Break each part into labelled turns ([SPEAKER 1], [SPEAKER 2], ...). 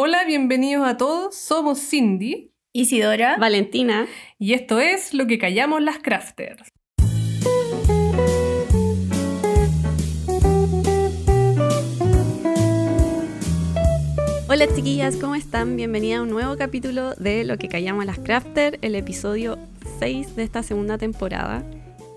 [SPEAKER 1] Hola, bienvenidos a todos. Somos Cindy
[SPEAKER 2] Isidora.
[SPEAKER 3] Valentina.
[SPEAKER 1] y esto es Lo que callamos las crafters.
[SPEAKER 3] Hola chiquillas, ¿cómo están? Bienvenida a un nuevo capítulo de Lo que callamos las crafters, el episodio 6 de esta segunda temporada.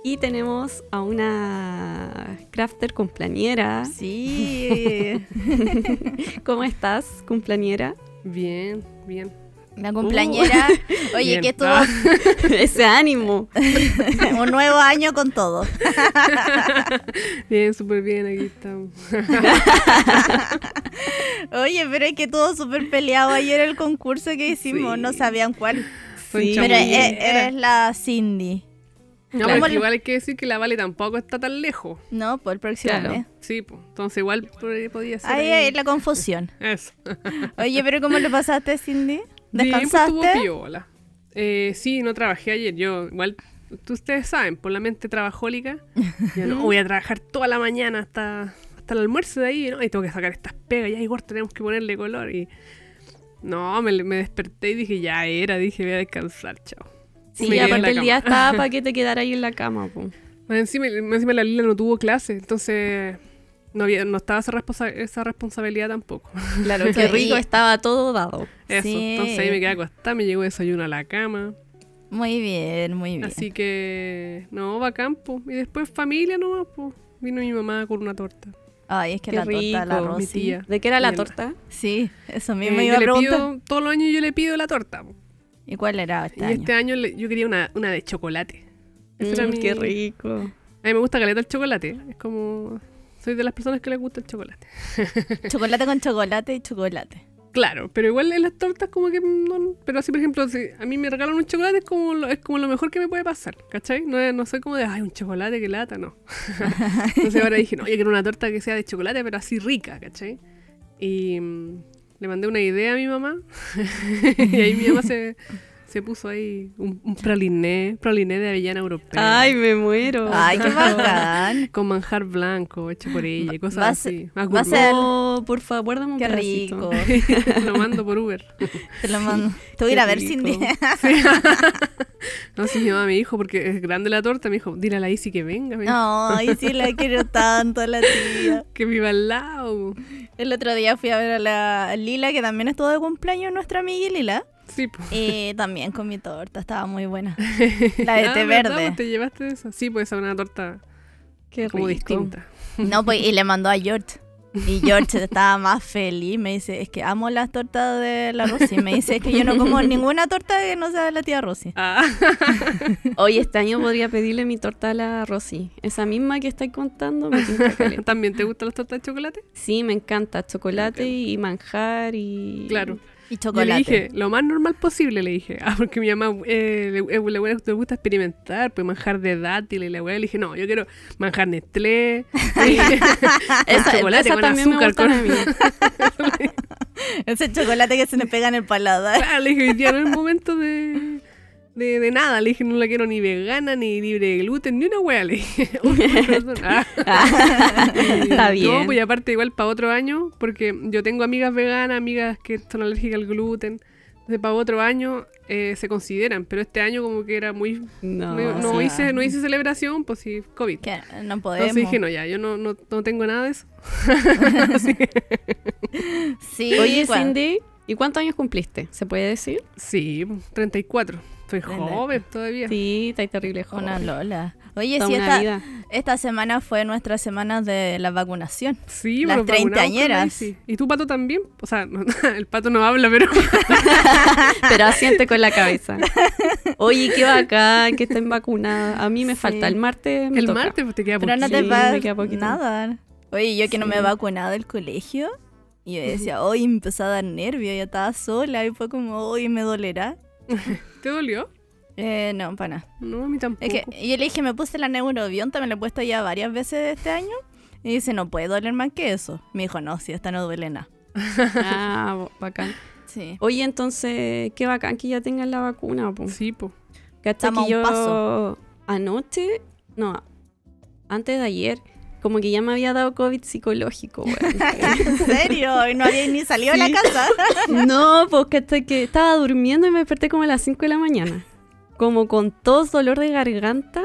[SPEAKER 3] Y tenemos a una crafter cumpleañera.
[SPEAKER 2] Sí.
[SPEAKER 3] ¿Cómo estás, cumpleañera?
[SPEAKER 1] Bien, bien.
[SPEAKER 2] La cumpleañera. Oye,
[SPEAKER 1] Bien.
[SPEAKER 2] que estuvo
[SPEAKER 1] Ah.
[SPEAKER 3] Ese ánimo.
[SPEAKER 2] un nuevo año con todo.
[SPEAKER 1] Bien, súper bien, aquí estamos.
[SPEAKER 2] Oye, pero es que todo súper peleado ayer el concurso que hicimos.
[SPEAKER 1] Sí.
[SPEAKER 2] No sabían cuál.
[SPEAKER 1] Fue
[SPEAKER 3] Sí.
[SPEAKER 2] Pero
[SPEAKER 1] chamullero.
[SPEAKER 2] e- eres la Cindy.
[SPEAKER 1] No,
[SPEAKER 2] ¿Cómo
[SPEAKER 1] pero es que
[SPEAKER 2] le-
[SPEAKER 1] igual hay que decir que la Vale tampoco está tan lejos.
[SPEAKER 2] No, por el próximo
[SPEAKER 3] Claro.
[SPEAKER 2] mes.
[SPEAKER 1] Sí, pues. Entonces igual podía ser.
[SPEAKER 2] Ahí
[SPEAKER 1] ahí.
[SPEAKER 2] hay la confusión.
[SPEAKER 1] Eso.
[SPEAKER 2] Oye, pero ¿cómo le pasaste, Cindy?
[SPEAKER 1] Bien, pues,
[SPEAKER 2] ¿Descansaste?
[SPEAKER 1] piola. Eh, sí, no trabajé ayer. Yo, igual, tú- ustedes saben, por la mente trabajólica. Yo no voy a trabajar toda la mañana hasta, hasta el almuerzo de ahí, ¿no? Y tengo que sacar estas pegas. Ya, igual tenemos que ponerle color. Y no, me, me desperté y dije, ya era. Dije, voy a descansar, chao.
[SPEAKER 3] Sí,
[SPEAKER 1] Me
[SPEAKER 3] aparte el día estaba para que te quedara ahí en la cama. po.
[SPEAKER 1] Más encima, más encima la Lila no tuvo clase, entonces no, había, no estaba esa, responsa- esa responsabilidad tampoco.
[SPEAKER 3] Claro, qué rico, estaba todo dado.
[SPEAKER 1] Eso,
[SPEAKER 2] Sí.
[SPEAKER 1] entonces ahí me quedé acostada, me llegó desayuno a la cama.
[SPEAKER 2] Muy bien, muy bien.
[SPEAKER 1] Así que, no, va a campo. Y después familia nomás, pues. Vino mi mamá con una torta.
[SPEAKER 2] Ay, es que
[SPEAKER 3] Qué
[SPEAKER 2] la torta, la
[SPEAKER 3] rico,
[SPEAKER 2] Rosy.
[SPEAKER 3] ¿De qué era la torta?
[SPEAKER 2] Sí, eso
[SPEAKER 1] Eh,
[SPEAKER 2] mismo
[SPEAKER 1] yo
[SPEAKER 2] iba a
[SPEAKER 1] le pido, todos los años yo le pido la torta. po.
[SPEAKER 2] ¿Y cuál era este
[SPEAKER 1] y
[SPEAKER 2] año?
[SPEAKER 1] este año yo quería una, una de chocolate. Era
[SPEAKER 3] Mm,
[SPEAKER 1] mi-
[SPEAKER 3] Qué rico.
[SPEAKER 1] A mí me gusta caleta el chocolate. Es como... Soy de las personas que les gusta el chocolate.
[SPEAKER 2] Chocolate con chocolate y chocolate.
[SPEAKER 1] Claro, pero igual en las tortas como que no... Pero así, por ejemplo, si a mí me regalan un chocolate es como lo, es como lo mejor que me puede pasar, ¿cachai? No, es- no soy como de, ay, un chocolate, que lata, no. Entonces ahora dije, no, yo quiero una torta que sea de chocolate, pero así rica, ¿cachai? Y mm, le mandé una idea a mi mamá y ahí mi mamá se, se puso ahí un, un praliné, praliné de avellana europea.
[SPEAKER 3] Ay, me muero.
[SPEAKER 2] Ay, qué bacán.
[SPEAKER 1] Con manjar blanco hecho por ella y cosas
[SPEAKER 2] Va a
[SPEAKER 1] así.
[SPEAKER 2] ser-
[SPEAKER 1] Más
[SPEAKER 2] va a ser-
[SPEAKER 3] Oh, por favor, guárdame un
[SPEAKER 2] Qué
[SPEAKER 3] pedacito.
[SPEAKER 2] rico.
[SPEAKER 1] Lo mando por Uber.
[SPEAKER 2] Te lo mando. Te voy a ir a ver,
[SPEAKER 3] rico.
[SPEAKER 2] Cindy.
[SPEAKER 1] No, sí, mi mamá me dijo, porque es grande la torta, me dijo, dile a la Isi que venga, dijo,
[SPEAKER 2] Ay, sí la quiero tanto, la tía.
[SPEAKER 1] que viva al lado.
[SPEAKER 2] El otro día fui a ver a la Lila, que también estuvo de cumpleaños, nuestra amiga Lila.
[SPEAKER 1] Sí, pues.
[SPEAKER 2] Y también con mi torta, estaba muy buena. La de
[SPEAKER 1] Ah,
[SPEAKER 2] té verde.
[SPEAKER 1] ¿Te llevaste esa? Sí, pues esa es una torta
[SPEAKER 3] Qué
[SPEAKER 1] como
[SPEAKER 3] rico.
[SPEAKER 1] distinta.
[SPEAKER 2] No, pues, y le mandó a George. Y George estaba más feliz. Me dice, es que amo las tortas de la Rosy. Me dice, es que yo no como ninguna torta que no sea de la tía Rosy.
[SPEAKER 1] Ah,
[SPEAKER 3] Hoy este año podría pedirle mi torta a la Rosy. Esa misma que estáis contando me.
[SPEAKER 1] ¿también te gustan las tortas de chocolate?
[SPEAKER 3] Sí, me encanta. Chocolate y manjar y...
[SPEAKER 1] Claro.
[SPEAKER 2] Y
[SPEAKER 1] Yo le
[SPEAKER 2] chocolate.
[SPEAKER 1] dije, lo más normal posible, le dije. Ah, porque mi mamá eh, le, eh, le- le- le gusta experimentar, pues manjar de dátil y la weá. Le dije, no, yo quiero manjar Nestlé,
[SPEAKER 3] Esa,
[SPEAKER 1] chocolate
[SPEAKER 3] esa
[SPEAKER 1] con azúcar, con-
[SPEAKER 3] a mí.
[SPEAKER 2] Ese chocolate que se me pega en el paladar.
[SPEAKER 1] Claro, le dije, día no es el momento de, de, de nada. Le dije, no la quiero ni vegana, ni libre de gluten, ni una wea. Le dije. Ah.
[SPEAKER 3] Está
[SPEAKER 1] No,
[SPEAKER 3] bien.
[SPEAKER 1] pues y aparte igual para otro año, porque yo tengo amigas veganas, amigas que son alérgicas al gluten. Entonces para otro año eh, se consideran, pero este año como que era muy...
[SPEAKER 3] No,
[SPEAKER 1] No, no hice, no hice celebración, pues sí, COVID.
[SPEAKER 2] Que no podemos.
[SPEAKER 1] Entonces dije, no, ya, yo no, no, no tengo nada de eso.
[SPEAKER 2] Sí,
[SPEAKER 3] Oye,
[SPEAKER 2] bueno.
[SPEAKER 3] Cindy, ¿y cuántos años cumpliste? ¿Se puede decir?
[SPEAKER 1] Sí, 34. Soy joven todavía.
[SPEAKER 3] Sí, está terrible joven.
[SPEAKER 2] Una Lola. Oye,
[SPEAKER 3] Toda
[SPEAKER 2] sí, esta, esta semana fue nuestra semana de la vacunación.
[SPEAKER 1] Sí,
[SPEAKER 2] Las treintañeras.
[SPEAKER 1] ¿Y tú, Pato, también? O sea, no, el Pato no habla, pero...
[SPEAKER 3] Pero asiente con la cabeza. Oye, qué bacán que estén vacunadas. A mí me
[SPEAKER 2] Sí.
[SPEAKER 3] falta. El martes me
[SPEAKER 1] el
[SPEAKER 3] toca.
[SPEAKER 1] martes pues, te queda
[SPEAKER 2] Pero no
[SPEAKER 1] poquito.
[SPEAKER 2] te
[SPEAKER 3] Sí,
[SPEAKER 2] va
[SPEAKER 3] me queda poquito.
[SPEAKER 2] nada. Oye, yo que no me he
[SPEAKER 3] Sí.
[SPEAKER 2] vacunado del colegio. Y yo decía, hoy me empezó a dar nervio, yo estaba sola y fue como, hoy me dolerá.
[SPEAKER 1] ¿Te dolió?
[SPEAKER 2] Eh, no, para nada.
[SPEAKER 1] No, a mí tampoco.
[SPEAKER 2] Es que yo le dije, me puse la neurobionta, me la he puesto ya varias veces este año. Y dice, no puede doler más que eso. Me dijo, no, si esta no duele nada.
[SPEAKER 3] Ah, bacán.
[SPEAKER 2] Sí.
[SPEAKER 3] Oye, entonces, qué bacán que ya tengan la vacuna, po.
[SPEAKER 1] Sí, pues.
[SPEAKER 3] ¿Cachai
[SPEAKER 2] Estamos
[SPEAKER 3] que
[SPEAKER 2] a un
[SPEAKER 3] yo
[SPEAKER 2] paso.
[SPEAKER 3] anoche, no, antes de ayer, como que ya me había dado COVID psicológico, weón.
[SPEAKER 2] ¿En serio? Y no había ni salido de la casa.
[SPEAKER 3] No, porque estoy que estaba durmiendo y me desperté como a las 5 de la mañana. Como con tos, dolor de garganta.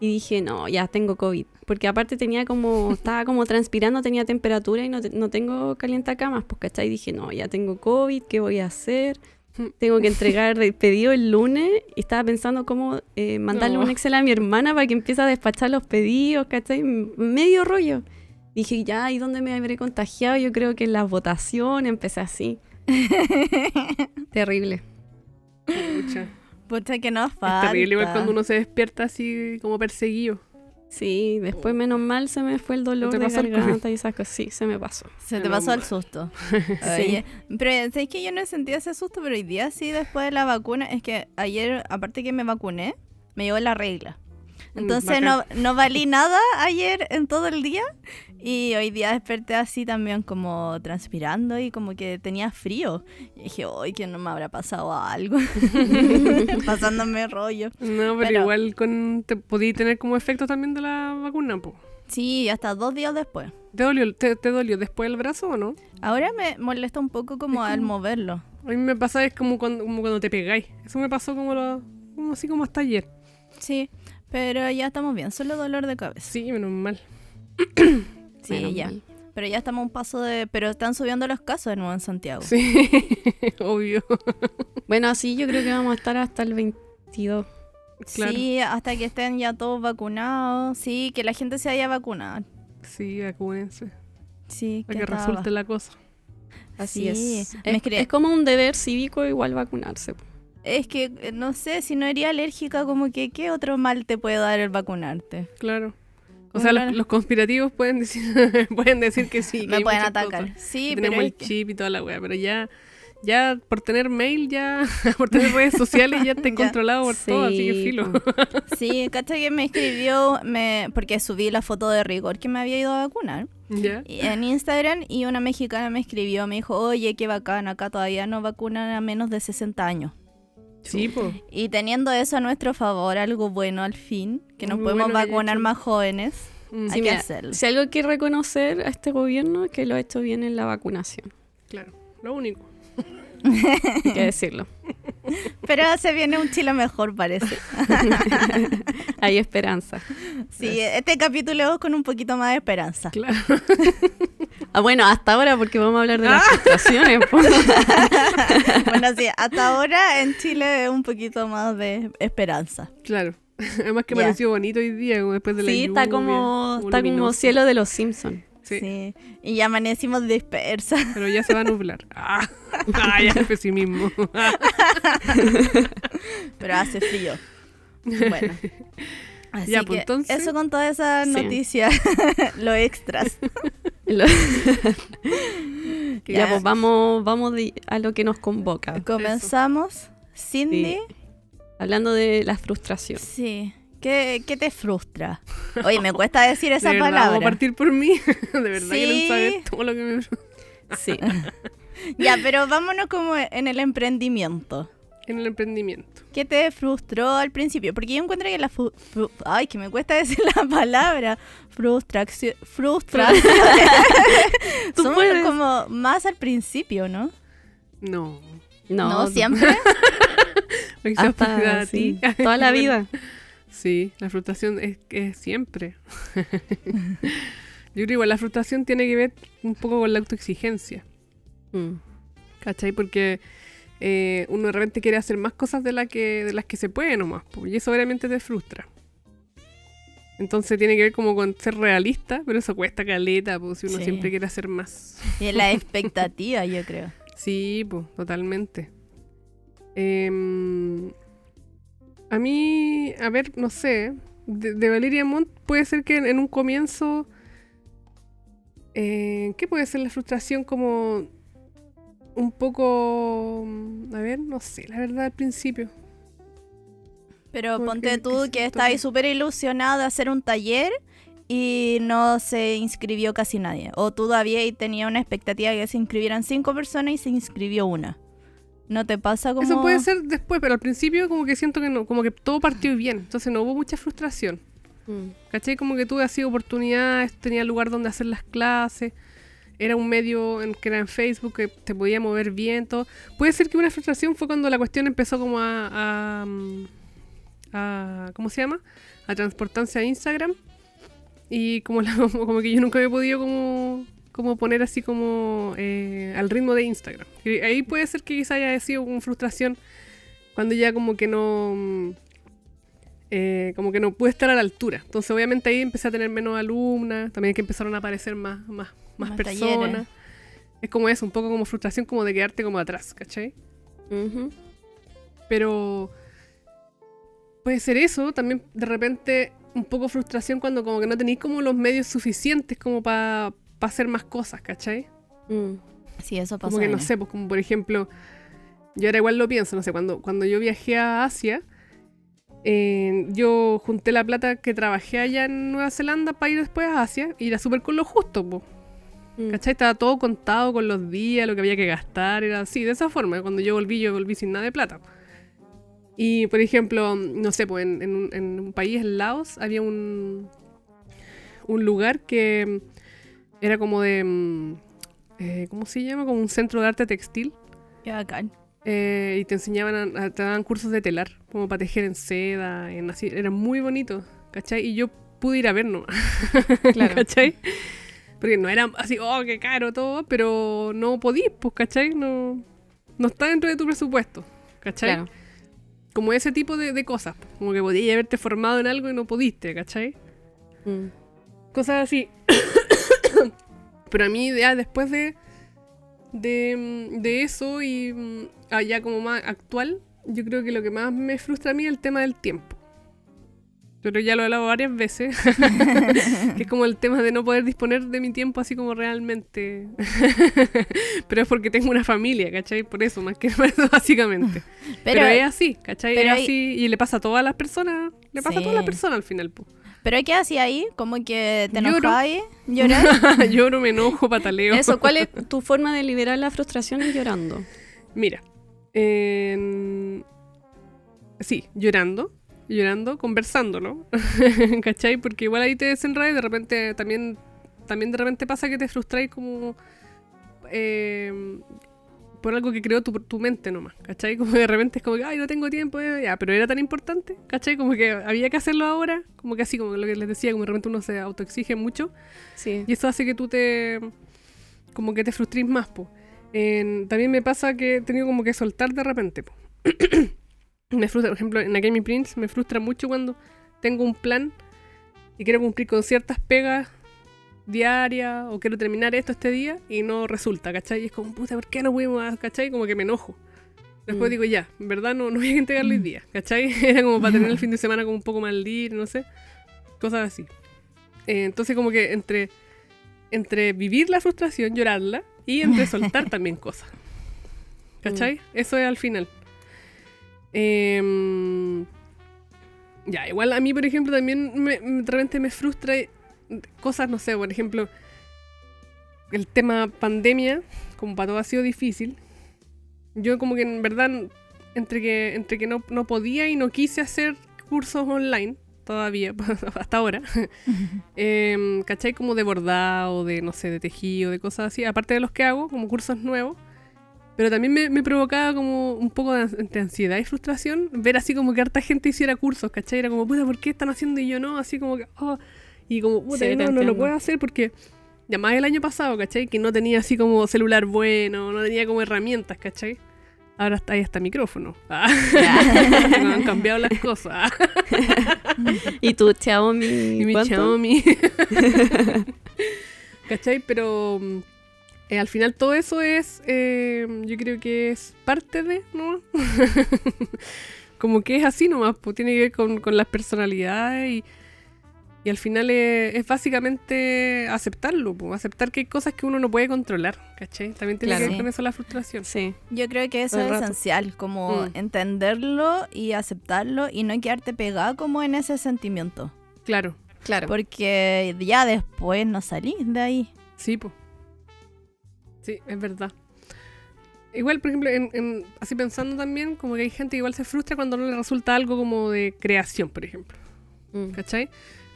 [SPEAKER 3] Y dije, no, ya tengo COVID. Porque aparte tenía como, estaba como transpirando, tenía temperatura y no, te- no tengo calientacamas. Pues, ¿cachai? Y dije, no, ya tengo COVID, ¿qué voy a hacer? Tengo que entregar el pedido el lunes y estaba pensando cómo eh, mandarle
[SPEAKER 1] No.
[SPEAKER 3] un Excel a mi hermana para que empiece a despachar los pedidos, ¿cachai? Medio rollo. Dije, ya, ¿y dónde me habré contagiado? Yo creo que en las votaciones empecé así. Terrible.
[SPEAKER 1] Pucha.
[SPEAKER 2] Pucha que
[SPEAKER 1] Es
[SPEAKER 2] falta.
[SPEAKER 1] terrible igual cuando uno se despierta así como perseguido.
[SPEAKER 3] Sí, después menos mal se me fue el dolor
[SPEAKER 1] te
[SPEAKER 3] de
[SPEAKER 1] pasó
[SPEAKER 3] garganta y esas cosas. Sí, se me pasó.
[SPEAKER 2] Se te pasó el susto.
[SPEAKER 3] Sí.
[SPEAKER 2] Oye, pero ¿sabes que yo no sentí ese susto? Pero hoy día sí, después de la vacuna, es que ayer, aparte que me vacuné, me llegó la regla.
[SPEAKER 1] Mm,
[SPEAKER 2] Entonces no, no valí nada ayer en todo el día. Y hoy día desperté así también como transpirando y como que tenía frío. Y dije, hoy que no me habrá pasado algo. Pasándome rollo.
[SPEAKER 1] No, pero,
[SPEAKER 2] Pero-
[SPEAKER 1] igual con te podí tener como efecto también de la vacuna, po.
[SPEAKER 2] Sí, hasta dos días después.
[SPEAKER 1] ¿Te dolió, te, te dolió después el brazo o no?
[SPEAKER 2] Ahora me molesta un poco como
[SPEAKER 1] Es
[SPEAKER 2] al
[SPEAKER 1] como-
[SPEAKER 2] moverlo.
[SPEAKER 1] A mí me pasa es como cuando, como cuando te pegáis. Eso me pasó como, lo, como así como hasta ayer.
[SPEAKER 2] Sí, pero ya estamos bien. Solo dolor de cabeza.
[SPEAKER 1] Sí, menos mal.
[SPEAKER 2] Sí,
[SPEAKER 3] Menos
[SPEAKER 2] ya.
[SPEAKER 3] mal.
[SPEAKER 2] Pero ya estamos a un paso de... Pero están subiendo los casos de nuevo en Santiago.
[SPEAKER 1] Sí, obvio.
[SPEAKER 3] Bueno, así yo creo que vamos a estar hasta el 22.
[SPEAKER 1] Claro.
[SPEAKER 2] Sí, hasta que estén ya todos vacunados. Sí, que la gente se haya vacunado.
[SPEAKER 1] Sí, vacúnense.
[SPEAKER 2] Sí,
[SPEAKER 1] Para que resulte la cosa.
[SPEAKER 3] Así
[SPEAKER 2] Sí,
[SPEAKER 3] es. Es,
[SPEAKER 2] escri-
[SPEAKER 3] es como un deber cívico igual vacunarse. po.
[SPEAKER 2] Es que, eh, no sé, si no eres alérgica, como que, ¿qué otro mal te puede dar el vacunarte?
[SPEAKER 1] Claro. O sea, los, los conspirativos pueden decir, pueden decir que sí. que
[SPEAKER 2] Me pueden atacar.
[SPEAKER 1] cosas.
[SPEAKER 2] Sí, pero
[SPEAKER 1] tenemos el
[SPEAKER 2] que-
[SPEAKER 1] chip y toda la wea, pero ya, ya por tener mail, ya por tener redes sociales, ya está
[SPEAKER 2] Ya.
[SPEAKER 1] controlado por todo, así que filo.
[SPEAKER 2] Sí, cacha que me escribió, me, porque subí la foto de rigor que me había ido a vacunar
[SPEAKER 1] ¿Ya?
[SPEAKER 2] y- en Instagram y una mexicana me escribió, me dijo, oye, qué bacán, acá todavía no vacunan a menos de 60 años.
[SPEAKER 1] Sí.
[SPEAKER 2] Y teniendo eso a nuestro favor, algo bueno al fin, que nos
[SPEAKER 1] Muy
[SPEAKER 2] podemos
[SPEAKER 1] bueno
[SPEAKER 2] vacunar más jóvenes,
[SPEAKER 1] Mm,
[SPEAKER 2] Hay
[SPEAKER 3] Sí,
[SPEAKER 2] que hacerlo.
[SPEAKER 3] Si algo hay que reconocer a este gobierno es que lo ha hecho bien en la vacunación.
[SPEAKER 1] Claro, lo único.
[SPEAKER 3] Hay que decirlo.
[SPEAKER 2] pero se viene un Chile mejor, parece.
[SPEAKER 3] Hay esperanza.
[SPEAKER 2] Sí, este capítulo es con un poquito más de esperanza.
[SPEAKER 1] Claro.
[SPEAKER 3] Ah, bueno, hasta ahora porque vamos a hablar de las frustraciones. po.
[SPEAKER 2] bueno, sí, hasta ahora en Chile es un poquito más de esperanza.
[SPEAKER 1] Claro. Además que
[SPEAKER 2] Ya.
[SPEAKER 1] amaneció bonito hoy día, después de la
[SPEAKER 3] Sí,
[SPEAKER 1] lluvia.
[SPEAKER 3] está como, está como cielo de los Simpsons.
[SPEAKER 1] Sí,
[SPEAKER 2] Sí. Y ya amanecimos dispersas.
[SPEAKER 1] pero ya se va a nublar. Ah, ah ya el pesimismo.
[SPEAKER 2] pero hace frío. Bueno. Así
[SPEAKER 1] Ya,
[SPEAKER 2] que
[SPEAKER 1] pues, entonces-
[SPEAKER 2] eso con todas esas
[SPEAKER 3] Sí.
[SPEAKER 2] noticias, lo extras.
[SPEAKER 1] Que
[SPEAKER 3] ya,
[SPEAKER 2] Ya.
[SPEAKER 3] pues vamos, vamos a lo que nos convoca.
[SPEAKER 2] Comenzamos. Cindy,
[SPEAKER 3] Hablando de la frustración.
[SPEAKER 2] sí. ¿Qué, qué te frustra? Oye, me cuesta decir esa
[SPEAKER 1] de verdad,
[SPEAKER 2] palabra.
[SPEAKER 1] Vamos a partir por mí. de verdad
[SPEAKER 2] Sí.
[SPEAKER 1] quieren saber todo lo que me...
[SPEAKER 3] Sí.
[SPEAKER 2] Ya, pero vámonos como en el emprendimiento.
[SPEAKER 1] en el emprendimiento.
[SPEAKER 2] ¿Qué te frustró al principio? Porque yo encuentro que la... Ay, que me cuesta decir la palabra. Frustración. Frustración.
[SPEAKER 3] Tú
[SPEAKER 2] Son
[SPEAKER 3] puedes.
[SPEAKER 2] como más al principio, ¿no?
[SPEAKER 1] No.
[SPEAKER 3] No,
[SPEAKER 2] No, siempre.
[SPEAKER 3] Hasta sí,
[SPEAKER 1] ti.
[SPEAKER 3] toda la vida.
[SPEAKER 1] Sí, la frustración es, es siempre. Yo creo igual la frustración tiene que ver un poco con la autoexigencia.
[SPEAKER 3] Mm.
[SPEAKER 1] ¿Cachai? Porque eh, uno de repente quiere hacer más cosas de, la que, de las que se puede nomás. Y eso obviamente te frustra. Entonces tiene que ver como con ser realista, pero eso cuesta caleta, pues si uno
[SPEAKER 2] Sí.
[SPEAKER 1] siempre quiere hacer más.
[SPEAKER 2] Y en la expectativa, yo creo.
[SPEAKER 1] Sí, pues, totalmente. Em, a mí, a ver, no sé, de, de Valeria Montt puede ser que en, en un comienzo, eh, ¿qué puede ser la frustración como un poco, mm, a ver, no sé, la verdad al principio.
[SPEAKER 2] Pero
[SPEAKER 1] Porque
[SPEAKER 2] ponte
[SPEAKER 1] que
[SPEAKER 2] tú
[SPEAKER 1] siento
[SPEAKER 2] que estás
[SPEAKER 1] que-
[SPEAKER 2] súper ilusionada de hacer un taller y no se inscribió casi nadie. O tú todavía tenía una expectativa de que se inscribieran cinco personas y se inscribió una. ¿No te pasa como...?
[SPEAKER 1] Eso puede ser después, pero al principio como que siento que no, como que todo partió bien, entonces no hubo mucha frustración.
[SPEAKER 3] Mm.
[SPEAKER 1] ¿Cachai? Como que tuve así oportunidades, tenía lugar donde hacer las clases, era un medio en, que era en Facebook que te podía mover bien, todo. Puede ser que una frustración fue cuando la cuestión empezó como a, a, a- ¿cómo se llama? A transportarse a Instagram y como, la- como que yo nunca había podido como, como poner así como eh, al ritmo de Instagram. Y ahí puede ser que quizá haya sido una frustración cuando ya como que no... mm, eh, como que no pude estar a la altura. Entonces, obviamente ahí empecé a tener menos alumnas, también que empezaron a aparecer más, más, más
[SPEAKER 2] Más
[SPEAKER 1] personas.
[SPEAKER 2] talleres.
[SPEAKER 1] Es como eso, un poco como frustración, como de quedarte como atrás, ¿cachai? Pero puede ser eso, también de repente un poco frustración cuando como que no tenéis como los medios suficientes como para hacer más cosas, ¿cachai?
[SPEAKER 3] Mm.
[SPEAKER 2] Sí, eso pasa.
[SPEAKER 1] Como que no sé, pues como por ejemplo, yo ahora igual lo pienso, no sé, cuando, cuando yo viajé a Asia, eh, yo junté la plata que trabajé allá en Nueva Zelanda para ir después a Asia y era súper con lo justo, pues.
[SPEAKER 3] Mm.
[SPEAKER 1] ¿Cachai? Estaba todo contado con los días, lo que había que gastar, era así, de esa forma. Cuando yo volví, yo volví sin nada de plata. Y, por ejemplo, no sé, pues en, en un, en un país, en Laos, había un, un lugar que era como de... mm, eh, ¿Cómo se llama? Como un centro de arte textil.
[SPEAKER 2] Qué bacán.
[SPEAKER 1] Eh, y te enseñaban, a- a- te daban cursos de telar, como para tejer en seda, en así, era muy bonito, ¿cachai? Y yo pude ir a ver nomás,
[SPEAKER 3] Claro.
[SPEAKER 1] ¿cachai? Porque no era así, oh, qué caro todo, pero no podís, pues, ¿cachai? No, no está dentro de tu presupuesto, ¿cachai?
[SPEAKER 3] Claro.
[SPEAKER 1] Como ese tipo de, de cosas, como que podías haberte formado en algo y no pudiste, ¿cachai?
[SPEAKER 3] Mm.
[SPEAKER 1] cosas así. Pero a mí ya después de, de, de eso y mm, allá como más actual, yo creo que lo que más me frustra a mí es el tema del tiempo. Pero ya lo he hablado varias veces, que es como el tema de no poder disponer de mi tiempo así como realmente. pero es porque tengo una familia, ¿cachai? Por eso, más que eso, básicamente. Pero,
[SPEAKER 2] Pero,
[SPEAKER 1] es así, ¿cachai?
[SPEAKER 2] pero
[SPEAKER 1] es así y le pasa a todas las personas, le pasa a todas las personas al final, po.
[SPEAKER 2] Pero ¿qué hacía ahí? Como que te enojabas, llorar.
[SPEAKER 1] Lloro, me enojo, pataleo.
[SPEAKER 3] Eso, ¿cuál es tu forma de liberar la frustración? Es llorando.
[SPEAKER 1] Mira, sí, llorando, llorando, conversándolo, ¿cachai? Porque igual ahí te desenredas y de repente también, también de repente pasa que te frustráis como eh, por algo que creó tu, tu mente nomás, ¿cachai? Como que de repente es como que, ay, no tengo tiempo, eh, ya, pero era tan importante, ¿cachai? Como que había que hacerlo ahora, como que así, como lo que les decía, como de repente uno se autoexige mucho
[SPEAKER 3] Sí.
[SPEAKER 1] y eso hace que tú te. como que te frustres más, po. En- también me pasa que he tenido como que soltar de repente, po. me frustra, por ejemplo, en Academy Prince me frustra mucho cuando tengo un plan y quiero cumplir con ciertas pegas diarias o quiero terminar esto este día y no resulta, ¿cachai? Y es como, puta, ¿por qué no podemos, cachai? Como que me enojo. Después
[SPEAKER 3] Mm.
[SPEAKER 1] digo, ya, en verdad no, no voy a entregarlo hoy día, ¿cachai? Era como para tener el fin de semana como un poco más libre, no sé. Cosas así. Eh, entonces como que entre, entre vivir la frustración, llorarla, y entre soltar también cosas. ¿Cachai? Eso es al final. Em, ya, igual a mí, por ejemplo, también me- de repente me frustra cosas, no sé, por ejemplo, el tema pandemia, como para todo ha sido difícil. Yo como que en verdad, entre que, entre que no, no podía y no quise hacer cursos online, todavía, hasta ahora, em, ¿cachai? Como de bordado, de, no sé, de tejido, de cosas así, aparte de los que hago, como cursos nuevos. Pero también me, me provocaba como un poco de, entre ansiedad y frustración ver así como que harta gente hiciera cursos, ¿cachai? Era como, puta, ¿por qué están haciendo y yo no? Así como que, oh. Y como, puta,
[SPEAKER 3] Sí,
[SPEAKER 1] no, no lo puedo hacer porque, ya más el año pasado, ¿cachai? Que no tenía así como celular bueno, no tenía como herramientas, ¿cachai? Ahora está ahí hasta micrófono. Ah, me han cambiado las cosas.
[SPEAKER 3] ¿Y tu Xiaomi?
[SPEAKER 1] Y mi
[SPEAKER 3] cuánto?
[SPEAKER 1] Xiaomi. ¿Cachai? Pero mm, eh, al final todo eso es, eh, yo creo que es parte de, ¿no? Como que es así nomás, pues tiene que ver con, con las personalidades y, y al final es, es básicamente aceptarlo, pues, aceptar que hay cosas que uno no puede controlar, ¿cachai? También tiene
[SPEAKER 3] Claro.
[SPEAKER 1] que ver con eso la frustración.
[SPEAKER 3] Sí.
[SPEAKER 2] Yo creo que eso es
[SPEAKER 3] rato.
[SPEAKER 2] esencial, como
[SPEAKER 1] Mm.
[SPEAKER 2] entenderlo y aceptarlo y no quedarte pegado como en ese sentimiento.
[SPEAKER 1] Claro,
[SPEAKER 3] Claro.
[SPEAKER 2] Porque ya después no salís de ahí.
[SPEAKER 1] sí, pues. Sí, es verdad. Igual, por ejemplo, en, en- así pensando también, como que hay gente que igual se frustra cuando no le resulta algo como de creación, por ejemplo.
[SPEAKER 3] Mm.
[SPEAKER 1] ¿Cachai?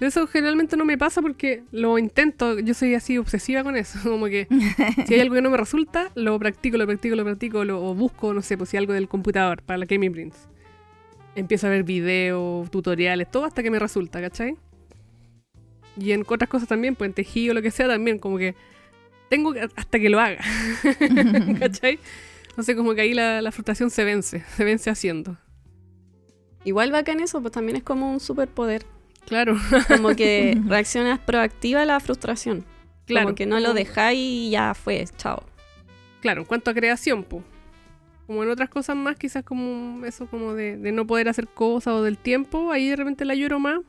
[SPEAKER 1] Pero eso generalmente no me pasa porque lo intento, yo soy así obsesiva con eso, como que si hay algo que no me resulta, lo practico, lo practico, lo practico, lo, o busco, no sé, pues si algo del computador para la Gaming Prince. Empiezo a ver videos, tutoriales, todo hasta que me resulta, ¿cachai? Y en otras cosas también, pues en tejido, lo que sea, también, como que tengo que- hasta que lo haga, ¿cachai? Entonces como que ahí la, la frustración se vence, se vence haciendo.
[SPEAKER 3] Igual bacán eso, pues también es como un superpoder.
[SPEAKER 1] Claro,
[SPEAKER 3] Como que reaccionas proactiva a la frustración.
[SPEAKER 1] claro.
[SPEAKER 3] Como que no lo dejáis y ya fue, chao.
[SPEAKER 1] Claro, en cuanto a creación, pues. Como en otras cosas más, quizás como eso como de, de no poder hacer cosas o del tiempo, ahí de repente la lloro más.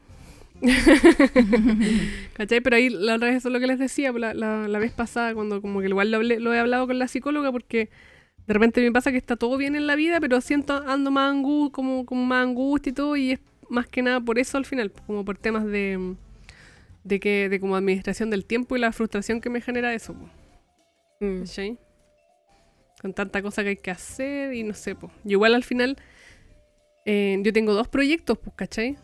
[SPEAKER 1] ¿Cachai? Pero ahí la otra vez eso es lo que les decía la, la- la vez pasada, cuando como que igual lo, hablé- lo he hablado con la psicóloga, porque de repente me pasa que está todo bien en la vida, pero siento ando más angu como, como más angustia y todo, y es más que nada por eso al final, como por temas de, de que, de como administración del tiempo y la frustración que me genera eso. pues.
[SPEAKER 3] Mm.
[SPEAKER 1] ¿Cachai? Con tanta cosa que hay que hacer y no sé, pues. Yo igual al final, eh, yo tengo dos proyectos, pues, ¿cachai?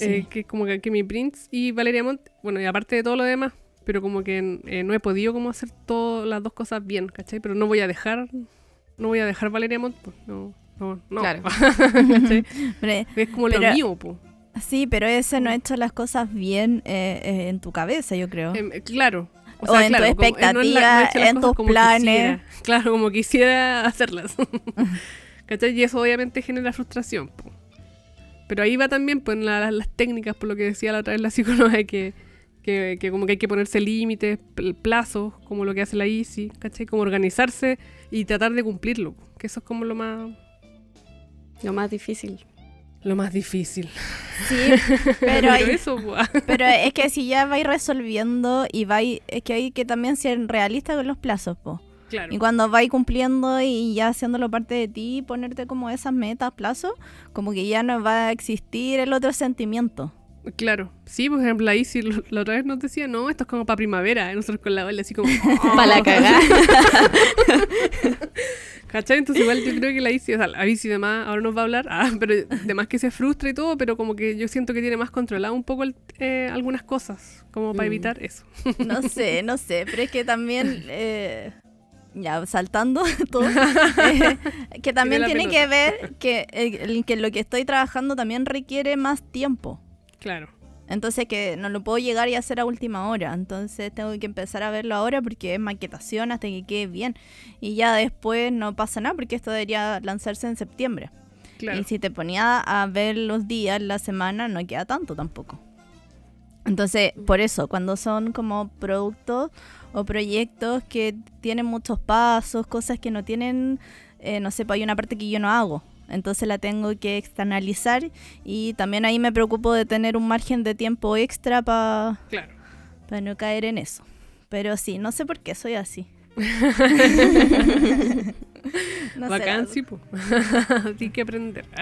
[SPEAKER 1] Eh, que como que, que mi Prince y Valeria Montt, bueno, y aparte de todo lo demás, pero como que eh, no he podido como hacer todas las dos cosas bien, ¿cachai? Pero no voy a dejar, no voy a dejar Valeria Montt, pues, no, no, no.
[SPEAKER 3] Claro.
[SPEAKER 1] Es como lo
[SPEAKER 2] Pero-
[SPEAKER 1] mío, pues.
[SPEAKER 2] sí, pero ese no ha hecho las cosas bien eh, eh, en tu cabeza, yo creo.
[SPEAKER 1] Em, eh, claro.
[SPEAKER 2] O en tu
[SPEAKER 1] como, eh, no la- no
[SPEAKER 2] expectativa, en tus planes.
[SPEAKER 1] quisiera. Claro, como quisiera hacerlas. ¿Cachai? Y eso obviamente genera frustración. po. Pero ahí va también pues, la- las técnicas, por lo que decía la otra vez la psicóloga, que, que, que como que hay que ponerse límites, pl- plazos, como lo que hace la ICI, ¿cachai? Como organizarse y tratar de cumplirlo. po. Que eso es como lo más,
[SPEAKER 3] Lo más difícil.
[SPEAKER 1] lo más difícil.
[SPEAKER 2] Sí, pero, hay-
[SPEAKER 1] eso, po,
[SPEAKER 2] pero es que si ya vais resolviendo y vais, es que hay que también ser realista con los plazos, po.
[SPEAKER 1] claro.
[SPEAKER 2] Y cuando vais cumpliendo y ya haciéndolo parte de ti, ponerte como esas metas, plazos, como que ya no va a existir el otro sentimiento.
[SPEAKER 1] Claro, sí, por ejemplo, la ICI lo- la otra vez nos decía, no, esto es como para primavera, y nosotros con la ola así como...
[SPEAKER 3] Para la cagada.
[SPEAKER 1] ¿Cachai? Entonces igual yo creo que la ICI, o sea, la ICI demás, ahora nos va a hablar, ah, pero demás que se frustra y todo, pero como que yo siento que tiene más controlado un poco el- eh, algunas cosas, como para
[SPEAKER 3] Mm.
[SPEAKER 1] evitar eso.
[SPEAKER 2] No sé, no sé, pero es que también, eh, ya saltando todo, eh, que también tiene
[SPEAKER 1] pelota.
[SPEAKER 2] que ver que, eh, que lo que estoy trabajando también requiere más tiempo.
[SPEAKER 1] Claro.
[SPEAKER 2] Entonces que no lo puedo llegar y hacer a última hora. Entonces tengo que empezar a verlo ahora porque es maquetación hasta que quede bien. Y ya después no pasa nada porque esto debería lanzarse en septiembre.
[SPEAKER 1] Claro.
[SPEAKER 2] Y si te ponía a ver los días, la semana, no queda tanto tampoco. Entonces, por eso, cuando son como productos o proyectos que tienen muchos pasos, cosas que no tienen, eh, no sé, pues hay una parte que yo no hago. Entonces la tengo que externalizar y también ahí me preocupo de tener un margen de tiempo extra para
[SPEAKER 1] Claro.
[SPEAKER 2] no caer en eso. Pero sí, no sé por qué soy así. No
[SPEAKER 1] po. Hay que aprender.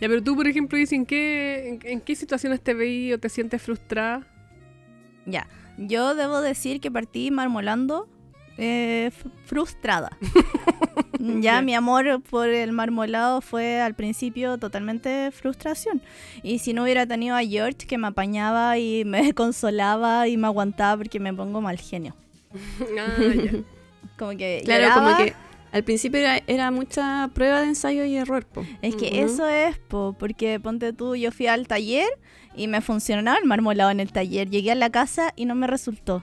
[SPEAKER 1] ya, pero tú, por ejemplo, dices, ¿en qué, en, en qué situaciones te veí o te sientes frustrada?
[SPEAKER 2] Ya, yo debo decir que partí marmolando eh, frustrada. ya,
[SPEAKER 1] Ya.
[SPEAKER 2] mi amor por el marmolado fue al principio totalmente frustración. Y si no hubiera tenido a George que me apañaba y me consolaba y me aguantaba porque me pongo mal genio.
[SPEAKER 1] ah.
[SPEAKER 2] Como que
[SPEAKER 3] Claro,
[SPEAKER 2] lloraba.
[SPEAKER 3] como que al principio era, era mucha prueba de ensayo y error. po.
[SPEAKER 2] Es que eso es, po, porque ponte tú, yo fui al taller y me funcionaba el marmolado en el taller. Llegué a la casa y no me resultó.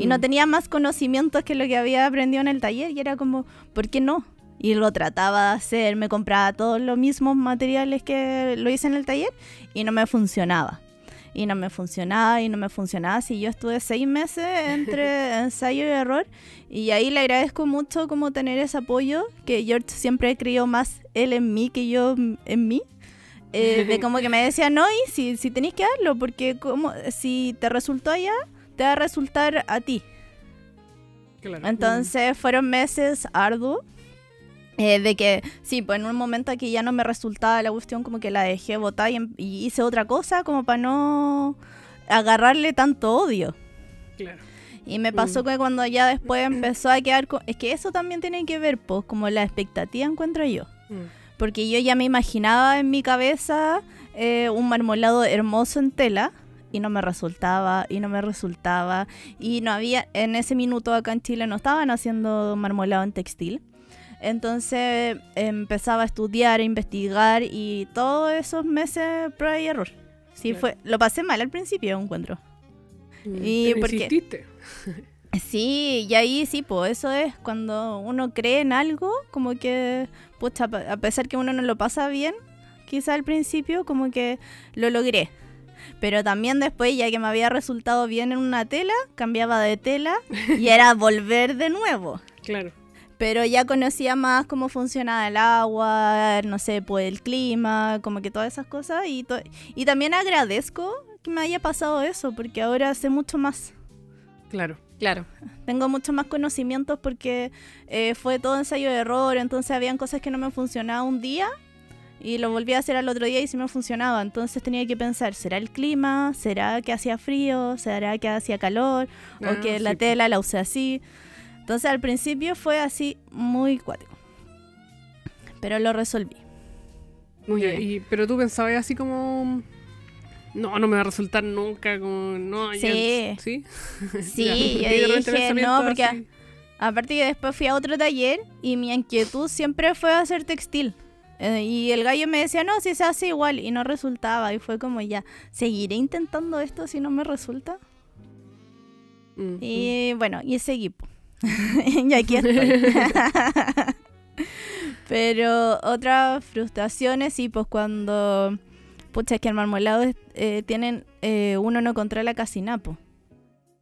[SPEAKER 2] Y no
[SPEAKER 3] Mm.
[SPEAKER 2] tenía más conocimientos que lo que había aprendido en el taller y era como, ¿por qué no? Y lo trataba de hacer, me compraba todos los mismos materiales que lo hice en el taller y no me funcionaba. Y no me funcionaba y no me funcionaba. Así yo estuve seis meses entre ensayo y error. Y ahí le agradezco mucho como tener ese apoyo, que George siempre creyó más él en mí que yo en mí. Eh, de como que me decía, no, y si, si tenéis que darlo, porque como, si te resultó allá, te va a resultar a ti.
[SPEAKER 1] Claro.
[SPEAKER 2] Entonces fueron meses arduos. eh, de que, sí, pues en un momento que ya no me resultaba la cuestión, como que la dejé botar y, em- y hice otra cosa, como para no agarrarle tanto odio.
[SPEAKER 1] Claro.
[SPEAKER 2] Y me pasó que cuando ya después empezó a quedar. co- Es que eso también tiene que ver, pues, como la expectativa encuentro yo.
[SPEAKER 1] Mm.
[SPEAKER 2] porque yo ya me imaginaba en mi cabeza eh, un marmolado hermoso en tela y no me resultaba y no me resultaba y no había en ese minuto acá en Chile no estaban haciendo marmolado en textil entonces empezaba a estudiar a investigar y todos esos meses prueba y error sí
[SPEAKER 1] Claro.
[SPEAKER 2] fue lo pasé mal al principio encuentro
[SPEAKER 1] Mm,
[SPEAKER 2] Y porque-. Sí, y ahí sí, pues eso es cuando uno cree en algo, como que, pucha, a pesar que uno no lo pasa bien, quizá al principio, como que lo logré. Pero también después, ya que me había resultado bien en una tela, cambiaba de tela y era volver de nuevo.
[SPEAKER 1] Claro.
[SPEAKER 2] Pero ya conocía más cómo funcionaba el agua, no sé, pues el clima, como que todas esas cosas. Y, y también agradezco que me haya pasado eso, porque ahora sé mucho más.
[SPEAKER 1] Claro.
[SPEAKER 3] Claro.
[SPEAKER 2] Tengo mucho más conocimientos porque eh, fue todo ensayo de error, entonces habían cosas que no me funcionaban un día y lo volví a hacer al otro día y sí me funcionaba. Entonces tenía que pensar, ¿será el clima? ¿Será que hacía frío? ¿Será que hacía calor?
[SPEAKER 1] Ah,
[SPEAKER 2] ¿O que
[SPEAKER 1] sí,
[SPEAKER 2] la tela la usé así? Entonces al principio fue así muy cuático. Pero lo resolví.
[SPEAKER 3] Muy bien.
[SPEAKER 1] y- pero tú pensabas así como. No, no me va a resultar nunca. Como, no, ya-
[SPEAKER 2] Sí.
[SPEAKER 1] ¿Sí?
[SPEAKER 2] Sí, yo dije, no, porque
[SPEAKER 1] así.
[SPEAKER 2] Aparte que después fui a otro taller y mi inquietud siempre fue hacer textil. Eh, y el gallo me decía, no, si se hace igual y no resultaba. Y fue como ya, ¿seguiré intentando esto si no me resulta? Y bueno, y seguí. po. y aquí estoy. Pero otras frustraciones, sí, pues cuando, pucha, es que el marmolado eh, tienen, eh, uno no controla casi nada, po.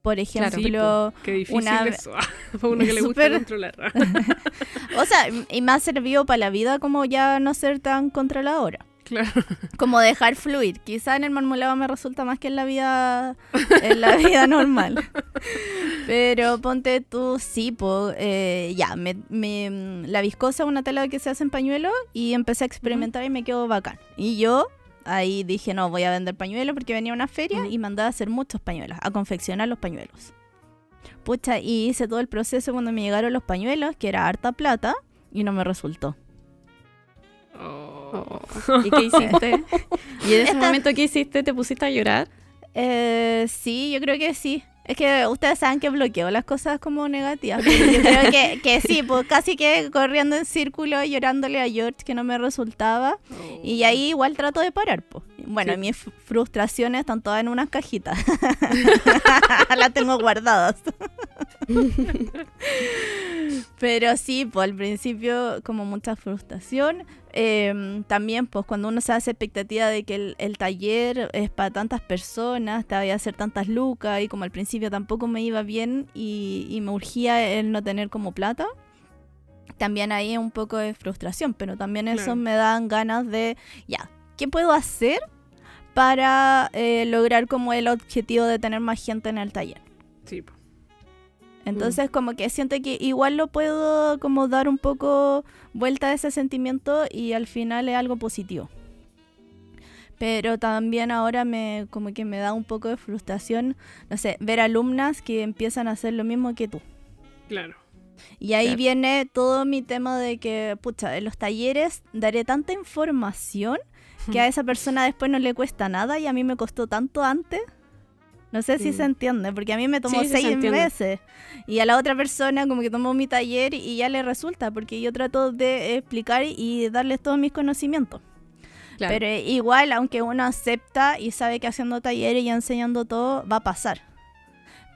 [SPEAKER 2] Por ejemplo,
[SPEAKER 1] Qué
[SPEAKER 2] una ve-
[SPEAKER 1] eso. Para uno que le gusta controlar.
[SPEAKER 2] o sea, y me ha servido para la vida como ya no ser tan controladora.
[SPEAKER 1] claro.
[SPEAKER 2] como dejar fluir. Quizá en el marmolado me resulta más que en la vida en la vida normal. Pero ponte tú, sí, po, eh, ya, me, me- la viscosa es una tela que se hace en pañuelo y empecé a experimentar y me quedó bacán. Y yo ahí dije, no, voy a vender pañuelos porque venía a una feria y mandé a hacer muchos pañuelos, a confeccionar los pañuelos. Pucha, y hice todo el proceso cuando me llegaron los pañuelos, que era harta plata, y no me resultó.
[SPEAKER 1] Oh.
[SPEAKER 3] ¿Y qué hiciste? ¿Y en ese
[SPEAKER 2] Esta-
[SPEAKER 3] momento qué hiciste? ¿Te pusiste a llorar?
[SPEAKER 2] Eh, sí, yo creo que sí. Es que ustedes saben que bloqueo las cosas como negativas. yo creo que, que sí, pues casi que corriendo en círculo llorándole a George que no me resultaba. Y ahí igual trato de parar, pues. Bueno,
[SPEAKER 1] Sí.
[SPEAKER 2] mis fr- frustraciones están todas en unas cajitas. Las tengo guardadas. Pero sí, pues al principio como mucha frustración. Eh, también pues cuando uno se hace expectativa de que el, el taller es para tantas personas, te voy a hacer tantas lucas y como al principio tampoco me iba bien y, y me urgía el no tener como plata. También ahí un poco de frustración, pero también eso
[SPEAKER 1] Claro.
[SPEAKER 2] me dan ganas de, ya, ¿qué puedo hacer para eh, lograr como el objetivo de tener más gente en el taller?
[SPEAKER 1] Sí, po.
[SPEAKER 2] Entonces como que siento que igual lo puedo como dar un poco vuelta a ese sentimiento y al final es algo positivo. Pero también ahora me como que me da un poco de frustración, no sé, ver alumnas que empiezan a hacer lo mismo que tú.
[SPEAKER 1] Claro.
[SPEAKER 2] Y ahí
[SPEAKER 3] Claro.
[SPEAKER 2] viene todo mi tema de que, pucha, en los talleres daré tanta información que a esa persona después no le cuesta nada y a mí me costó tanto antes. No sé si
[SPEAKER 1] Mm.
[SPEAKER 2] se entiende, porque a mí me tomó
[SPEAKER 3] Sí, se
[SPEAKER 2] seis
[SPEAKER 3] entiende.
[SPEAKER 2] meses. Y a la otra persona como que tomó mi taller y ya le resulta, porque yo trato de explicar y darles todos mis conocimientos.
[SPEAKER 3] Claro.
[SPEAKER 2] Pero eh, igual, aunque uno acepta y sabe que haciendo talleres y enseñando todo, va a pasar.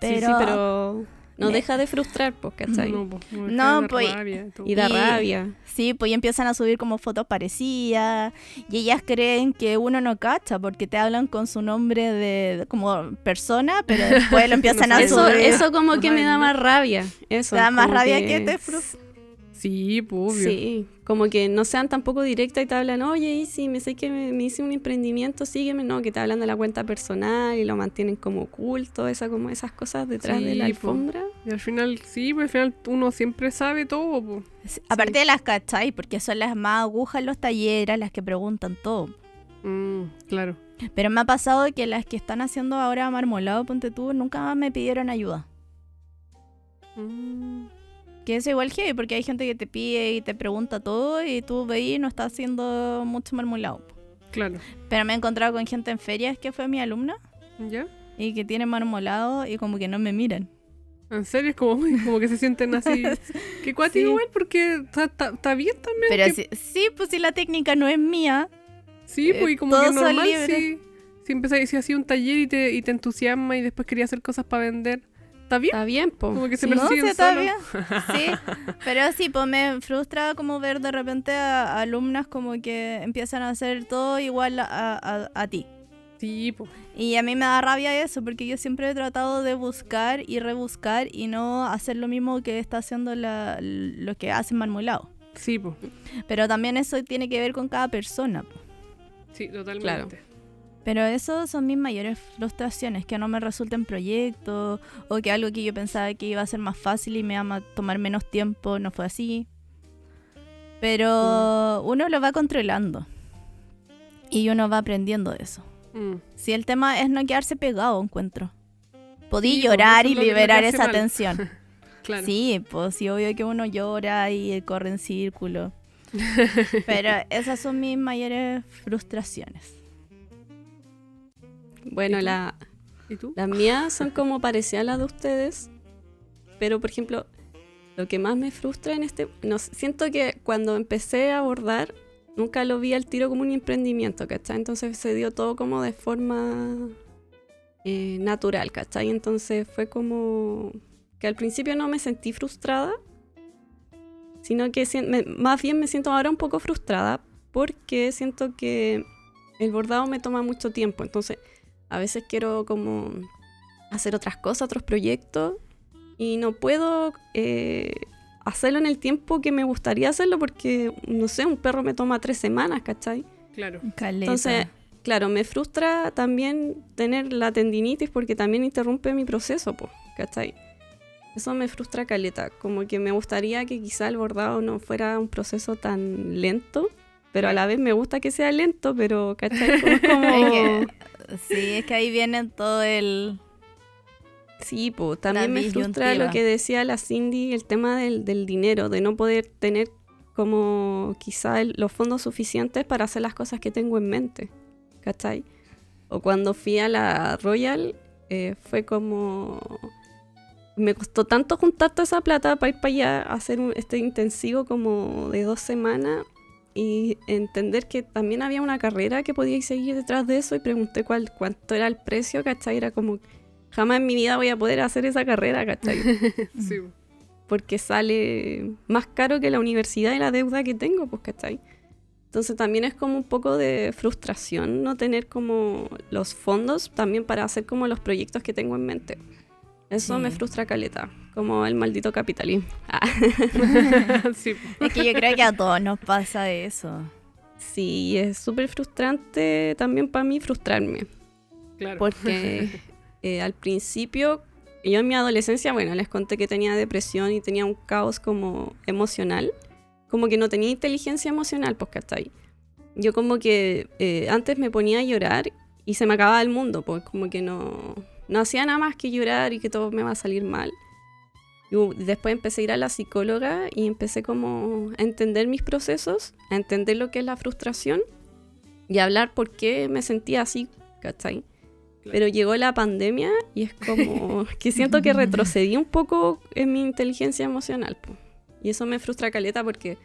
[SPEAKER 3] Sí, sí, pero no
[SPEAKER 2] Me-
[SPEAKER 3] deja de frustrar, pues, ¿cachai?
[SPEAKER 1] No, po, no,
[SPEAKER 2] pues,
[SPEAKER 1] rabia y
[SPEAKER 3] da
[SPEAKER 2] y-
[SPEAKER 3] rabia.
[SPEAKER 2] Sí, pues y empiezan a subir como fotos parecidas y ellas creen que uno no cacha porque te hablan con su nombre de, de- como persona, pero después lo empiezan
[SPEAKER 1] No
[SPEAKER 2] a
[SPEAKER 3] Eso,
[SPEAKER 2] subir.
[SPEAKER 3] eso como que
[SPEAKER 1] Ay,
[SPEAKER 3] me da más rabia. Eso.
[SPEAKER 2] te da más rabia que, te frustra.
[SPEAKER 1] Sí, obvio.
[SPEAKER 3] Sí, como que no sean tampoco directas y te hablan, oye, y si me sé que me, me hice un emprendimiento, sígueme, no, que te hablan de la cuenta personal y lo mantienen como oculto, esa, como esas cosas detrás de la
[SPEAKER 1] Sí, po.
[SPEAKER 3] alfombra.
[SPEAKER 1] Y al final, sí, pues al final uno siempre sabe todo, po.
[SPEAKER 2] Aparte de las cachai, porque son las más agujas en los talleres, las que preguntan todo.
[SPEAKER 1] Mm, claro.
[SPEAKER 2] Pero me ha pasado que las que están haciendo ahora marmolado, ponte tú, nunca me pidieron ayuda.
[SPEAKER 1] Mm,
[SPEAKER 2] Que es igual heavy, porque hay gente que te pide y te pregunta todo y tú veis y no estás haciendo mucho marmolado.
[SPEAKER 1] Claro.
[SPEAKER 2] Pero me he encontrado con gente en ferias que fue mi alumna
[SPEAKER 1] ¿Ya?
[SPEAKER 2] y que tiene marmolado y como que no me miran.
[SPEAKER 1] En serio, es como, como que se sienten así. Qué cuático
[SPEAKER 2] Sí.
[SPEAKER 1] igual, porque está- bien también.
[SPEAKER 2] Pero
[SPEAKER 1] que-
[SPEAKER 2] sí, sí, pues si la técnica no es mía,
[SPEAKER 1] Sí, pues y como que normal si, si empezáis, si hacía un taller y te, y te entusiasma y después quería hacer cosas para vender. ¿Está bien?
[SPEAKER 3] Está bien, po.
[SPEAKER 1] Como que se
[SPEAKER 3] Sí.
[SPEAKER 2] no,
[SPEAKER 1] persiguen
[SPEAKER 2] sí, está bien. Sí, pero sí, pues me frustra como ver de repente a, a alumnas como que empiezan a hacer todo igual a, a- a ti.
[SPEAKER 1] Sí, pues.
[SPEAKER 2] Y a mí me da rabia eso, porque yo siempre he tratado de buscar y rebuscar y no hacer lo mismo que está haciendo la, lo que hacen marmolado.
[SPEAKER 1] Sí, pues.
[SPEAKER 2] Pero también eso tiene que ver con cada persona. po.
[SPEAKER 1] Sí, totalmente.
[SPEAKER 3] Claro.
[SPEAKER 2] Pero eso son mis mayores frustraciones, que no me resulten proyectos o que algo que yo pensaba que iba a ser más fácil y me iba a tomar menos tiempo no fue así. Pero uno lo va controlando y uno va aprendiendo de eso.
[SPEAKER 1] Mm.
[SPEAKER 2] Si el tema es no quedarse pegado, encuentro. Podí
[SPEAKER 1] Sí, pues,
[SPEAKER 2] llorar y liberar esa
[SPEAKER 1] mal.
[SPEAKER 2] tensión.
[SPEAKER 1] Claro.
[SPEAKER 2] Sí, pues sí, obvio que uno llora y corre en círculo. Pero esas son mis mayores frustraciones.
[SPEAKER 3] Bueno,
[SPEAKER 1] ¿Y tú?
[SPEAKER 3] la,
[SPEAKER 1] ¿Y tú?
[SPEAKER 3] las mías son como parecidas a las de ustedes, pero por ejemplo, lo que más me frustra en este... No, siento que cuando empecé a abordar, nunca lo vi al tiro como un emprendimiento, ¿cachai? Entonces se dio todo como de forma eh, natural, ¿cachai? Entonces fue como que al principio no me sentí frustrada, sino que me- más bien me siento ahora un poco frustrada porque siento que el bordado me toma mucho tiempo, entonces a veces quiero como hacer otras cosas, otros proyectos y no puedo eh, hacerlo en el tiempo que me gustaría hacerlo porque, no sé, un perro me toma tres semanas, ¿cachai?
[SPEAKER 1] Claro.
[SPEAKER 2] Caleta.
[SPEAKER 3] Entonces, claro, me frustra también tener la tendinitis porque también interrumpe mi proceso, pues, ¿cachai? Eso me frustra caleta, como que me gustaría que quizá el bordado no fuera un proceso tan lento, pero a la vez me gusta que sea lento, pero, ¿cachai? Como- como-
[SPEAKER 2] sí, es que ahí viene todo el...
[SPEAKER 3] Sí, pues también me frustra lo que decía la Cindy, el tema del, del dinero, de no poder tener como quizá el- los fondos suficientes para hacer las cosas que tengo en mente, ¿cachai? O cuando fui a la Royal, eh, fue como... Me costó tanto juntar toda esa plata para ir para allá a hacer un- este intensivo como de dos semanas y entender que también había una carrera que podía seguir detrás de eso y pregunté cuál, cuánto era el precio, ¿cachai? Era como jamás en mi vida voy a poder hacer esa carrera, ¿cachai?
[SPEAKER 1] Sí.
[SPEAKER 3] Porque sale más caro que la universidad y la deuda que tengo, pues, ¿cachai? Entonces también es como un poco de frustración no tener como los fondos también para hacer como los proyectos que tengo en mente. Eso
[SPEAKER 2] Sí.
[SPEAKER 3] me frustra caleta, como el maldito capitalismo. Ah,
[SPEAKER 1] sí.
[SPEAKER 2] Es que yo creo que a todos nos pasa eso.
[SPEAKER 3] sí, es súper frustrante también para mí frustrarme.
[SPEAKER 1] Claro.
[SPEAKER 3] Porque eh, al principio, yo en mi adolescencia, bueno, les conté que tenía depresión y tenía un caos como emocional. Como que no tenía inteligencia emocional, pues, ¿cachai? Yo como que eh, antes me ponía a llorar y se me acababa el mundo, pues como que no, no hacía nada más que llorar y que todo me va a salir mal. Y después empecé a ir a la psicóloga y empecé como a entender mis procesos, a entender lo que es la frustración y a hablar por qué me sentía así, ¿cachai? Pero llegó la pandemia y es como que siento que retrocedí un poco en mi inteligencia emocional. po. Y eso me frustra caleta porque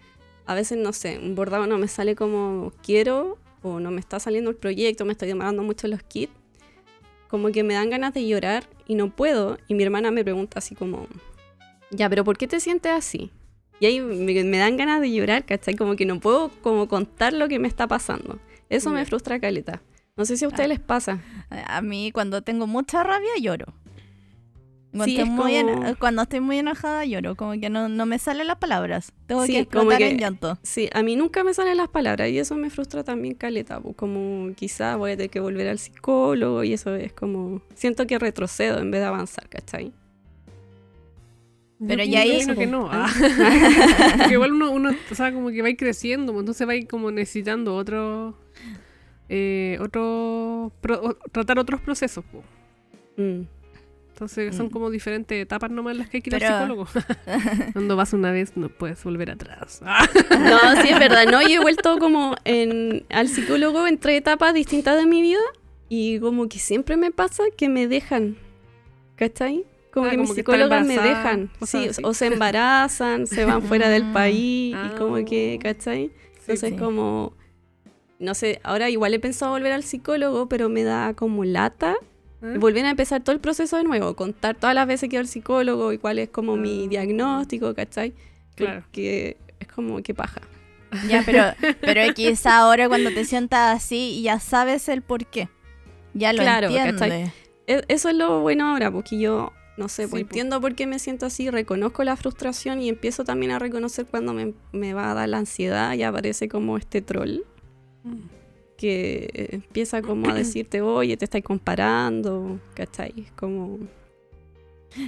[SPEAKER 3] a veces, no sé, un bordado no me sale como quiero o no me está saliendo el proyecto, me estoy demorando mucho los kits. Como que me dan ganas de llorar y no puedo. Y mi hermana me pregunta así como, ya, pero ¿por qué te sientes así? Y ahí me, me dan ganas de llorar, ¿cachai? Como que no puedo como contar lo que me está pasando. Eso me frustra caleta. No sé si a ustedes
[SPEAKER 2] Ah.
[SPEAKER 3] les pasa.
[SPEAKER 2] A mí cuando tengo mucha rabia lloro. Cuando,
[SPEAKER 3] Sí,
[SPEAKER 2] estoy,
[SPEAKER 3] es
[SPEAKER 2] muy
[SPEAKER 3] como-
[SPEAKER 2] ena- cuando estoy muy enojada lloro, como que no, no me salen las palabras. Tengo
[SPEAKER 3] Sí,
[SPEAKER 2] que
[SPEAKER 3] como
[SPEAKER 2] explotar
[SPEAKER 3] que-
[SPEAKER 2] en llanto.
[SPEAKER 3] Sí, a mí nunca me salen las palabras y eso me frustra también caleta, po, como quizá voy a tener que volver al psicólogo y eso es como, siento que retrocedo en vez de avanzar, ¿cachai?
[SPEAKER 2] Pero
[SPEAKER 1] Yo
[SPEAKER 2] ya ahí-
[SPEAKER 1] que no. ah. Porque igual uno, uno, o sea, como que va creciendo, pues, entonces va a ir como necesitando otro, eh, otro, pro- tratar otros procesos. pues.
[SPEAKER 3] Mm.
[SPEAKER 1] Entonces son
[SPEAKER 2] Mm.
[SPEAKER 1] como diferentes etapas nomás las que hay que ir
[SPEAKER 2] Pero-
[SPEAKER 1] al psicólogo. Cuando vas una vez no puedes volver atrás. Ah,
[SPEAKER 3] No, sí es verdad. No, yo he vuelto como en, al psicólogo en tres etapas distintas de mi vida y como que siempre me pasa que me dejan. ¿Cachai? Como
[SPEAKER 1] Ah,
[SPEAKER 3] que mis
[SPEAKER 1] como están
[SPEAKER 3] psicólogas me dejan. Sí, o se embarazan, se van fuera del
[SPEAKER 2] Mm.
[SPEAKER 3] país
[SPEAKER 1] Ah.
[SPEAKER 3] y como que, ¿cachai? Entonces
[SPEAKER 2] sí.
[SPEAKER 3] como, no sé, ahora igual he pensado volver al psicólogo, pero me da como lata
[SPEAKER 1] ¿eh?
[SPEAKER 3] volver a empezar todo el proceso de nuevo, contar todas las veces que al psicólogo y cuál es como mi
[SPEAKER 1] Ah.
[SPEAKER 3] diagnóstico, ¿cachai?
[SPEAKER 1] Claro.
[SPEAKER 3] Porque es como que paja.
[SPEAKER 2] Ya, pero, pero quizá ahora cuando te sientas así ya sabes el por qué. Ya lo
[SPEAKER 3] Claro,
[SPEAKER 2] entiendes.
[SPEAKER 3] ¿cachai? E- Eso es lo bueno ahora, porque yo, no sé,
[SPEAKER 1] Sí,
[SPEAKER 3] pues entiendo por qué me siento así, reconozco la frustración y empiezo también a reconocer cuando me, me va a dar la ansiedad y aparece como este troll
[SPEAKER 1] Mm.
[SPEAKER 3] Que empieza como a decirte, oye, te estáis comparando, ¿cachai? Es como...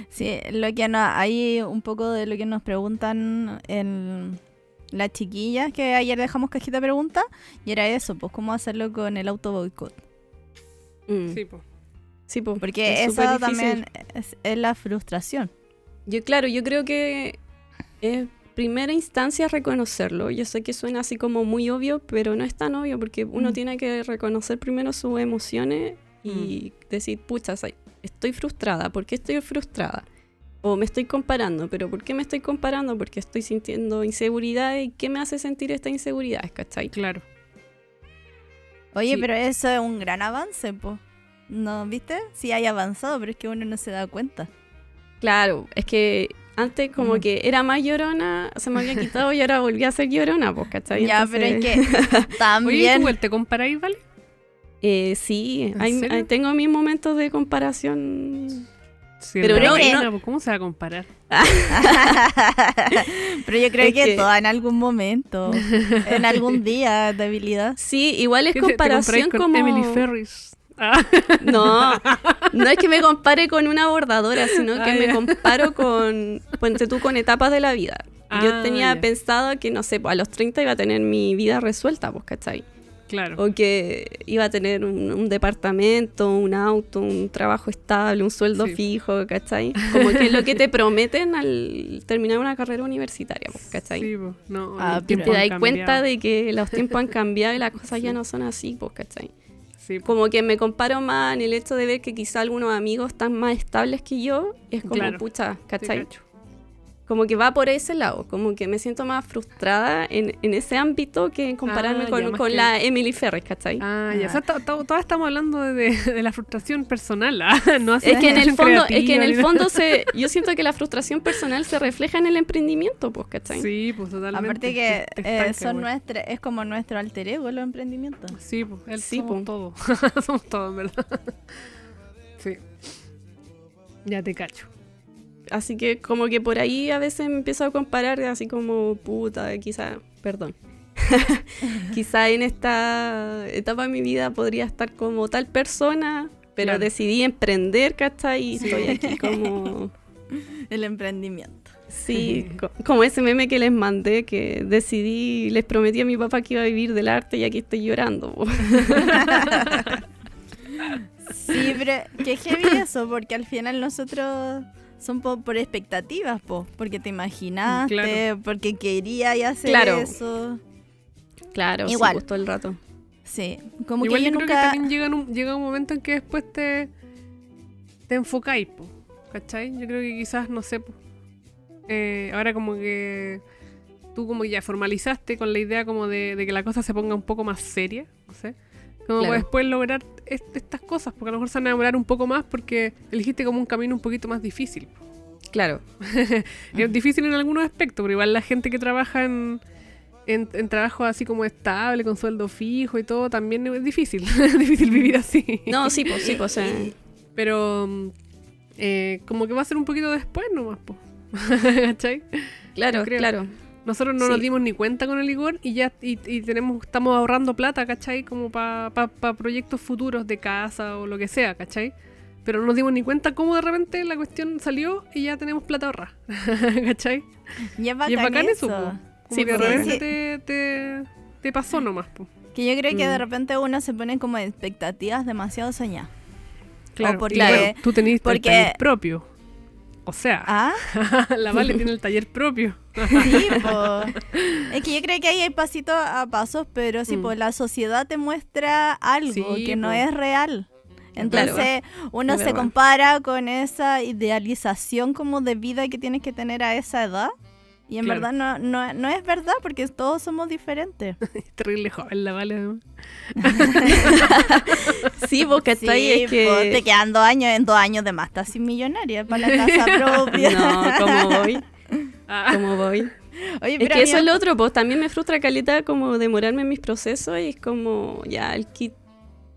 [SPEAKER 2] Sí, lo que no, hay un poco de lo que nos preguntan en las chiquillas, que ayer dejamos cajita de preguntas, y era eso, pues cómo hacerlo con el auto boicot.
[SPEAKER 3] mm,
[SPEAKER 1] Sí, po.
[SPEAKER 3] sí, po,
[SPEAKER 2] Porque
[SPEAKER 3] es
[SPEAKER 2] eso también es la frustración.
[SPEAKER 3] Yo, claro, yo creo que es primera instancia reconocerlo. Yo sé que suena así como muy obvio, pero no es tan obvio porque uno
[SPEAKER 2] Mm.
[SPEAKER 3] tiene que reconocer primero sus emociones y decir, pucha, say- estoy frustrada. ¿Por qué estoy frustrada? O me estoy comparando, pero ¿por qué me estoy comparando? Porque estoy sintiendo inseguridad y ¿qué me hace sentir esta inseguridad? ¿Cachai?
[SPEAKER 1] Claro.
[SPEAKER 2] Oye,
[SPEAKER 3] Sí.
[SPEAKER 2] pero eso es un gran avance, pues. ¿No viste? Sí hay avanzado, pero es que uno no se da cuenta.
[SPEAKER 3] Claro, es que antes como
[SPEAKER 2] Mm.
[SPEAKER 3] que era más llorona, se me había quitado y ahora volví a ser llorona, pues, ¿cachai?
[SPEAKER 2] ya, pero es que
[SPEAKER 1] Oye, ¿y tú
[SPEAKER 2] también...
[SPEAKER 1] igual te comparáis, vale?
[SPEAKER 3] Eh, sí, hay- tengo mis momentos de comparación.
[SPEAKER 1] Sí,
[SPEAKER 3] Pero
[SPEAKER 2] no-
[SPEAKER 1] pues, ¿Cómo se va a comparar?
[SPEAKER 2] pero yo creo
[SPEAKER 3] Es
[SPEAKER 2] que,
[SPEAKER 3] que-
[SPEAKER 2] toda en algún momento, en algún día, debilidad.
[SPEAKER 3] Sí, igual es
[SPEAKER 1] ¿Qué te- te
[SPEAKER 3] comparación
[SPEAKER 1] con
[SPEAKER 3] como...
[SPEAKER 1] Emily Ferris. Ah,
[SPEAKER 3] No, no es que me compare con una bordadora, sino que
[SPEAKER 1] Ah,
[SPEAKER 3] me comparo con, ponte tú, con etapas de la vida. Yo
[SPEAKER 1] Ah,
[SPEAKER 3] tenía pensado que, no sé, pues, a los 30 iba a tener mi vida resuelta, pues, ¿cachai?
[SPEAKER 1] claro.
[SPEAKER 3] O que iba a tener un, un departamento, un auto, un trabajo estable, un sueldo
[SPEAKER 1] Sí.
[SPEAKER 3] fijo, ¿cachai? Como que es lo que te prometen al terminar una carrera universitaria, pues, ¿cachai?
[SPEAKER 1] Sí, pues, no,
[SPEAKER 2] Ah,
[SPEAKER 3] te das cuenta de que los tiempos han cambiado y las cosas ya no son así, pues, ¿cachai?
[SPEAKER 1] Sí,
[SPEAKER 3] Como que me comparo más en el hecho de ver que quizá algunos amigos están más estables que yo y es como,
[SPEAKER 1] Claro.
[SPEAKER 3] pucha, ¿cachai? Como que va por ese lado, como que me siento más frustrada en, en ese ámbito que en compararme
[SPEAKER 1] Ah,
[SPEAKER 3] con, con
[SPEAKER 1] que-
[SPEAKER 3] la Emily Ferris, ¿cachai?
[SPEAKER 1] Ah, ya.
[SPEAKER 2] Ah.
[SPEAKER 1] O sea, to- to- todas estamos hablando de, de- la frustración personal. ah, No así
[SPEAKER 3] Es que en el fondo, es que en el fondo se, yo siento que la frustración personal se refleja en el emprendimiento, pues, ¿cachai?
[SPEAKER 1] Sí, pues totalmente.
[SPEAKER 2] Aparte que
[SPEAKER 1] Te- te
[SPEAKER 2] eh, son
[SPEAKER 1] igual.
[SPEAKER 2] nuestra, es como nuestro alter ego los emprendimientos.
[SPEAKER 1] Sí, pues él
[SPEAKER 3] Sí,
[SPEAKER 1] somos
[SPEAKER 3] po.
[SPEAKER 1] todo. somos todo, en verdad. sí. Ya te cacho.
[SPEAKER 3] Así que como que por ahí a veces me empiezo a comparar así como puta, quizá, perdón. quizá en esta etapa de mi vida podría estar como tal persona, pero
[SPEAKER 1] Claro.
[SPEAKER 3] decidí emprender, ¿cachai? Y estoy aquí como...
[SPEAKER 2] El emprendimiento.
[SPEAKER 3] Sí, co- como ese meme que les mandé, que decidí, les prometí a mi papá que iba a vivir del arte y aquí estoy llorando.
[SPEAKER 2] Sí, pero que heavy eso, porque al final nosotros son po- por expectativas, po, porque te imaginaste,
[SPEAKER 1] Claro.
[SPEAKER 2] porque quería y hacer
[SPEAKER 3] Claro.
[SPEAKER 2] eso.
[SPEAKER 3] Claro, sí,
[SPEAKER 2] Igual.
[SPEAKER 3] pues, todo el rato.
[SPEAKER 2] Sí, como
[SPEAKER 1] Igual
[SPEAKER 2] que
[SPEAKER 1] yo
[SPEAKER 2] yo
[SPEAKER 1] creo que también llega un, llega un momento en que después te, te enfocáis, po, ¿cachai? Yo creo que quizás, no sé, po, eh, ahora como que tú como que ya formalizaste con la idea como de, de que la cosa se ponga un poco más seria, no sé. Como
[SPEAKER 3] Claro.
[SPEAKER 1] después lograr est- estas cosas, porque a lo mejor se van a demorar un poco más porque elegiste como un camino un poquito más difícil.
[SPEAKER 3] Claro,
[SPEAKER 1] Es difícil en algunos aspectos, pero igual la gente que trabaja en, en, en trabajo así como estable, con sueldo fijo y todo, también es difícil. es difícil vivir así.
[SPEAKER 3] no, sí, pues, sí, pues, sea,
[SPEAKER 1] Pero eh, como que va a ser un poquito después nomás, po. ¿Cachai?
[SPEAKER 3] claro,
[SPEAKER 1] creo.
[SPEAKER 3] claro.
[SPEAKER 1] Nosotros no nos
[SPEAKER 3] Sí.
[SPEAKER 1] dimos ni cuenta con el Igor y ya y, y tenemos, estamos ahorrando plata, ¿cachai? Como para pa, pa proyectos futuros de casa o lo que sea, ¿cachai? Pero no nos dimos ni cuenta cómo de repente la cuestión salió y ya tenemos plata ahorrada, ¿cachai?
[SPEAKER 2] Y es bacán,
[SPEAKER 1] y es bacán eso,
[SPEAKER 2] eso.
[SPEAKER 3] Sí,
[SPEAKER 1] que de repente
[SPEAKER 2] sí.
[SPEAKER 1] te, te, te pasó nomás, po.
[SPEAKER 2] Que yo creo que de
[SPEAKER 3] Mm.
[SPEAKER 2] repente uno se pone como expectativas demasiado soñadas.
[SPEAKER 1] Claro,
[SPEAKER 2] porque...
[SPEAKER 1] y bueno, tú tenés
[SPEAKER 2] porque-
[SPEAKER 1] el propio. O sea,
[SPEAKER 2] ¿Ah?
[SPEAKER 1] la Vale tiene el taller propio.
[SPEAKER 2] Sí, po. Es que yo creo que ahí hay pasito a pasos, pero sí,
[SPEAKER 1] Mm.
[SPEAKER 2] pues la sociedad te muestra algo
[SPEAKER 1] Sí,
[SPEAKER 2] que no es real. Entonces uno se compara con esa idealización como de vida que tienes que tener a esa edad. Y en
[SPEAKER 1] Claro.
[SPEAKER 2] verdad no, no, no es verdad porque todos somos diferentes.
[SPEAKER 1] Es terrible joven la Vale.
[SPEAKER 3] Sí, vos cachai,
[SPEAKER 2] Sí,
[SPEAKER 3] es que...
[SPEAKER 2] po, te quedan dos años, en dos años de más estás sin millonaria para la casa propia.
[SPEAKER 3] No, como voy,
[SPEAKER 1] Ah,
[SPEAKER 3] como voy.
[SPEAKER 2] Oye,
[SPEAKER 3] Es
[SPEAKER 2] pero
[SPEAKER 3] que eso es lo otro, pues también me frustra caleta como demorarme en mis procesos y es como ya el kit,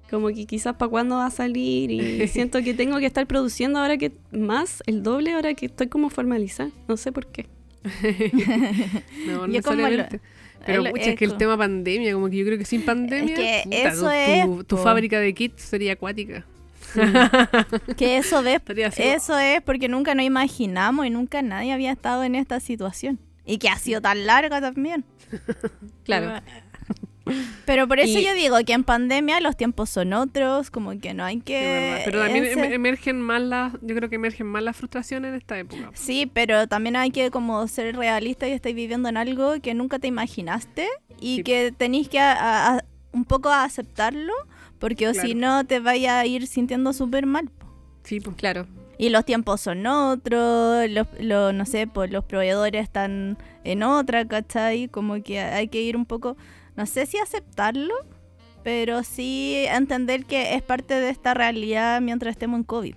[SPEAKER 3] como que quizás para cuándo va a salir y siento que tengo que estar produciendo ahora que más, el doble ahora que estoy como formalizada, no sé por qué.
[SPEAKER 1] no, no
[SPEAKER 2] Yo como lo-
[SPEAKER 1] necesariamente. Pero
[SPEAKER 2] el-
[SPEAKER 1] pucha, es que el tema pandemia, como que yo creo que sin pandemia,
[SPEAKER 2] que
[SPEAKER 1] puta,
[SPEAKER 2] eso
[SPEAKER 1] tu,
[SPEAKER 2] es,
[SPEAKER 1] tu- tu
[SPEAKER 2] po.
[SPEAKER 1] fábrica de kits sería acuática.
[SPEAKER 2] que eso
[SPEAKER 1] así,
[SPEAKER 2] Eso es porque nunca nos imaginamos y nunca nadie había estado en esta situación. Y que ha sido tan larga también.
[SPEAKER 3] Claro.
[SPEAKER 2] Pero por eso
[SPEAKER 3] Y-
[SPEAKER 2] yo digo que en pandemia los tiempos son otros, como que no hay que...
[SPEAKER 1] Pero también em- emergen más las, yo creo que emergen más las frustraciones en esta época.
[SPEAKER 2] Sí, pero también hay que como ser realista y estáis viviendo en algo que nunca te imaginaste y
[SPEAKER 1] Sí.
[SPEAKER 2] que tenéis que a- a- un poco aceptarlo porque o si no te vaya a ir sintiendo súper mal.
[SPEAKER 1] Sí, pues.
[SPEAKER 3] Claro.
[SPEAKER 2] Y los tiempos son otros, los, los- no sé, pues los proveedores están en otra, ¿cachai? Como que hay que ir un poco, no sé si aceptarlo, pero sí entender que es parte de esta realidad mientras estemos en COVID.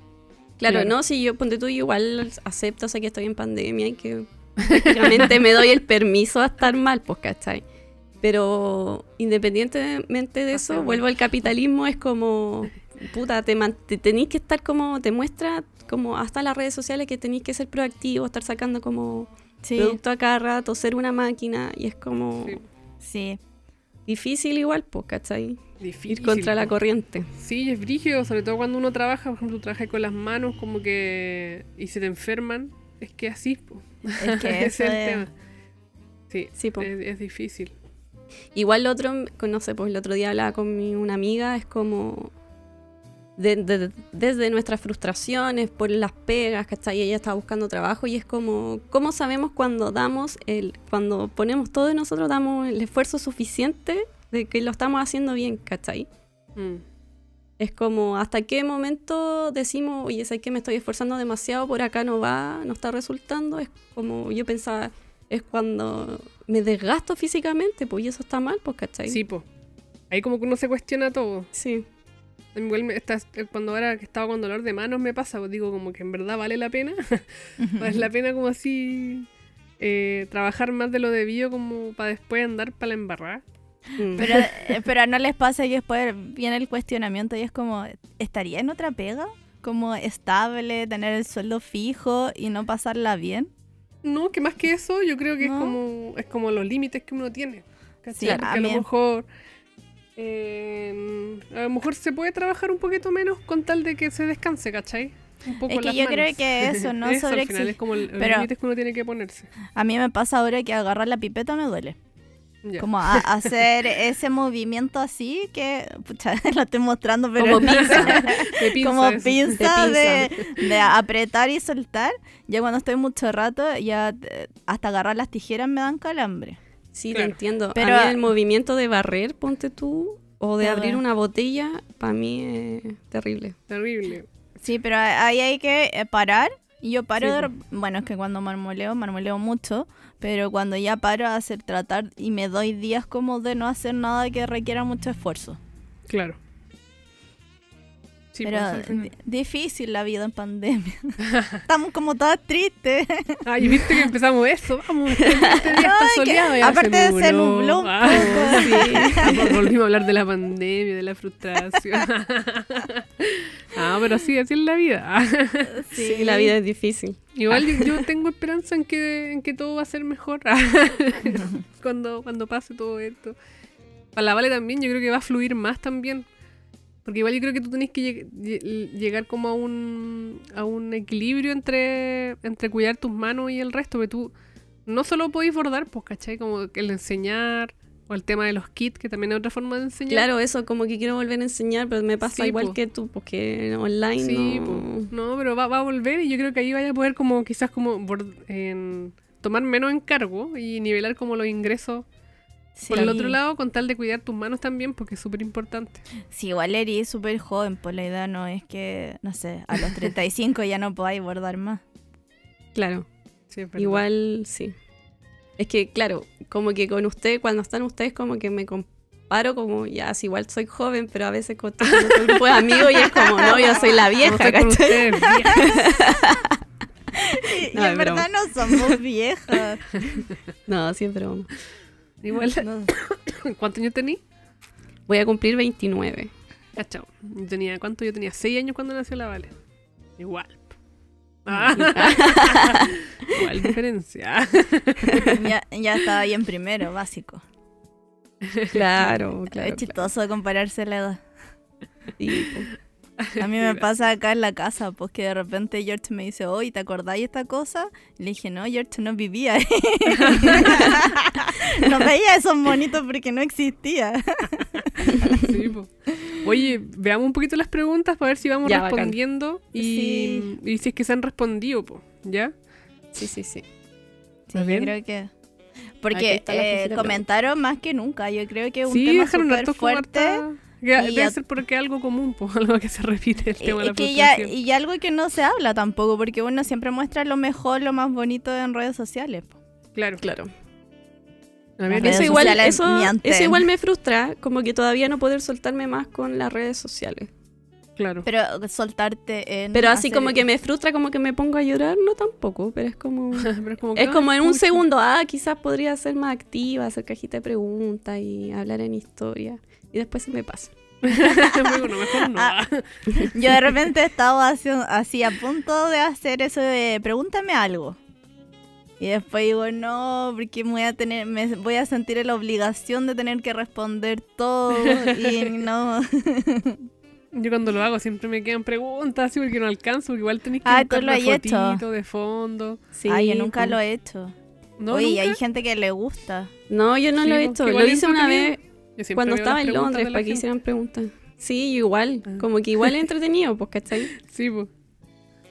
[SPEAKER 3] Claro,
[SPEAKER 1] Claro.
[SPEAKER 3] no, si yo, ponte tú, yo igual acepto, sé que estoy en pandemia y que prácticamente me doy el permiso a estar mal, pues, ¿cachai? Pero independientemente de eso, vuelvo al capitalismo, es como, puta, te, te tenéis que estar como, te muestra como hasta las redes sociales que tenéis que ser proactivo, estar sacando como
[SPEAKER 2] Sí,
[SPEAKER 3] producto a cada rato, ser una máquina, y es como
[SPEAKER 1] Sí.
[SPEAKER 2] sí.
[SPEAKER 3] Difícil igual, pues, ¿cachai?
[SPEAKER 1] Difícil.
[SPEAKER 3] Ir contra la corriente.
[SPEAKER 1] Sí, es brígido, sobre todo cuando uno trabaja, por ejemplo, tú trabajas con las manos como que... y se te enferman, es que así, po.
[SPEAKER 2] Es que
[SPEAKER 1] es el
[SPEAKER 2] es...
[SPEAKER 1] tema. Sí,
[SPEAKER 3] Sí, po.
[SPEAKER 1] es, es difícil.
[SPEAKER 3] Igual lo otro, con- no sé, pues el otro día hablaba con mi, una amiga, es como de- de- desde nuestras frustraciones por las pegas, ¿cachai? Ella estaba buscando trabajo y es como, ¿cómo sabemos cuando damos el, cuando ponemos todo de nosotros, damos el esfuerzo suficiente de que lo estamos haciendo bien, ¿cachai?
[SPEAKER 1] Mm.
[SPEAKER 3] Es como, ¿hasta qué momento decimos, oye, sé que me estoy esforzando demasiado, por acá no va, no está resultando? Es como, yo pensaba, es cuando me desgasto físicamente, pues y eso está mal, pues, ¿cachai?
[SPEAKER 1] Sí, po. Ahí como que uno se cuestiona todo.
[SPEAKER 3] Sí.
[SPEAKER 1] Igual me- está- cuando ahora que estaba con dolor de manos me pasa, pues digo como que en verdad vale la pena. vale la pena como así eh, trabajar más de lo debido como para después andar para la embarrada.
[SPEAKER 3] Mm.
[SPEAKER 2] Pero, eh, pero no les pasa y después viene el cuestionamiento y es como, ¿estaría en otra pega? Como estable, tener el sueldo fijo y no pasarla bien.
[SPEAKER 1] No, que más que eso, yo creo que
[SPEAKER 2] ¿No?
[SPEAKER 1] es como es como los límites que uno tiene. ¿cachai?
[SPEAKER 2] Sí,
[SPEAKER 1] Porque a lo mejor eh, a lo mejor se puede trabajar un poquito menos con tal de que se descanse, ¿cachai? Un poco
[SPEAKER 2] Es que yo creo que eso, no
[SPEAKER 1] Eso, al
[SPEAKER 2] sobre
[SPEAKER 1] final es como el- límites que uno tiene que ponerse.
[SPEAKER 2] A mí me pasa ahora que agarrar la pipeta me duele. Como a- hacer ese movimiento así que, pucha, lo estoy mostrando, pero
[SPEAKER 3] Como pinza.
[SPEAKER 1] De pinza
[SPEAKER 2] como pinza
[SPEAKER 3] De
[SPEAKER 2] de, de apretar y soltar. Ya cuando estoy mucho rato, ya eh, hasta agarrar las tijeras me dan calambre.
[SPEAKER 3] Sí,
[SPEAKER 1] Claro.
[SPEAKER 3] te entiendo.
[SPEAKER 2] Pero-
[SPEAKER 3] a mí el movimiento de barrer, ponte tú, o de abrir una botella, para mí es terrible.
[SPEAKER 1] Terrible.
[SPEAKER 2] Sí, pero ahí hay que eh, parar. Y yo paro,
[SPEAKER 1] Sí,
[SPEAKER 2] de bueno, es que cuando marmoleo, marmoleo mucho, pero cuando ya paro a hacer tratar y me doy días como de no hacer nada que requiera mucho esfuerzo.
[SPEAKER 1] Claro. Sí,
[SPEAKER 2] pero
[SPEAKER 1] pues,
[SPEAKER 2] difícil la vida en pandemia. Estamos como todas tristes.
[SPEAKER 1] Ay, viste que empezamos eso, vamos, este, día está
[SPEAKER 2] Ay, que-
[SPEAKER 1] soleado. ya
[SPEAKER 2] aparte se nubló un
[SPEAKER 1] Ah, sí. Volvimos a hablar de la pandemia, de la frustración. ah, pero sí, así es la vida.
[SPEAKER 3] Sí, la vida es difícil.
[SPEAKER 1] Igual yo, yo tengo esperanza en que, en que todo va a ser mejor cuando, cuando pase todo esto. Para la Vale también, yo creo que va a fluir más también. Porque igual yo creo que tú tenés que lleg- lle- llegar como a un, a un equilibrio entre, entre cuidar tus manos y el resto. Porque tú no solo podéis bordar, pues, ¿cachai? Como que el enseñar, O el tema de los kits, que también es otra forma de enseñar.
[SPEAKER 3] Claro, eso como que quiero volver a enseñar, pero me pasa
[SPEAKER 1] Sí,
[SPEAKER 3] igual
[SPEAKER 1] po.
[SPEAKER 3] que tú, porque online
[SPEAKER 1] Sí,
[SPEAKER 3] no...
[SPEAKER 1] po. no, pero va, va a volver y yo creo que ahí vaya a poder como quizás como en- tomar menos encargo y nivelar como los ingresos
[SPEAKER 2] Sí.
[SPEAKER 1] por el otro lado con tal de cuidar tus manos también porque es súper importante.
[SPEAKER 2] Sí, igual eres súper joven, pues la idea no es que, no sé, a los 35 ya no podáis bordar más.
[SPEAKER 3] Claro,
[SPEAKER 1] Sí, es
[SPEAKER 3] igual sí. Es que, claro, como que con usted, cuando están ustedes, como que me comparo como, ya, igual soy joven, pero a veces con otro grupo de amigos y es como, no, yo soy la
[SPEAKER 1] No
[SPEAKER 3] vieja, ¿cachai?
[SPEAKER 1] ustedes, vieja.
[SPEAKER 2] Y,
[SPEAKER 3] No,
[SPEAKER 2] en
[SPEAKER 3] es
[SPEAKER 2] verdad no somos viejas.
[SPEAKER 3] No, siempre vamos.
[SPEAKER 1] Igual,
[SPEAKER 2] No.
[SPEAKER 1] ¿cuántos años tení?
[SPEAKER 3] Voy a cumplir 29.
[SPEAKER 1] Cachao. Tenía, ¿cuánto? Yo tenía 6 años cuando nació la Vale. Igual. Ah. Igual diferencia.
[SPEAKER 2] ya, ya estaba ahí en primero, básico.
[SPEAKER 3] Claro, claro.
[SPEAKER 2] es chistoso compararse la edad.
[SPEAKER 3] claro. Sí.
[SPEAKER 2] A mí me pasa acá en la casa, pues que de repente George me dice, oye, ¿te acordáis de esta cosa? Y le dije, no, George no vivía ahí. no veía esos monitos porque no existía.
[SPEAKER 1] Sí, po. Oye, veamos un poquito las preguntas para ver si vamos
[SPEAKER 3] Ya,
[SPEAKER 1] respondiendo y,
[SPEAKER 2] Sí.
[SPEAKER 1] y si es que se han respondido, po. ¿ya?
[SPEAKER 3] Sí, sí, sí.
[SPEAKER 2] Sí,
[SPEAKER 1] ¿Está
[SPEAKER 2] yo
[SPEAKER 1] bien?
[SPEAKER 2] creo que... Porque eh, comentaron más que nunca. Yo creo que es un
[SPEAKER 1] sí,
[SPEAKER 2] tema
[SPEAKER 1] dejaron
[SPEAKER 2] súper fuerte. y
[SPEAKER 1] Debe
[SPEAKER 2] ya-
[SPEAKER 1] ser porque es algo común, po, algo que se repite el tema de la
[SPEAKER 2] es que ya, y algo que no se habla tampoco, porque uno siempre muestra lo mejor, lo más bonito en redes sociales. po.
[SPEAKER 1] Claro.
[SPEAKER 3] Claro.
[SPEAKER 1] A
[SPEAKER 3] Eso igual, eso, eso igual me frustra, como que todavía no poder soltarme más con las redes sociales.
[SPEAKER 1] Claro.
[SPEAKER 2] Pero soltarte en...
[SPEAKER 3] Pero así
[SPEAKER 2] hacer-
[SPEAKER 3] como que me frustra, como que me pongo a llorar, no tampoco, pero es como...
[SPEAKER 1] Pero es como, que,
[SPEAKER 3] Es como
[SPEAKER 1] ay,
[SPEAKER 3] en un segundo, ah, quizás podría ser más activa, hacer cajita de preguntas y hablar en historia. Y después se me pasa.
[SPEAKER 1] Mejor no.
[SPEAKER 2] Ah. Yo de repente estaba así, así a punto de hacer eso de pregúntame algo. Y después digo, no, porque me voy a tener, me voy a sentir en la obligación de tener que responder todo. y no.
[SPEAKER 1] Yo cuando lo hago siempre me quedan preguntas así porque no alcanzo, porque igual tenéis que
[SPEAKER 2] Ah,
[SPEAKER 1] buscar una
[SPEAKER 2] hecho.
[SPEAKER 1] de fondo.
[SPEAKER 3] Sí,
[SPEAKER 2] Ay, yo nunca
[SPEAKER 3] pues.
[SPEAKER 2] lo he hecho.
[SPEAKER 1] ¿No?
[SPEAKER 2] Oye,
[SPEAKER 1] ¿Nunca?
[SPEAKER 2] hay gente que le gusta.
[SPEAKER 3] No, yo no
[SPEAKER 1] Sí,
[SPEAKER 3] lo he
[SPEAKER 1] porque
[SPEAKER 3] hecho. Lo hice una vez cuando estaba en Londres para que
[SPEAKER 1] gente.
[SPEAKER 3] hicieran preguntas. Sí, igual.
[SPEAKER 1] Ah.
[SPEAKER 3] Como que igual es entretenido, pues, ¿cachai?
[SPEAKER 1] Sí, pues.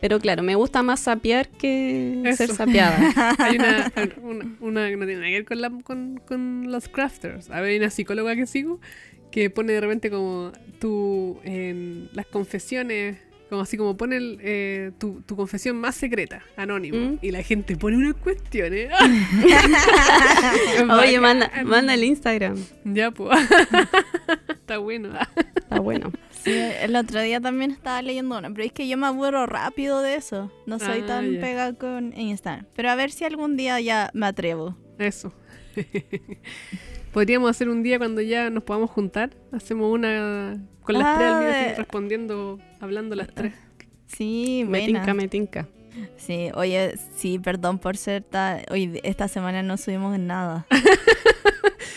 [SPEAKER 3] Pero claro, me gusta más sapear que
[SPEAKER 1] Eso.
[SPEAKER 3] ser sapeada.
[SPEAKER 1] Hay una, una, una que no tiene nada que ver con, la, con, con los crafters. A ver, hay una psicóloga que sigo que pone de repente como tu, en las confesiones, como así como pone el, eh, tu, tu confesión más secreta, anónimo.
[SPEAKER 3] ¿Mm?
[SPEAKER 1] Y la gente pone unas cuestiones.
[SPEAKER 3] Oye, manda, manda el Instagram.
[SPEAKER 1] Ya, pues. Está bueno.
[SPEAKER 3] Está bueno.
[SPEAKER 2] Sí, el otro día también estaba leyendo una, pero es que yo me aburro rápido de eso. No soy
[SPEAKER 1] Ah,
[SPEAKER 2] tan
[SPEAKER 1] ya.
[SPEAKER 2] pegada con Instagram. Pero a ver si algún día ya me atrevo.
[SPEAKER 1] Eso. Podríamos hacer un día cuando ya nos podamos juntar. Hacemos una con las
[SPEAKER 2] Ah,
[SPEAKER 1] tres al día, así,
[SPEAKER 2] de-
[SPEAKER 1] respondiendo, hablando las tres.
[SPEAKER 2] Sí,
[SPEAKER 3] Me
[SPEAKER 2] buena.
[SPEAKER 3] tinca, me tinca.
[SPEAKER 2] Sí, oye, sí, perdón por ser tan... Hoy, esta semana no subimos en nada.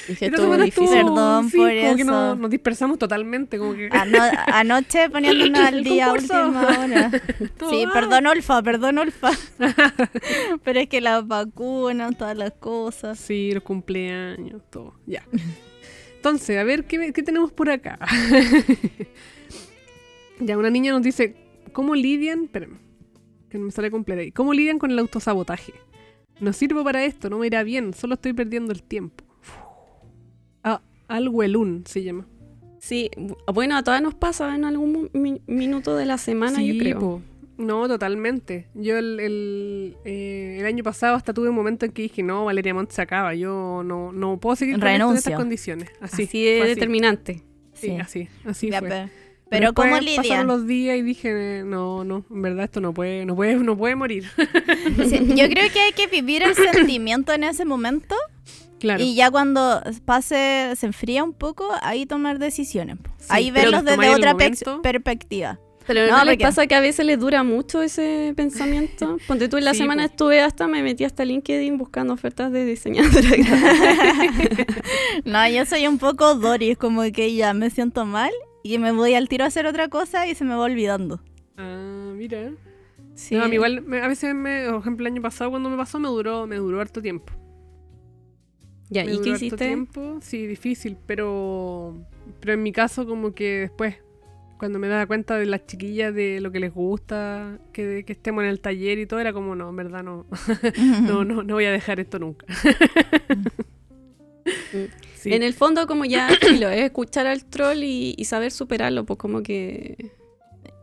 [SPEAKER 3] Dije,
[SPEAKER 1] semana
[SPEAKER 3] difícil.
[SPEAKER 2] Perdón
[SPEAKER 1] sí,
[SPEAKER 2] por
[SPEAKER 1] como que
[SPEAKER 2] eso.
[SPEAKER 1] no- nos dispersamos totalmente, como que
[SPEAKER 2] Ano- anoche poniéndonos al día
[SPEAKER 1] concurso.
[SPEAKER 2] última hora. Sí, perdón, Olfa, perdón, Olfa. Pero es que las vacunas, todas las cosas.
[SPEAKER 1] Sí, los cumpleaños, todo. Ya. Entonces, a ver, ¿qué, qué tenemos por acá? ya, una niña nos dice, ¿cómo lidian? Espérame, que no me sale completa ahí. ¿Cómo lidian con el autosabotaje? No sirvo para esto, no me irá bien, solo estoy perdiendo el tiempo. Alwelun se llama.
[SPEAKER 3] Sí, bueno, a todas nos pasa en algún mi- minuto de la semana,
[SPEAKER 1] Sí,
[SPEAKER 3] yo creo.
[SPEAKER 1] po. No, totalmente. Yo el, el, eh, el año pasado hasta tuve un momento en que dije, no, Valeria Montt se acaba, yo no, no puedo seguir con estas condiciones. Así,
[SPEAKER 3] Así de
[SPEAKER 1] fue
[SPEAKER 3] determinante.
[SPEAKER 1] Sí, así, así
[SPEAKER 2] Ya,
[SPEAKER 1] fue.
[SPEAKER 2] pe-
[SPEAKER 1] Pero,
[SPEAKER 2] Pero,
[SPEAKER 1] después
[SPEAKER 2] ¿cómo
[SPEAKER 1] Pasaron
[SPEAKER 2] lidian?
[SPEAKER 1] los días y dije, no, no, en verdad esto no puede, no puede, no puede morir.
[SPEAKER 2] Sí, yo creo que hay que vivir el sentimiento en ese momento
[SPEAKER 1] claro.
[SPEAKER 2] y ya cuando pase, se enfría un poco, ahí tomar decisiones.
[SPEAKER 1] Sí,
[SPEAKER 2] ahí verlos desde otra perspectiva.
[SPEAKER 3] Pero
[SPEAKER 2] No,
[SPEAKER 3] no, les pasa que a veces les dura mucho ese pensamiento. Ponte tú en la
[SPEAKER 1] Sí,
[SPEAKER 3] semana estuve hasta, me metí hasta LinkedIn buscando ofertas de diseñadora.
[SPEAKER 2] No, yo soy un poco Doris, como que ya me siento mal y me voy al tiro a hacer otra cosa y se me va olvidando.
[SPEAKER 1] Ah, mira.
[SPEAKER 2] Sí.
[SPEAKER 1] No, a mí igual, me- a veces, me, por ejemplo, el año pasado cuando me pasó, me duró, me duró harto tiempo.
[SPEAKER 3] Ya,
[SPEAKER 1] Me
[SPEAKER 3] ¿y qué hiciste?
[SPEAKER 1] tiempo. Sí, difícil, pero, pero en mi caso como que después, cuando me daba cuenta de las chiquillas, de lo que les gusta, que, que estemos en el taller y todo, era como, no, en verdad no, no, no, no voy a dejar esto nunca. Sí.
[SPEAKER 3] En el fondo, como ya filo, es escuchar al troll y, y saber superarlo, pues como que.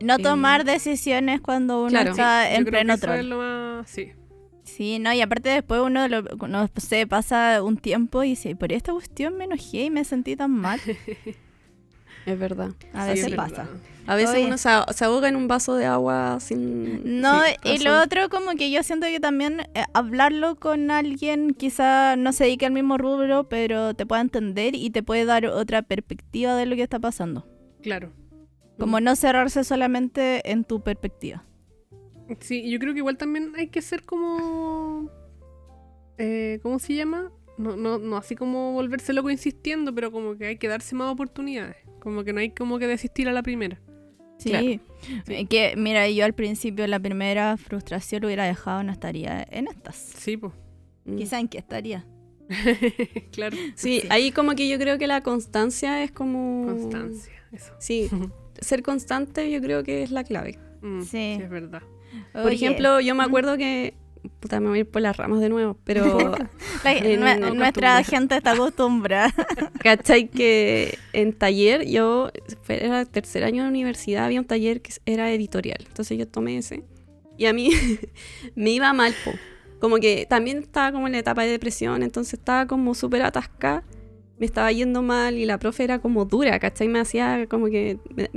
[SPEAKER 2] No
[SPEAKER 3] Eh,
[SPEAKER 2] tomar decisiones cuando uno
[SPEAKER 3] claro.
[SPEAKER 2] está
[SPEAKER 1] Yo
[SPEAKER 2] en pleno
[SPEAKER 1] eso
[SPEAKER 2] troll.
[SPEAKER 1] es lo más... Sí.
[SPEAKER 2] Sí, no, y aparte después uno, lo, no sé, pasa un tiempo y dice, por esta cuestión me enojé y me sentí tan mal.
[SPEAKER 3] Es verdad.
[SPEAKER 2] A veces
[SPEAKER 1] es
[SPEAKER 2] pasa.
[SPEAKER 3] A veces
[SPEAKER 2] Oye.
[SPEAKER 3] uno se, se ahoga en un vaso de agua sin.
[SPEAKER 2] No, y lo otro como que yo siento que también eh, hablarlo con alguien quizá no se dedique al mismo rubro, pero te pueda entender y te puede dar otra perspectiva de lo que está pasando.
[SPEAKER 1] Claro.
[SPEAKER 2] Como no cerrarse solamente en tu perspectiva.
[SPEAKER 1] Sí, yo creo que igual también hay que ser como... eh, ¿Cómo se llama? No, no, no así como volverse loco insistiendo, pero como que hay que darse más oportunidades. Como que no hay como que desistir a la primera.
[SPEAKER 2] Sí.
[SPEAKER 3] Claro.
[SPEAKER 2] Que, mira, yo al principio la primera frustración lo hubiera dejado, no estaría en estas.
[SPEAKER 1] Sí, pues.
[SPEAKER 2] Quizá en qué estaría.
[SPEAKER 1] claro.
[SPEAKER 3] Sí,
[SPEAKER 2] Sí.
[SPEAKER 3] ahí como que yo creo que la constancia es como.
[SPEAKER 1] Constancia, eso.
[SPEAKER 3] Sí, ser constante yo creo que es la clave.
[SPEAKER 1] Mm,
[SPEAKER 2] Sí.
[SPEAKER 1] sí, es verdad.
[SPEAKER 3] Por
[SPEAKER 2] Oye,
[SPEAKER 3] ejemplo, yo me acuerdo que. Puta, me voy a ir por las ramas de nuevo, pero.
[SPEAKER 2] la-
[SPEAKER 3] en-
[SPEAKER 2] nue-
[SPEAKER 3] no
[SPEAKER 2] nuestra gente está acostumbrada.
[SPEAKER 3] ¿Cachai? Que en taller, yo, era el tercer año de la universidad, había un taller que era editorial. Entonces yo tomé ese. Y a mí me iba mal, po. Como que también estaba como en la etapa de depresión, entonces estaba como súper atascada. Me estaba yendo mal y la profe era como dura, ¿cachai? Me hacía como que... Me,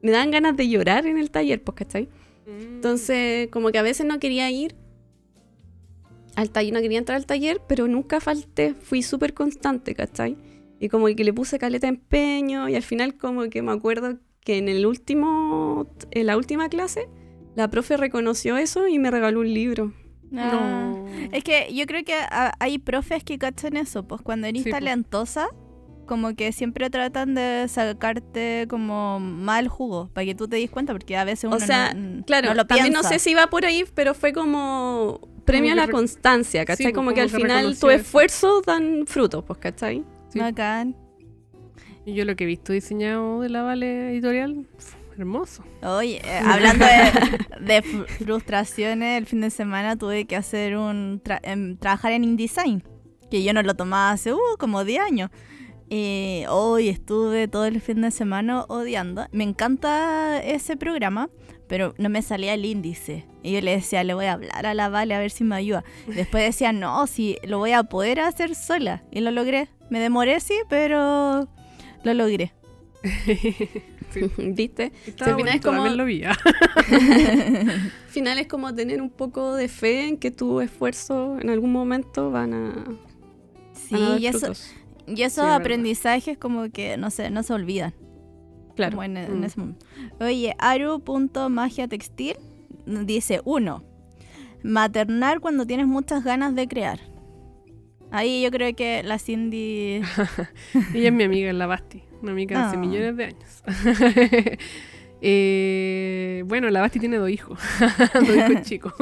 [SPEAKER 3] me daban ganas de llorar en el taller, pues, ¿cachai? Entonces, como que a veces no quería ir al taller, no quería entrar al taller, pero nunca falté, fui súper constante, ¿cachai? Y como que le puse caleta de empeño y al final como que me acuerdo que en el último, en la última clase, la profe reconoció eso y me regaló un libro.
[SPEAKER 2] Ah. Es que yo creo que hay profes que cachan eso, pues cuando eres
[SPEAKER 1] Sí, pues.
[SPEAKER 2] Como que siempre tratan de sacarte como mal jugo, para que tú te des cuenta, porque a veces uno
[SPEAKER 3] O sea,
[SPEAKER 2] no,
[SPEAKER 3] claro,
[SPEAKER 2] no lo
[SPEAKER 3] también no
[SPEAKER 2] piensa.
[SPEAKER 3] sé si va por ahí, pero fue como premio a la constancia, ¿cachai?
[SPEAKER 1] Sí, pues,
[SPEAKER 3] como que al
[SPEAKER 1] que
[SPEAKER 3] final tu esfuerzo dan frutos, pues, ¿cachai?
[SPEAKER 1] Sí.
[SPEAKER 2] Bacán.
[SPEAKER 1] Y yo lo que he visto diseñado de la Vale Editorial, pf, hermoso.
[SPEAKER 2] Oye, eh, hablando de, de fr- frustraciones, el fin de semana tuve que hacer un tra- em, trabajar en InDesign, que yo no lo tomaba hace uh, como 10 años. Y hoy estuve todo el fin de semana odiando. Me encanta ese programa, pero no me salía el índice. Y yo le decía, le voy a hablar a la Vale a ver si me ayuda. Después decía, no, si lo voy a poder hacer sola. Y lo logré. Me demoré, sí, pero lo logré.
[SPEAKER 1] Sí.
[SPEAKER 3] ¿Viste? Al final es como-
[SPEAKER 1] lo vi.
[SPEAKER 3] final es como tener un poco de fe en que tu esfuerzo en algún momento van a,
[SPEAKER 2] Sí,
[SPEAKER 3] van a dar
[SPEAKER 2] y eso. Y esos
[SPEAKER 1] Sí, es verdad.
[SPEAKER 2] aprendizajes como que no sé, no se olvidan.
[SPEAKER 3] Claro.
[SPEAKER 2] como en, en
[SPEAKER 1] Mm.
[SPEAKER 2] ese momento. Oye, Aru.magiatextil dice, uno, maternar cuando tienes muchas ganas de crear. Ahí yo creo que la Cindy...
[SPEAKER 1] Ella es mi amiga, la Basti. Una amiga hace
[SPEAKER 2] Ah.
[SPEAKER 1] millones de años. Eh, bueno, la Basti tiene dos hijos. dos hijos chicos.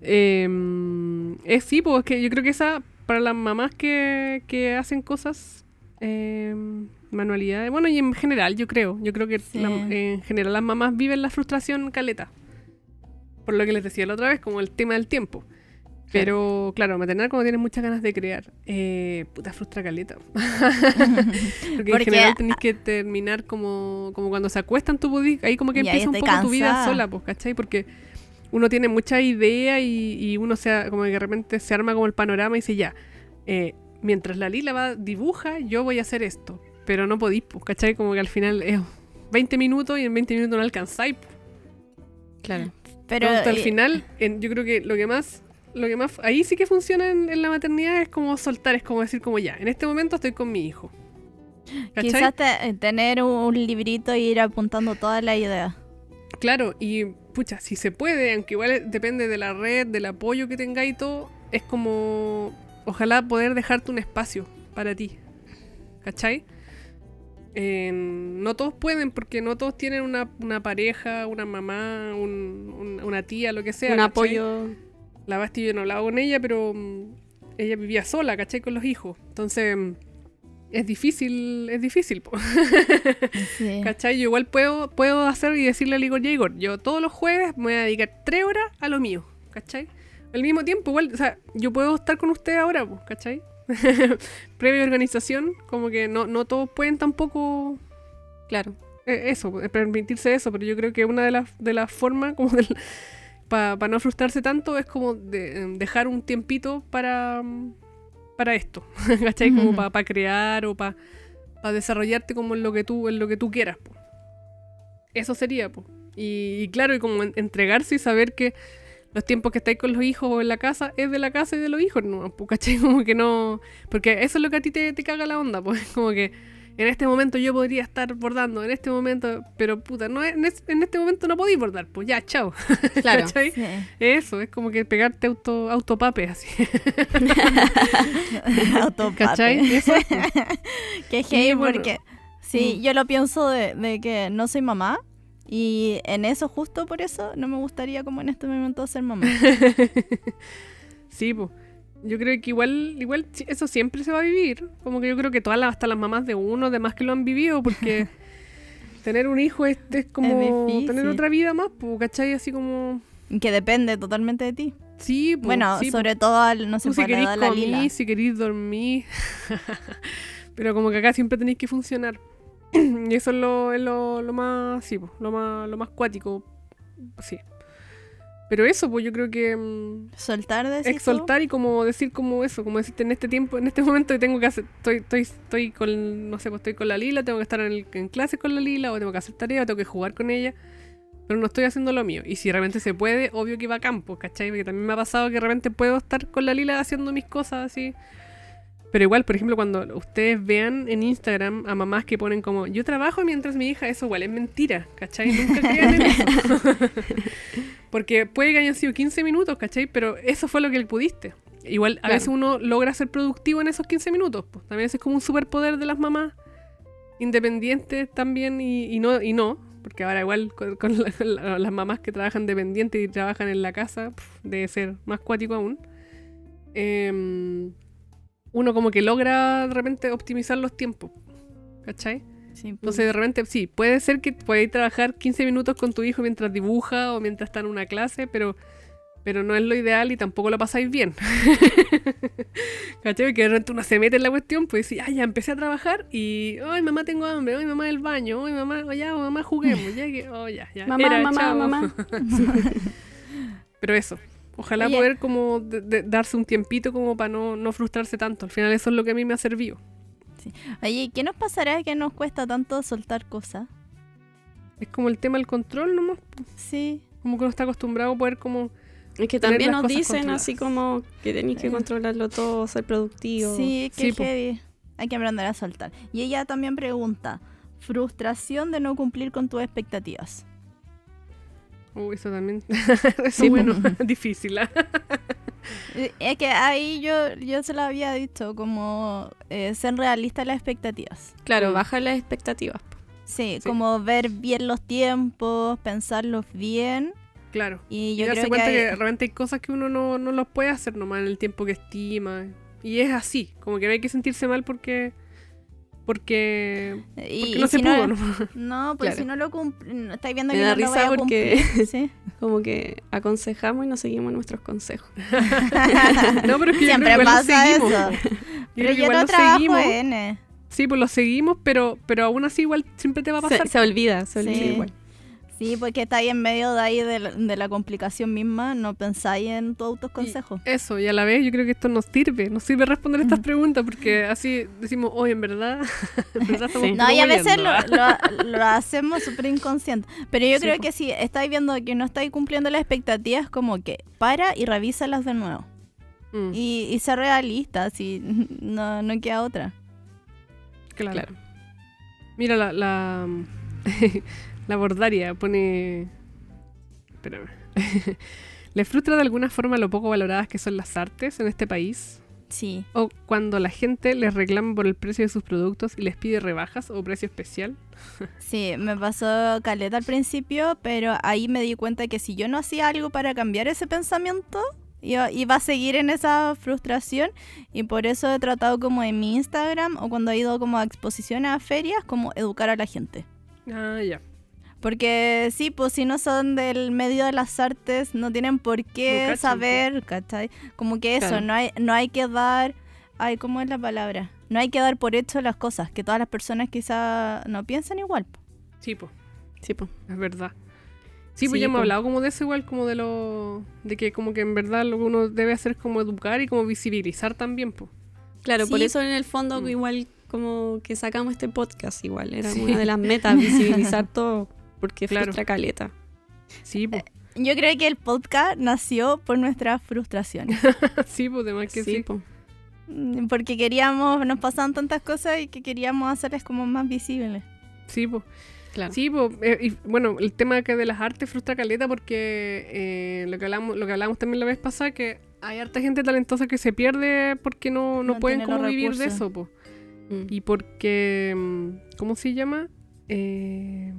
[SPEAKER 1] Em, es sí, pues que yo creo que esa, para las mamás que, que hacen cosas, em, manualidades, bueno, y en general, yo creo, yo creo que
[SPEAKER 2] Sí.
[SPEAKER 1] la- en general las mamás viven la frustración caleta. Por lo que les decía la otra vez, como el tema del tiempo. Pero claro, maternar cuando tienes muchas ganas de crear, eh, puta frustra caleta. Porque,
[SPEAKER 2] Porque
[SPEAKER 1] en general tenés que terminar como, como cuando se acuestan tu body, ahí como que empieza un poco tu vida sola, pues, ¿cachai? Porque uno tiene mucha idea y, y uno se, como que de repente se arma como el panorama y dice ya, eh, mientras la Lila va, dibuja, yo voy a hacer esto. Pero no podís, pues, ¿cachai? Como que al final es 20 minutos y en 20 minutos no alcanzáis. pues.
[SPEAKER 3] Claro.
[SPEAKER 2] Pero
[SPEAKER 1] Entonces, al
[SPEAKER 2] eh,
[SPEAKER 1] final, en- yo creo que lo que más, lo que más, ahí sí que funciona en, en la maternidad es como soltar, es como decir como ya, en este momento estoy con mi hijo. ¿Cachai?
[SPEAKER 2] quizás te- tener un librito e ir apuntando todas las ideas.
[SPEAKER 1] Claro, y pucha, si se puede, aunque igual depende de la red, del apoyo que tengáis y todo, es como, ojalá poder dejarte un espacio para ti. ¿Cachai? Eh, no todos pueden porque no todos tienen una, una pareja, una mamá, un- un- una tía, lo que sea.
[SPEAKER 3] un
[SPEAKER 1] ¿cachai?
[SPEAKER 3] apoyo.
[SPEAKER 1] La Basti yo no hablaba con ella, pero mm, ella vivía sola, ¿cachai? Con los hijos. Entonces, es difícil, es difícil.
[SPEAKER 2] Sí.
[SPEAKER 1] ¿cachai? Yo igual puedo, puedo hacer y decirle al Igor, Igor, yo todos los jueves me voy a dedicar tres horas a lo mío, ¿cachai? Al mismo tiempo, igual, o sea, yo puedo estar con usted ahora, po, ¿cachai? Previa organización, como que no, no todos pueden tampoco
[SPEAKER 3] Claro.
[SPEAKER 1] eh, eso, eh, permitirse eso, pero yo creo que una de las de las formas como para no frustrarse tanto es como de, em, dejar un tiempito para mm, para esto, ¿cachai? Como para crear o para desarrollarte como en lo que tú en lo que tú quieras, po. Eso sería, po. Y, y claro, y como en- entregarse y saber que los tiempos que estáis con los hijos o en la casa es de la casa y de los hijos, ¿no? Po, ¿Cachai? Como que no... Porque eso es lo que a ti te, te caga la onda, pues como que en este momento yo podría estar bordando, en este momento, pero puta, no es- en, es- en este momento no podéis bordar, pues ya, chao.
[SPEAKER 3] Claro.
[SPEAKER 2] Sí.
[SPEAKER 1] Eso, es como que pegarte auto, autopape así.
[SPEAKER 2] Autopape.
[SPEAKER 1] ¿Cachai? Eso es, pues.
[SPEAKER 2] Qué
[SPEAKER 1] bueno.
[SPEAKER 2] porque sí,
[SPEAKER 1] Mm.
[SPEAKER 2] yo lo pienso de, de que no soy mamá y en eso justo por eso no me gustaría como en este momento ser mamá.
[SPEAKER 1] Sí, pues. Yo creo que igual, igual eso siempre se va a vivir. Como que yo creo que todas las, hasta las mamás de uno, demás que lo han vivido, porque tener un hijo es, es como
[SPEAKER 2] difícil.
[SPEAKER 1] tener otra vida más, pues, ¿cachai? Así como.
[SPEAKER 2] que depende totalmente de ti.
[SPEAKER 1] Sí, pues.
[SPEAKER 2] bueno,
[SPEAKER 1] sí,
[SPEAKER 2] sobre todo no sé,
[SPEAKER 1] si queréis comer, si queréis dormir. Pero como que acá siempre tenéis que funcionar. y eso es lo, es lo, lo más, sí, po, lo más, lo más cuático. Sí. Pero eso, pues yo creo que mm,
[SPEAKER 2] Soltar, tú?
[SPEAKER 1] soltar y como decir como eso, como decirte en este tiempo, en este momento tengo que hacer, estoy, estoy, estoy con, no sé, pues estoy con la Lila, tengo que estar en, el- en clase con la Lila, o tengo que hacer tarea, o tengo que jugar con ella. Pero no estoy haciendo lo mío. Y si realmente se puede, obvio que va a campo, ¿cachai? Porque también me ha pasado que de repente puedo estar con la Lila haciendo mis cosas así. Pero igual, por ejemplo, cuando ustedes vean en Instagram a mamás que ponen como yo trabajo mientras mi hija, eso igual es mentira, ¿cachai? Nunca crean en eso. Porque puede que hayan sido 15 minutos, ¿cachai? Pero eso fue lo que pudiste. Igual, a
[SPEAKER 3] Claro.
[SPEAKER 1] veces uno logra ser productivo en esos 15 minutos. Pues. También ese es como un superpoder de las mamás independientes también y, y no, y no. Porque ahora igual con, con la- la- las mamás que trabajan dependientes y trabajan en la casa, pf, debe ser más cuático aún. Em, uno como que logra de repente optimizar los tiempos. ¿Cachai?
[SPEAKER 2] Sí, pues.
[SPEAKER 1] Entonces de repente sí, puede ser que podáis trabajar 15 minutos con tu hijo mientras dibuja o mientras está en una clase, pero, pero no es lo ideal y tampoco lo pasáis bien. ¿Cachai? Que de repente uno se mete en la cuestión, pues dice, ay, ya empecé a trabajar y, ay, mamá, tengo hambre, ay, mamá, el baño, ay, mamá, oh, ya, mamá, juguemos, ya que, oh, ya, ya.
[SPEAKER 3] Mamá,
[SPEAKER 1] era,
[SPEAKER 3] mamá,
[SPEAKER 1] chao".
[SPEAKER 3] mamá.
[SPEAKER 1] Pero eso, ojalá
[SPEAKER 2] Oye.
[SPEAKER 1] poder como de- de- darse un tiempito como para no, no frustrarse tanto. Al final eso es lo que a mí me ha servido.
[SPEAKER 2] Oye, ¿qué nos pasará que nos cuesta tanto soltar cosas?
[SPEAKER 1] Es como el tema del control nomás,
[SPEAKER 2] Sí.
[SPEAKER 1] como que uno está acostumbrado a poder como...
[SPEAKER 3] Es que también nos dicen así como que tenéis que
[SPEAKER 2] Eh.
[SPEAKER 3] controlarlo todo, ser productivo.
[SPEAKER 2] Sí,
[SPEAKER 1] Sí, po.
[SPEAKER 2] heavy. Hay que aprender a soltar. Y ella también pregunta, frustración de no cumplir con tus expectativas.
[SPEAKER 1] Uy, eso también. eso
[SPEAKER 3] Sí,
[SPEAKER 1] bueno, difícil. ¿ah?
[SPEAKER 2] Eh, Es que ahí yo, yo se lo había dicho, como eh, ser realista las expectativas.
[SPEAKER 3] Claro,
[SPEAKER 1] Mm.
[SPEAKER 3] baja las expectativas.
[SPEAKER 2] Sí,
[SPEAKER 1] Sí.
[SPEAKER 2] como ver bien los tiempos, pensarlos bien.
[SPEAKER 1] Claro.
[SPEAKER 2] Y
[SPEAKER 1] Y,
[SPEAKER 2] yo
[SPEAKER 1] darse
[SPEAKER 2] creo que,
[SPEAKER 1] cuenta
[SPEAKER 2] hay-
[SPEAKER 1] que, de repente hay cosas que uno no, no los puede hacer nomás en el tiempo que estima. Y es así, como que no hay que sentirse mal porque. Porque.
[SPEAKER 2] y,
[SPEAKER 1] porque
[SPEAKER 2] y
[SPEAKER 1] no se
[SPEAKER 2] si
[SPEAKER 1] pudo,
[SPEAKER 2] no,
[SPEAKER 1] ¿no?
[SPEAKER 2] no, pues
[SPEAKER 3] Claro.
[SPEAKER 2] si no lo cumplen, estáis viendo
[SPEAKER 3] Me
[SPEAKER 2] que
[SPEAKER 3] da
[SPEAKER 2] no lo voy
[SPEAKER 3] risa
[SPEAKER 2] a
[SPEAKER 3] porque-
[SPEAKER 2] cumplir. Sí.
[SPEAKER 3] Como que aconsejamos y no seguimos nuestros consejos.
[SPEAKER 1] No, pero es que
[SPEAKER 2] Siempre pasa
[SPEAKER 1] seguimos,
[SPEAKER 2] eso.
[SPEAKER 1] Yo
[SPEAKER 2] Pero yo
[SPEAKER 1] igual
[SPEAKER 2] no trabajo
[SPEAKER 1] seguimos.
[SPEAKER 2] N.
[SPEAKER 1] Sí, pues los seguimos, pero, pero aún así igual siempre te va a pasar.
[SPEAKER 3] Se, se olvida, se olvida
[SPEAKER 2] Sí.
[SPEAKER 3] igual.
[SPEAKER 2] Sí, porque estáis en medio de ahí de la, de la complicación misma, no pensáis en tu autoconsejo.
[SPEAKER 1] Eso, y a la vez yo creo que esto nos sirve, nos sirve responder estas preguntas porque así decimos, hoy en verdad, en verdad estamos
[SPEAKER 3] Sí.
[SPEAKER 2] No, y a veces lo,
[SPEAKER 1] promoviendo,
[SPEAKER 2] lo- lo hacemos súper inconsciente. Pero yo
[SPEAKER 1] Sí,
[SPEAKER 2] creo
[SPEAKER 1] po.
[SPEAKER 2] que si estáis viendo que no estáis cumpliendo las expectativas, como que para y revísalas de nuevo.
[SPEAKER 1] Mm,
[SPEAKER 2] Y, y ser realista, si no, no queda otra.
[SPEAKER 1] claro.
[SPEAKER 3] Claro.
[SPEAKER 1] Mira, la, la, la bordaria pone... Espérame. ¿Le frustra de alguna forma lo poco valoradas que son las artes en este país?
[SPEAKER 2] Sí.
[SPEAKER 1] ¿O cuando la gente les reclama por el precio de sus productos y les pide rebajas o precio especial?
[SPEAKER 2] Sí, me pasó caleta al principio, pero ahí me di cuenta que si yo no hacía algo para cambiar ese pensamiento, y, y va a seguir en esa frustración y por eso he tratado como en mi Instagram o cuando he ido como a exposiciones a ferias, como educar a la gente.
[SPEAKER 1] Ah, ya.
[SPEAKER 2] Porque sí, pues si no son del medio de las artes, no tienen por qué
[SPEAKER 1] No
[SPEAKER 2] saber, ¿cachai? Como que eso,
[SPEAKER 3] Claro.
[SPEAKER 2] no hay, no hay que dar, ay, ¿cómo es la palabra? No hay que dar por hecho las cosas, que todas las personas quizá no piensan igual. po.
[SPEAKER 1] Sí, pues,
[SPEAKER 3] Sí, po.
[SPEAKER 1] es verdad. Sí, pues
[SPEAKER 3] Sí,
[SPEAKER 1] ya hemos hablado como de eso igual, como de lo... De que como que en verdad lo que uno debe hacer es como educar y como visibilizar también, pues.
[SPEAKER 3] Claro, por eso en el fondo
[SPEAKER 1] Mm.
[SPEAKER 3] igual como que sacamos este podcast igual. Era
[SPEAKER 1] Sí.
[SPEAKER 3] una de las metas, visibilizar todo. Porque
[SPEAKER 1] Claro.
[SPEAKER 3] frustra caleta.
[SPEAKER 1] Sí, pues.
[SPEAKER 2] Yo creo que el podcast nació por nuestras frustraciones.
[SPEAKER 1] sí, pues, además que
[SPEAKER 3] Sí,
[SPEAKER 1] sí.
[SPEAKER 3] po.
[SPEAKER 2] Mm, Porque queríamos, nos pasaban tantas cosas y que queríamos hacerles como más visibles.
[SPEAKER 1] Sí, pues.
[SPEAKER 3] Claro.
[SPEAKER 1] Sí, po, eh, y bueno, el tema que de las artes frustra caleta porque eh, lo que hablamos, lo que hablamos también la vez pasada que hay harta gente talentosa que se pierde porque no, no,
[SPEAKER 2] No
[SPEAKER 1] pueden como vivir de eso, po.
[SPEAKER 3] Mm.
[SPEAKER 1] Y porque mm, ¿cómo se llama? Eh,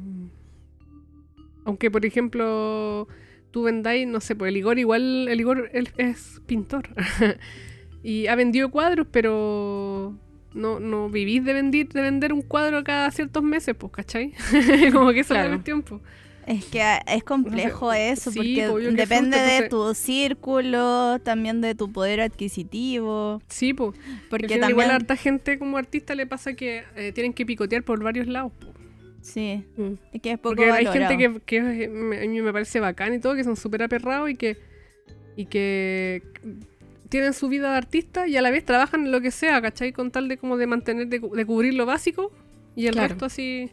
[SPEAKER 1] aunque por ejemplo tú vendáis, no sé, pues el Igor igual, el Igor él es pintor. y ha vendido cuadros, pero no, no vivís de vender, de vender un cuadro cada ciertos meses, pues, ¿cachai? como que esa es
[SPEAKER 3] Claro.
[SPEAKER 1] la cuestión, pues.
[SPEAKER 2] Es que es complejo eso,
[SPEAKER 1] sí,
[SPEAKER 2] porque
[SPEAKER 1] que
[SPEAKER 2] depende de tu círculo, también de tu poder adquisitivo.
[SPEAKER 1] Sí, pues.
[SPEAKER 2] Porque
[SPEAKER 1] Igual
[SPEAKER 2] también.
[SPEAKER 1] a harta gente como artista le pasa que eh, tienen que picotear por varios lados, po.
[SPEAKER 2] Sí,
[SPEAKER 3] Mm.
[SPEAKER 2] es que es poco
[SPEAKER 1] Porque hay gente que, que me- a mí me parece bacán y todo, que son súper aperrados y que, y que tienen su vida de artista y a la vez trabajan en lo que sea, ¿cachai? Con tal de como de mantener, de, de cubrir lo básico y el
[SPEAKER 3] Claro.
[SPEAKER 1] resto así...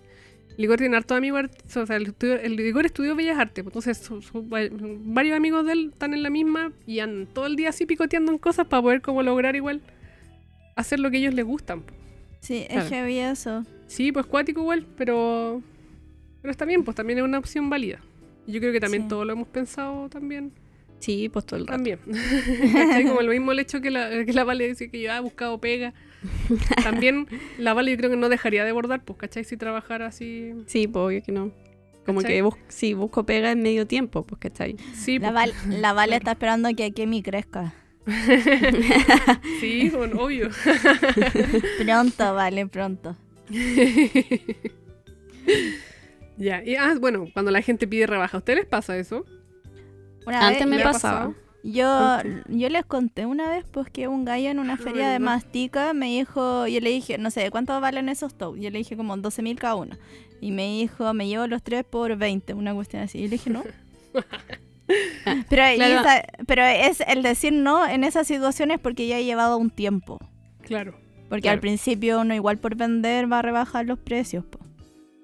[SPEAKER 1] Ligor tiene harto amigos o sea, el, estudio- el Ligor estudió Bellas Artes, pues, entonces su- su- va- varios amigos de él están en la misma y andan todo el día así picoteando en cosas para poder como lograr igual hacer lo que ellos les gustan. po.
[SPEAKER 2] Sí,
[SPEAKER 3] Claro.
[SPEAKER 2] es heavy eso.
[SPEAKER 1] Sí, pues cuático igual, pero. Pero está bien, pues también es una opción válida. Y Yo creo que también
[SPEAKER 2] Sí.
[SPEAKER 1] todo lo hemos pensado también.
[SPEAKER 3] Sí, pues todo el rato.
[SPEAKER 1] También. Como el mismo el hecho que la, que la Vale dice que yo he buscado pega. También la Vale yo creo que no dejaría de bordar, pues, ¿cachai? Si trabajara así.
[SPEAKER 3] Sí, pues obvio que no. Como
[SPEAKER 1] ¿Cachai?
[SPEAKER 3] que bus sí, busco pega en medio tiempo, pues ¿cachai?
[SPEAKER 1] Sí,
[SPEAKER 2] La,
[SPEAKER 1] pues,
[SPEAKER 2] Val- la Vale está esperando que Kemi crezca.
[SPEAKER 1] sí, bueno, obvio.
[SPEAKER 2] Pronto, Vale, pronto.
[SPEAKER 1] Ya, y ah, bueno, cuando la gente pide rebaja, ¿a ustedes les pasa eso?
[SPEAKER 2] Una
[SPEAKER 3] Antes
[SPEAKER 2] vez-
[SPEAKER 3] me
[SPEAKER 1] ¿Le ha
[SPEAKER 3] pasaba.
[SPEAKER 2] Yo, yo les conté una vez pues que un gallo en una feria de mastica me dijo, yo le dije, no sé, ¿cuánto valen esos tops? Yo le dije como 12 mil cada uno. Y me dijo, me llevo los tres por 20, una cuestión así. Y le dije, no. pero, y
[SPEAKER 3] Claro.
[SPEAKER 2] esa- pero es el decir no en esas situaciones porque ya he llevado un tiempo.
[SPEAKER 1] Claro.
[SPEAKER 2] Porque
[SPEAKER 1] Claro.
[SPEAKER 2] al principio uno igual por vender va a rebajar los precios. po.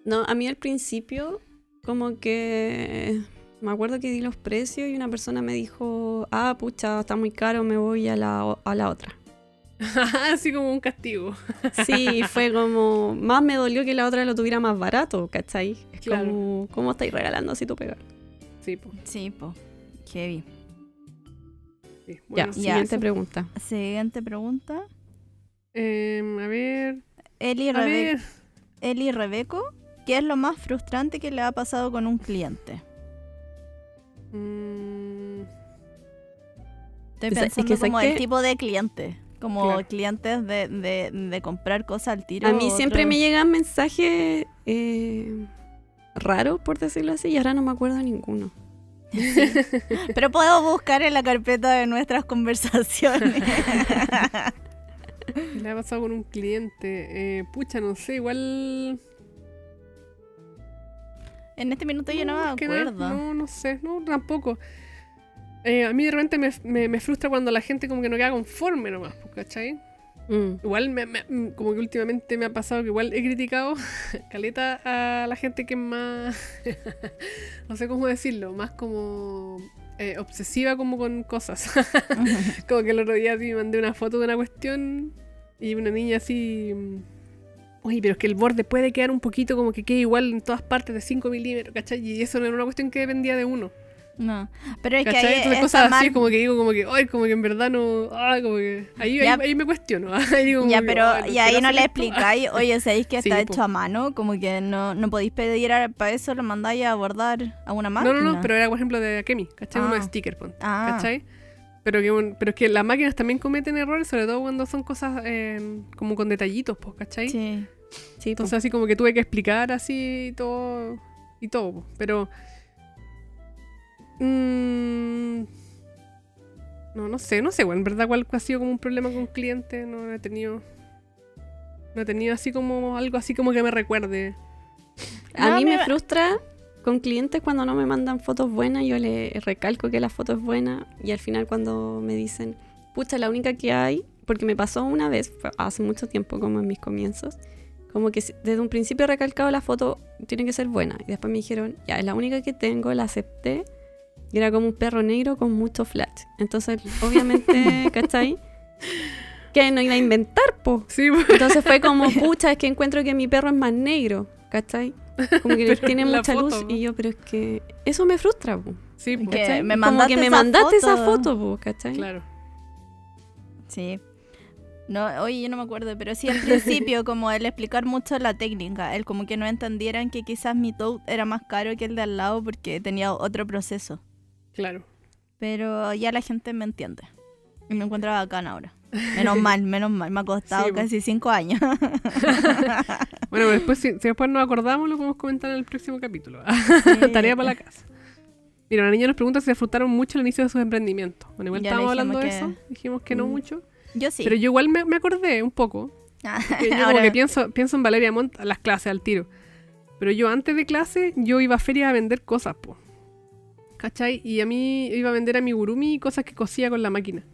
[SPEAKER 3] No, a mí al principio, como que me acuerdo que di los precios y una persona me dijo, ah, pucha, está muy caro, me voy a la, a la otra.
[SPEAKER 1] Así como un castigo.
[SPEAKER 3] Sí, fue como, más me dolió que la otra lo tuviera más barato, ¿cachai? Es
[SPEAKER 1] Claro.
[SPEAKER 3] como, ¿cómo estáis regalando así tu pega?
[SPEAKER 1] Sí, pues.
[SPEAKER 2] Sí, po. Heavy.
[SPEAKER 1] Sí.
[SPEAKER 3] Ya,
[SPEAKER 1] Bueno, sí,
[SPEAKER 3] siguiente pregunta.
[SPEAKER 2] Siguiente pregunta.
[SPEAKER 1] Em, a ver.
[SPEAKER 2] Eli,
[SPEAKER 1] A
[SPEAKER 2] Rebe-
[SPEAKER 1] ver.
[SPEAKER 2] Eli Rebeco, ¿qué es lo más frustrante que le ha pasado con un cliente?
[SPEAKER 1] Mm,
[SPEAKER 2] Estoy
[SPEAKER 3] Es- es
[SPEAKER 2] pensando
[SPEAKER 3] que sé
[SPEAKER 2] como el
[SPEAKER 3] que-
[SPEAKER 2] tipo de cliente. Como
[SPEAKER 1] Claro.
[SPEAKER 2] clientes de, de, de comprar cosas al tiro.
[SPEAKER 3] A mí siempre
[SPEAKER 2] otro-
[SPEAKER 3] me llegan mensajes eh, raros, por decirlo así, y ahora no me acuerdo de ninguno.
[SPEAKER 2] Pero puedo buscar en la carpeta de nuestras conversaciones.
[SPEAKER 1] ¿Qué le ha pasado con un cliente? Eh, pucha, no sé, igual.
[SPEAKER 2] en este minuto yo no, me
[SPEAKER 1] nada,
[SPEAKER 2] acuerdo.
[SPEAKER 1] no, no sé, no, tampoco. Eh, a mí de repente me, me- me frustra cuando la gente como que no queda conforme nomás, pues, ¿cachai?
[SPEAKER 3] Mm,
[SPEAKER 1] Igual, me- me- mm, como que últimamente me ha pasado que igual he criticado caleta a la gente que es más, no sé cómo decirlo, más como eh, obsesiva como con cosas. como que el otro día sí me mandé una foto de una cuestión y una niña así... mm, Oye, pero es que el borde puede quedar un poquito como que quede igual en todas partes de 5 milímetros, ¿cachai? Y eso no era una cuestión que dependía de uno.
[SPEAKER 2] No, pero es que
[SPEAKER 1] ¿Cachai?
[SPEAKER 2] ahí
[SPEAKER 1] Entonces cosas así
[SPEAKER 2] mal.
[SPEAKER 1] como que digo como que, ay, como que en verdad no, ay, como que ahí,
[SPEAKER 2] Ya.
[SPEAKER 1] ahí, ahí me cuestiono. ahí digo
[SPEAKER 2] Ya, pero
[SPEAKER 1] ay,
[SPEAKER 2] y ahí no le explicáis, oye, sabéis que
[SPEAKER 1] Sí,
[SPEAKER 2] está
[SPEAKER 1] po.
[SPEAKER 2] hecho a mano, como que no, no podéis pedir a- para eso, lo mandáis a bordar a una máquina.
[SPEAKER 1] No, no, no, pero era por ejemplo de Akemi, ¿cachai?
[SPEAKER 2] Ah.
[SPEAKER 1] Uno de sticker, pon,
[SPEAKER 2] Ah.
[SPEAKER 1] ¿cachai? Pero, que un- pero es que las máquinas también cometen errores, sobre todo cuando son cosas eh, como con detallitos, pues, ¿cachai?
[SPEAKER 2] Sí.
[SPEAKER 3] Sí, po.
[SPEAKER 1] Entonces así como que tuve que explicar así todo y todo, po. pero mm, no, no sé, no sé, bueno, en verdad cuál ha sido como un problema con un cliente, no he tenido no he tenido así como algo así como que me recuerde.
[SPEAKER 3] A
[SPEAKER 2] No,
[SPEAKER 3] mí me
[SPEAKER 2] me-
[SPEAKER 3] frustra con clientes cuando no me mandan fotos buenas, yo le recalco que la foto es buena y al final cuando me dicen, pucha, la única que hay, porque me pasó una vez, hace mucho tiempo, como en mis comienzos, como que desde un principio he recalcado la foto tiene que ser buena y después me dijeron, ya, es la única que tengo, la acepté y era como un perro negro con mucho flash. Entonces, obviamente, ¿cachai? Que no iba a inventar, po.
[SPEAKER 1] Sí.
[SPEAKER 3] Entonces fue como, pucha, es que encuentro que mi perro es más negro, ¿cachai? Como que
[SPEAKER 1] Pero
[SPEAKER 3] tiene mucha luz
[SPEAKER 1] foto, po.
[SPEAKER 3] y yo, pero es que eso me frustra, po,
[SPEAKER 1] sí, po.
[SPEAKER 2] Que
[SPEAKER 3] ¿cachai?
[SPEAKER 2] me
[SPEAKER 3] como
[SPEAKER 2] mandaste
[SPEAKER 3] que me
[SPEAKER 2] esa
[SPEAKER 3] mandaste esa
[SPEAKER 2] foto.
[SPEAKER 3] foto, po, ¿cachai?
[SPEAKER 1] claro.
[SPEAKER 2] Sí. No, oye, yo no me acuerdo, pero sí al principio, como el explicar mucho la técnica, el como que no entendieran que quizás mi tote era más caro que el de al lado porque tenía otro proceso.
[SPEAKER 1] Claro.
[SPEAKER 2] Pero ya la gente me entiende. Y me encuentra bacán ahora. Menos mal, menos mal. Me ha costado
[SPEAKER 1] Sí,
[SPEAKER 2] casi cinco años.
[SPEAKER 1] Bueno, después si, si después nos acordamos lo podemos comentar en el próximo capítulo. Tarea para la casa. Mira, una niña nos pregunta si disfrutaron mucho el inicio de sus emprendimientos. Bueno, igual
[SPEAKER 2] Ya
[SPEAKER 1] estábamos hablando de eso. Dijimos que no
[SPEAKER 2] Mm.
[SPEAKER 1] mucho.
[SPEAKER 2] Yo sí.
[SPEAKER 1] Pero yo igual me, me acordé un poco. que yo como
[SPEAKER 2] Ahora-
[SPEAKER 1] que pienso, pienso en Valeria Montt a las clases al tiro. Pero yo antes de clase, yo iba a ferias a vender cosas, po. ¿Cachai? Y a mí iba a vender amigurumi y cosas que cosía con la máquina.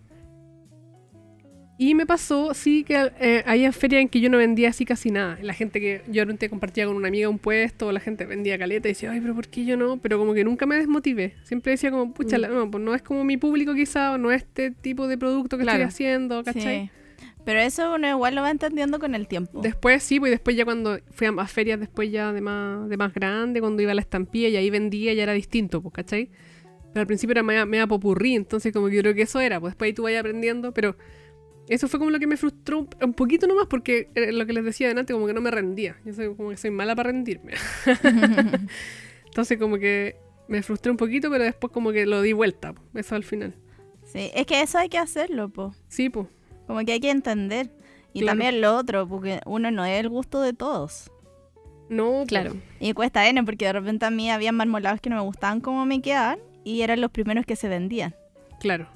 [SPEAKER 1] Y me pasó, sí, que eh, había ferias en que yo no vendía así casi nada. La gente que yo antes compartía con una amiga un puesto, la gente vendía caleta y decía, ay, pero ¿por qué yo no? Pero como que nunca me desmotivé. Siempre decía como, pucha,
[SPEAKER 3] Mm.
[SPEAKER 1] no, pues no es como mi público quizá, o no es este tipo de producto que
[SPEAKER 3] Claro.
[SPEAKER 1] estoy haciendo, ¿cachai?
[SPEAKER 2] Sí. Pero eso uno igual lo va entendiendo con el tiempo.
[SPEAKER 1] Después sí, pues después ya cuando fui a más ferias, después ya de más, de más grande, cuando iba a la estampilla y ahí vendía ya era distinto, pues, ¿cachai? Pero al principio era media, media popurrí, entonces como que yo creo que eso era, pues después ahí tú vayas aprendiendo, pero eso fue como lo que me frustró un- poquito nomás porque eh, lo que les decía delante, como que no me rendía. Yo soy como que soy mala para rendirme. entonces como que me frustré un poquito, pero después como que lo di vuelta, eso al final.
[SPEAKER 2] Sí, es que eso hay que hacerlo, po.
[SPEAKER 1] Sí, pues.
[SPEAKER 2] Como que hay que entender. Y
[SPEAKER 1] Claro.
[SPEAKER 2] también lo otro, porque uno no es el gusto de todos.
[SPEAKER 1] No, pues.
[SPEAKER 3] Claro.
[SPEAKER 2] Y cuesta N, porque de repente a mí había marmolados que no me gustaban como me quedaban y eran los primeros que se vendían.
[SPEAKER 1] Claro.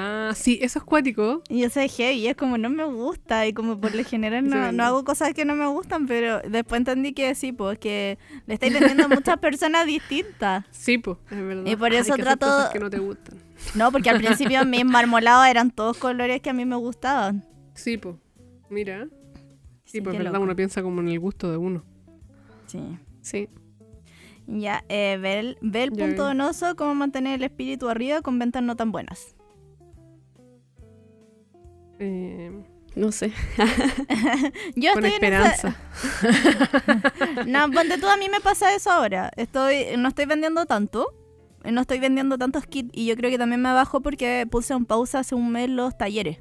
[SPEAKER 1] Ah, sí, eso es cuático.
[SPEAKER 2] Y yo sé heavy, es como no me gusta y como por lo general no, no hago cosas que no me gustan, pero después entendí que sí, pues que le estáis vendiendo a muchas personas distintas.
[SPEAKER 1] Sí, pues, es verdad.
[SPEAKER 2] Y por
[SPEAKER 1] Hay
[SPEAKER 2] eso
[SPEAKER 1] hacer
[SPEAKER 2] trato-
[SPEAKER 1] cosas que no te gustan.
[SPEAKER 2] No, porque al principio mis marmolados eran todos colores que a mí me gustaban.
[SPEAKER 1] Sí, pues. Mira. Sí, pues
[SPEAKER 2] qué
[SPEAKER 1] es verdad,
[SPEAKER 2] loco.
[SPEAKER 1] uno piensa como en el gusto de uno.
[SPEAKER 2] Sí.
[SPEAKER 3] Sí.
[SPEAKER 2] Ya, eh, ve el, ve el punto donoso, cómo mantener el espíritu arriba con ventas no tan buenas.
[SPEAKER 1] Eh,
[SPEAKER 3] No sé.
[SPEAKER 2] Yo
[SPEAKER 1] con
[SPEAKER 2] estoy en esa-
[SPEAKER 1] esperanza.
[SPEAKER 2] No, ponte tú, a mí me pasa eso ahora. Estoy, no estoy vendiendo tanto. No estoy vendiendo tantos kits. Y yo creo que también me bajo porque puse en pausa hace un mes los talleres.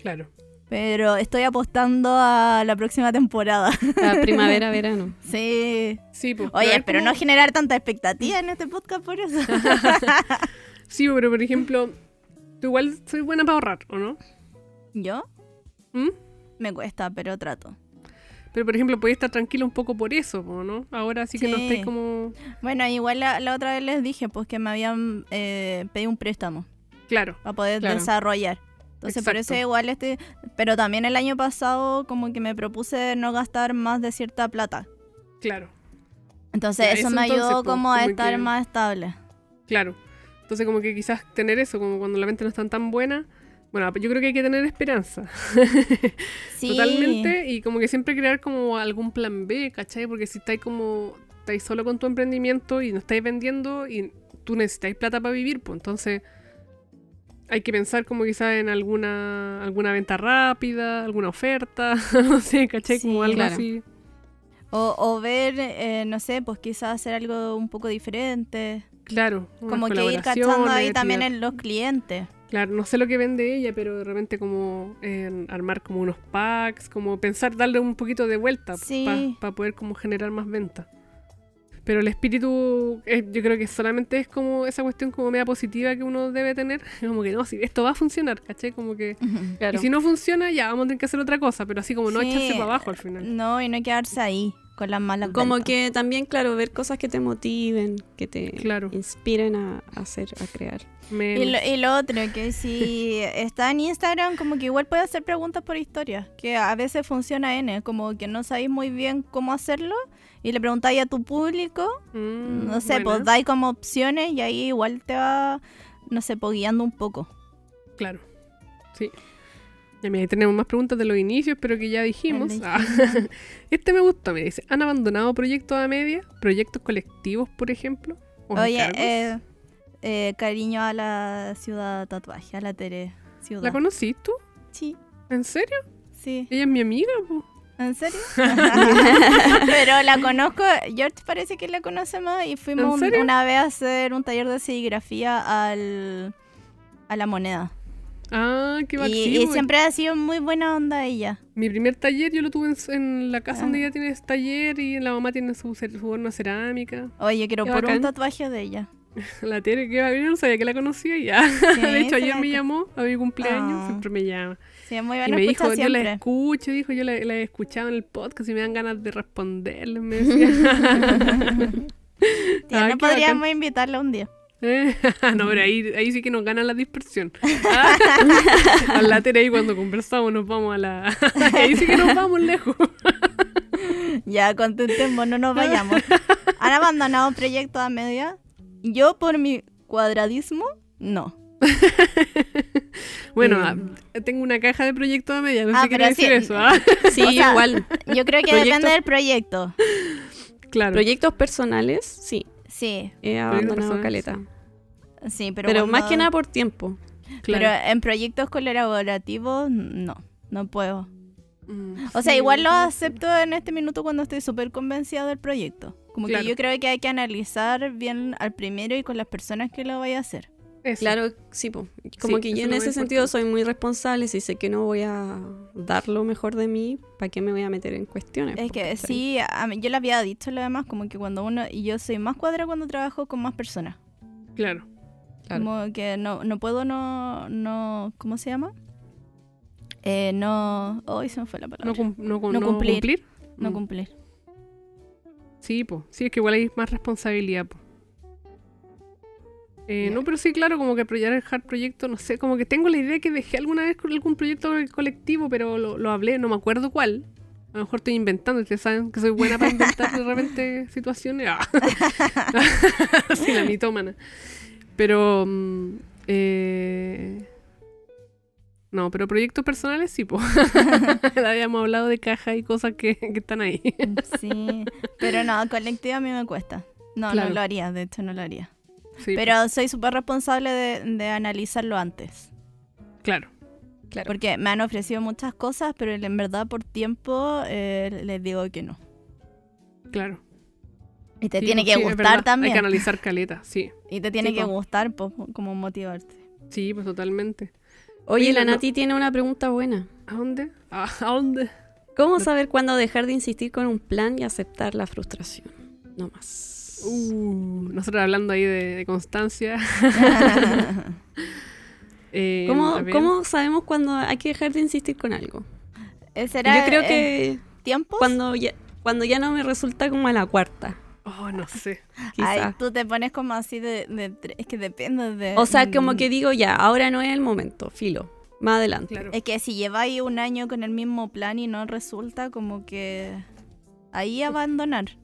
[SPEAKER 1] Claro.
[SPEAKER 2] Pero estoy apostando a la próxima temporada.
[SPEAKER 3] La primavera, verano.
[SPEAKER 2] sí.
[SPEAKER 1] Sí, pues.
[SPEAKER 2] Oye,
[SPEAKER 1] pero
[SPEAKER 2] no generar tanta expectativa en este podcast por eso.
[SPEAKER 1] Sí, pero por ejemplo, tú igual soy buena para ahorrar, ¿o no?
[SPEAKER 2] ¿Yo?
[SPEAKER 1] ¿Mm?
[SPEAKER 2] Me cuesta, pero trato.
[SPEAKER 1] Pero por ejemplo, podés estar tranquilo un poco por eso, ¿o ¿no? Ahora sí que no estoy como.
[SPEAKER 2] Bueno, igual la, la otra vez les dije pues que me habían eh, pedido un préstamo
[SPEAKER 1] Claro.
[SPEAKER 2] para poder
[SPEAKER 1] Claro.
[SPEAKER 2] desarrollar. Entonces por eso igual este... Pero también el año pasado como que me propuse no gastar más de cierta plata.
[SPEAKER 1] Claro.
[SPEAKER 2] Entonces
[SPEAKER 1] Ya,
[SPEAKER 2] eso,
[SPEAKER 1] eso
[SPEAKER 2] me
[SPEAKER 1] entonces,
[SPEAKER 2] ayudó como a estar
[SPEAKER 1] que-
[SPEAKER 2] más estable.
[SPEAKER 1] Claro. Entonces como que quizás tener eso, como cuando la mente no está tan buena. Bueno, yo creo que hay que tener esperanza.
[SPEAKER 2] Sí.
[SPEAKER 1] Totalmente. Y como que siempre crear como algún plan B, ¿cachai? Porque si estáis como. estáis solo con tu emprendimiento y no estáis vendiendo y tú necesitáis plata para vivir, pues entonces. Hay que pensar como quizás en alguna alguna venta rápida, alguna oferta, no sé, ¿cachai?
[SPEAKER 2] Sí,
[SPEAKER 1] como algo
[SPEAKER 3] claro.
[SPEAKER 1] así.
[SPEAKER 2] O, o ver, eh, no sé, pues quizás hacer algo un poco diferente.
[SPEAKER 1] Claro.
[SPEAKER 2] Como que ir cachando ahí también en los clientes.
[SPEAKER 1] Claro, no sé lo que vende ella, pero de repente como en armar como unos packs, como pensar darle un poquito de vuelta
[SPEAKER 2] Sí.
[SPEAKER 1] para poder como generar más venta. Pero el espíritu, eh, yo creo que solamente es como esa cuestión como media positiva que uno debe tener. Como que no, si esto va a funcionar, ¿cachai? Como que.
[SPEAKER 3] Claro.
[SPEAKER 1] Y si no funciona, ya vamos a tener que hacer otra cosa, pero así como no
[SPEAKER 2] Sí.
[SPEAKER 1] echarse para abajo al final.
[SPEAKER 2] No, y no quedarse ahí con las malas
[SPEAKER 3] Como
[SPEAKER 2] ventas.
[SPEAKER 3] que también, claro, ver cosas que te motiven, que te
[SPEAKER 1] Claro.
[SPEAKER 3] inspiren a, a hacer, a crear.
[SPEAKER 2] Y lo, y lo otro, que si está en Instagram, como que igual puede hacer preguntas por historia, que a veces funciona N, como que no sabéis muy bien cómo hacerlo y le preguntáis a tu público,
[SPEAKER 1] Mm,
[SPEAKER 2] no sé,
[SPEAKER 1] buena.
[SPEAKER 2] pues dais como opciones y ahí igual te va, no sé, pues guiando un poco.
[SPEAKER 1] Claro. Sí. Mira, ahí tenemos más preguntas de los inicios, pero que ya dijimos. Ah. este me gustó, me dice. ¿Han abandonado proyectos a media? ¿Proyectos colectivos, por ejemplo? ¿O
[SPEAKER 2] Oye, eh, eh, cariño a la ciudad tatuaje, a la Tere ciudad.
[SPEAKER 1] ¿La conocís tú?
[SPEAKER 2] Sí,
[SPEAKER 1] ¿En serio?
[SPEAKER 2] sí.
[SPEAKER 1] Ella es mi amiga, po.
[SPEAKER 2] ¿En serio? Pero la conozco, George parece que la conocemos y fuimos una vez a hacer un taller de serigrafía al, a la moneda.
[SPEAKER 1] Ah, qué bacán.
[SPEAKER 2] y siempre ha sido muy buena onda ella.
[SPEAKER 1] Mi primer taller yo lo tuve en, en la casa
[SPEAKER 2] Ah.
[SPEAKER 1] donde ella tiene ese taller y la mamá tiene su, su horno de cerámica.
[SPEAKER 2] Oye, yo quiero
[SPEAKER 3] Qué
[SPEAKER 2] por un
[SPEAKER 3] bacán.
[SPEAKER 2] tatuaje de ella.
[SPEAKER 1] La Tere, que yo no sabía que la conocía ya.
[SPEAKER 2] Sí,
[SPEAKER 1] de hecho, ayer me llamó a mi cumpleaños,
[SPEAKER 2] Ah.
[SPEAKER 1] siempre me llama.
[SPEAKER 2] Sí, muy
[SPEAKER 1] Y me dijo,
[SPEAKER 2] escucha
[SPEAKER 1] yo la
[SPEAKER 2] siempre.
[SPEAKER 1] escucho, dijo, yo la, la he escuchado en el podcast y me dan ganas de responderle, me decía.
[SPEAKER 2] Tía,
[SPEAKER 1] Ah,
[SPEAKER 2] no podríamos invitarla un día.
[SPEAKER 1] Eh, no, pero ahí, ahí sí que nos gana la dispersión. a la Tere ahí cuando conversamos nos vamos a la... ahí sí que nos vamos lejos.
[SPEAKER 2] Ya, contentemos, no nos vayamos. ¿Han abandonado proyectos a media? Yo, por mi cuadradismo, no.
[SPEAKER 1] Bueno,
[SPEAKER 3] Mm.
[SPEAKER 1] ah, tengo una caja de proyectos a media, no
[SPEAKER 2] Ah,
[SPEAKER 1] sé qué decir
[SPEAKER 2] sí.
[SPEAKER 1] eso. ¿ah?
[SPEAKER 3] Sí,
[SPEAKER 2] O sea,
[SPEAKER 3] igual.
[SPEAKER 2] Yo creo que
[SPEAKER 3] Proyectos-
[SPEAKER 2] depende del proyecto.
[SPEAKER 1] Claro.
[SPEAKER 3] Proyectos personales, sí.
[SPEAKER 2] Sí,
[SPEAKER 3] He abandonado
[SPEAKER 1] personales,
[SPEAKER 3] caleta.
[SPEAKER 2] sí, pero,
[SPEAKER 3] Pero, más que nada por tiempo.
[SPEAKER 1] claro.
[SPEAKER 2] Pero en proyectos colaborativos, no, no puedo.
[SPEAKER 1] Mm,
[SPEAKER 2] O sea,
[SPEAKER 1] sí,
[SPEAKER 2] igual lo acepto en este minuto cuando estoy súper convencida del proyecto. Como
[SPEAKER 1] Claro.
[SPEAKER 2] que yo creo que hay que analizar bien al primero y con las personas que lo vaya a hacer.
[SPEAKER 1] Eso.
[SPEAKER 3] Claro, sí, po. como
[SPEAKER 1] Sí,
[SPEAKER 3] que yo en ese sentido soy muy responsable. Si sé que no voy a dar lo mejor de mí, ¿para qué me voy a meter en cuestiones?
[SPEAKER 2] Es que sí, a mí- yo le había dicho lo demás, como que cuando uno, y yo soy más cuadra cuando trabajo con más personas.
[SPEAKER 1] Claro.
[SPEAKER 3] Claro.
[SPEAKER 2] Como que no, no puedo no, no, ¿cómo se llama? Eh, no, hoy se me fue la palabra.
[SPEAKER 1] No, cum- no, cum-
[SPEAKER 2] No
[SPEAKER 1] no
[SPEAKER 2] cumplir.
[SPEAKER 1] cumplir.
[SPEAKER 2] No
[SPEAKER 1] Mm.
[SPEAKER 2] cumplir.
[SPEAKER 1] Sí, pues. Sí, es que igual hay más responsabilidad, po. Eh, No, pero sí, claro, como que dejar proyecto, no sé, como que tengo la idea que dejé alguna vez con algún proyecto colectivo, pero lo, lo hablé, no me acuerdo cuál. A lo mejor estoy inventando, ustedes saben que soy buena para inventar de repente situaciones. Ah. sí, la mitómana. Pero... mm, eh, No, pero proyectos personales sí, pues. Habíamos hablado de caja y cosas que, que están ahí.
[SPEAKER 2] Sí, pero no, colectivo a mí me cuesta. No,
[SPEAKER 1] Claro.
[SPEAKER 2] no lo haría, de hecho no lo haría.
[SPEAKER 1] Sí,
[SPEAKER 2] Pero soy súper responsable de, de analizarlo antes.
[SPEAKER 1] Claro.
[SPEAKER 3] Claro.
[SPEAKER 2] Porque me han ofrecido muchas cosas, pero en verdad por tiempo eh, les digo que no.
[SPEAKER 1] Claro.
[SPEAKER 2] Y te
[SPEAKER 1] Sí,
[SPEAKER 2] tiene
[SPEAKER 1] pues
[SPEAKER 2] que
[SPEAKER 1] sí,
[SPEAKER 2] gustar
[SPEAKER 1] verdad, Hay
[SPEAKER 2] también.
[SPEAKER 1] que analizar caleta, sí.
[SPEAKER 2] Y te tiene
[SPEAKER 3] Sí,
[SPEAKER 2] que
[SPEAKER 3] po.
[SPEAKER 2] gustar po, como motivarte.
[SPEAKER 1] Sí, pues totalmente.
[SPEAKER 3] Oye,
[SPEAKER 1] Mira,
[SPEAKER 3] la
[SPEAKER 1] no-
[SPEAKER 3] Nati tiene una pregunta buena.
[SPEAKER 1] ¿A dónde? ¿A, a dónde?
[SPEAKER 3] ¿Cómo saber cuándo dejar de insistir con un plan y aceptar la frustración? No más.
[SPEAKER 1] Uh, nosotros hablando ahí de, de constancia. Eh,
[SPEAKER 3] ¿Cómo, cómo sabemos cuando hay que dejar de insistir con algo?
[SPEAKER 2] Eh, ¿Será
[SPEAKER 3] Yo creo
[SPEAKER 2] eh,
[SPEAKER 3] que
[SPEAKER 2] tiempos?
[SPEAKER 3] cuando ya, cuando ya no me resulta como a la cuarta,
[SPEAKER 1] Oh, no sé.
[SPEAKER 2] Ay, tú te pones como así de, de Es que depende de...
[SPEAKER 3] O sea, como
[SPEAKER 2] mm,
[SPEAKER 3] que digo ya, ahora no es el momento, filo, más adelante.
[SPEAKER 1] Claro.
[SPEAKER 2] Es que si lleváis un año con el mismo plan y no resulta, como que... Ahí abandonar.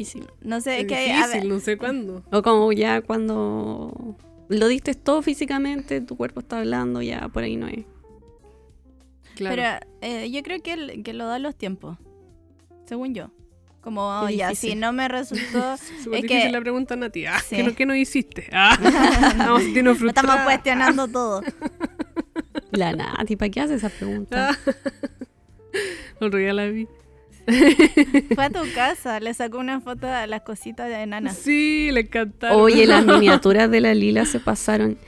[SPEAKER 3] Difícil.
[SPEAKER 2] No sé,
[SPEAKER 1] Es
[SPEAKER 2] que... a
[SPEAKER 1] difícil,
[SPEAKER 2] ver,
[SPEAKER 1] no sé cuándo.
[SPEAKER 3] O como ya cuando lo diste todo físicamente, tu cuerpo está hablando, ya por ahí no es.
[SPEAKER 1] Claro.
[SPEAKER 2] Pero eh, yo creo que, el- que lo dan los tiempos. Según yo. Como, oh, ya, si no me resultó...
[SPEAKER 1] Súper
[SPEAKER 2] es
[SPEAKER 1] difícil
[SPEAKER 2] que-
[SPEAKER 1] la pregunta, Nati. Ah,
[SPEAKER 2] Sí.
[SPEAKER 1] ¿qué, no, qué no hiciste? Ah, no,
[SPEAKER 2] no estamos cuestionando todo.
[SPEAKER 3] La Nati, ¿para qué haces esa pregunta?
[SPEAKER 1] Ah. Otro día la vi.
[SPEAKER 2] Fue a tu casa, le sacó una foto a las cositas de enana.
[SPEAKER 1] Sí, le encantaron.
[SPEAKER 3] Oye, las miniaturas de la Lila se pasaron.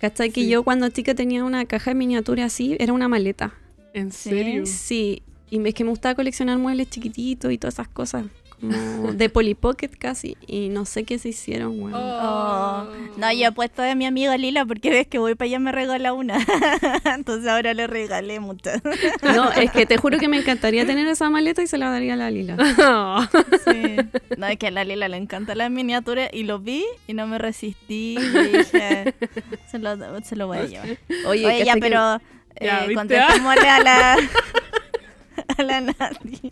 [SPEAKER 3] ¿Cachai? Que
[SPEAKER 1] Sí.
[SPEAKER 3] yo cuando chica tenía una caja de miniatura así, era una maleta.
[SPEAKER 1] ¿En serio?
[SPEAKER 3] Sí, y es que me gustaba coleccionar muebles chiquititos y todas esas cosas. Como de Polly Pocket casi, y no sé qué se hicieron, weón.
[SPEAKER 2] Oh. No, yo he puesto de mi amiga Lila porque ves que voy para allá me regala una. Entonces ahora le regalé muchas.
[SPEAKER 3] No, es que te juro que me encantaría tener esa maleta y se la daría a la Lila.
[SPEAKER 2] Sí. No, es que a la Lila le encanta las miniaturas y lo vi y no me resistí y dije, se lo, se lo voy a llevar.
[SPEAKER 3] Oye,
[SPEAKER 2] Oye, ya,
[SPEAKER 3] ¿cachai que-
[SPEAKER 2] pero
[SPEAKER 1] Ya,
[SPEAKER 2] eh, a la, a la Nati.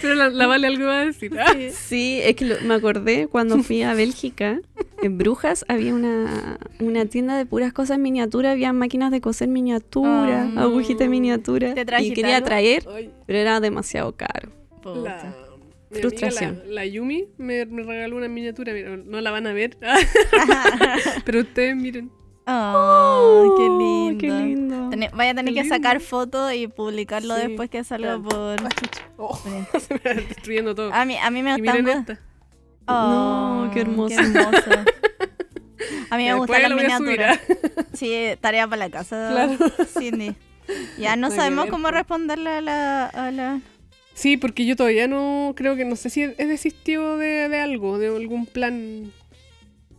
[SPEAKER 1] Pero la, la Vale algo iba a decir. Ah,
[SPEAKER 3] Sí, es que lo- me acordé cuando fui a Bélgica, en Brujas había una, una tienda de puras cosas en miniatura, había máquinas de coser miniatura,
[SPEAKER 2] Ah.
[SPEAKER 3] agujitas de miniatura.
[SPEAKER 2] ¿Te
[SPEAKER 3] y quería
[SPEAKER 2] algo?
[SPEAKER 3] traer, pero era demasiado caro.
[SPEAKER 2] Puta.
[SPEAKER 1] la, mi
[SPEAKER 3] Frustración.
[SPEAKER 1] amiga, la, la Yumi me, me regaló una miniatura. mira, no la van a ver. Pero ustedes miren.
[SPEAKER 2] Oh, qué
[SPEAKER 3] Oh,
[SPEAKER 2] lindo.
[SPEAKER 3] qué lindo.
[SPEAKER 2] Vaya a tener
[SPEAKER 1] Qué
[SPEAKER 2] que sacar fotos y publicarlo
[SPEAKER 1] Sí,
[SPEAKER 2] después que salga por...
[SPEAKER 1] Ah. Oh, se me destruyendo todo.
[SPEAKER 2] A mí, a mí me gusta
[SPEAKER 1] esta.
[SPEAKER 3] No, qué hermoso.
[SPEAKER 2] hermoso. A mí me gustan las miniaturas. Sí, tarea para la casa.
[SPEAKER 1] Claro.
[SPEAKER 2] Cindy. Ya no sabemos cómo
[SPEAKER 1] po.
[SPEAKER 2] responderle a la, a la...
[SPEAKER 1] Sí, porque yo todavía no creo que no sé si he desistido de, de algo, de algún plan.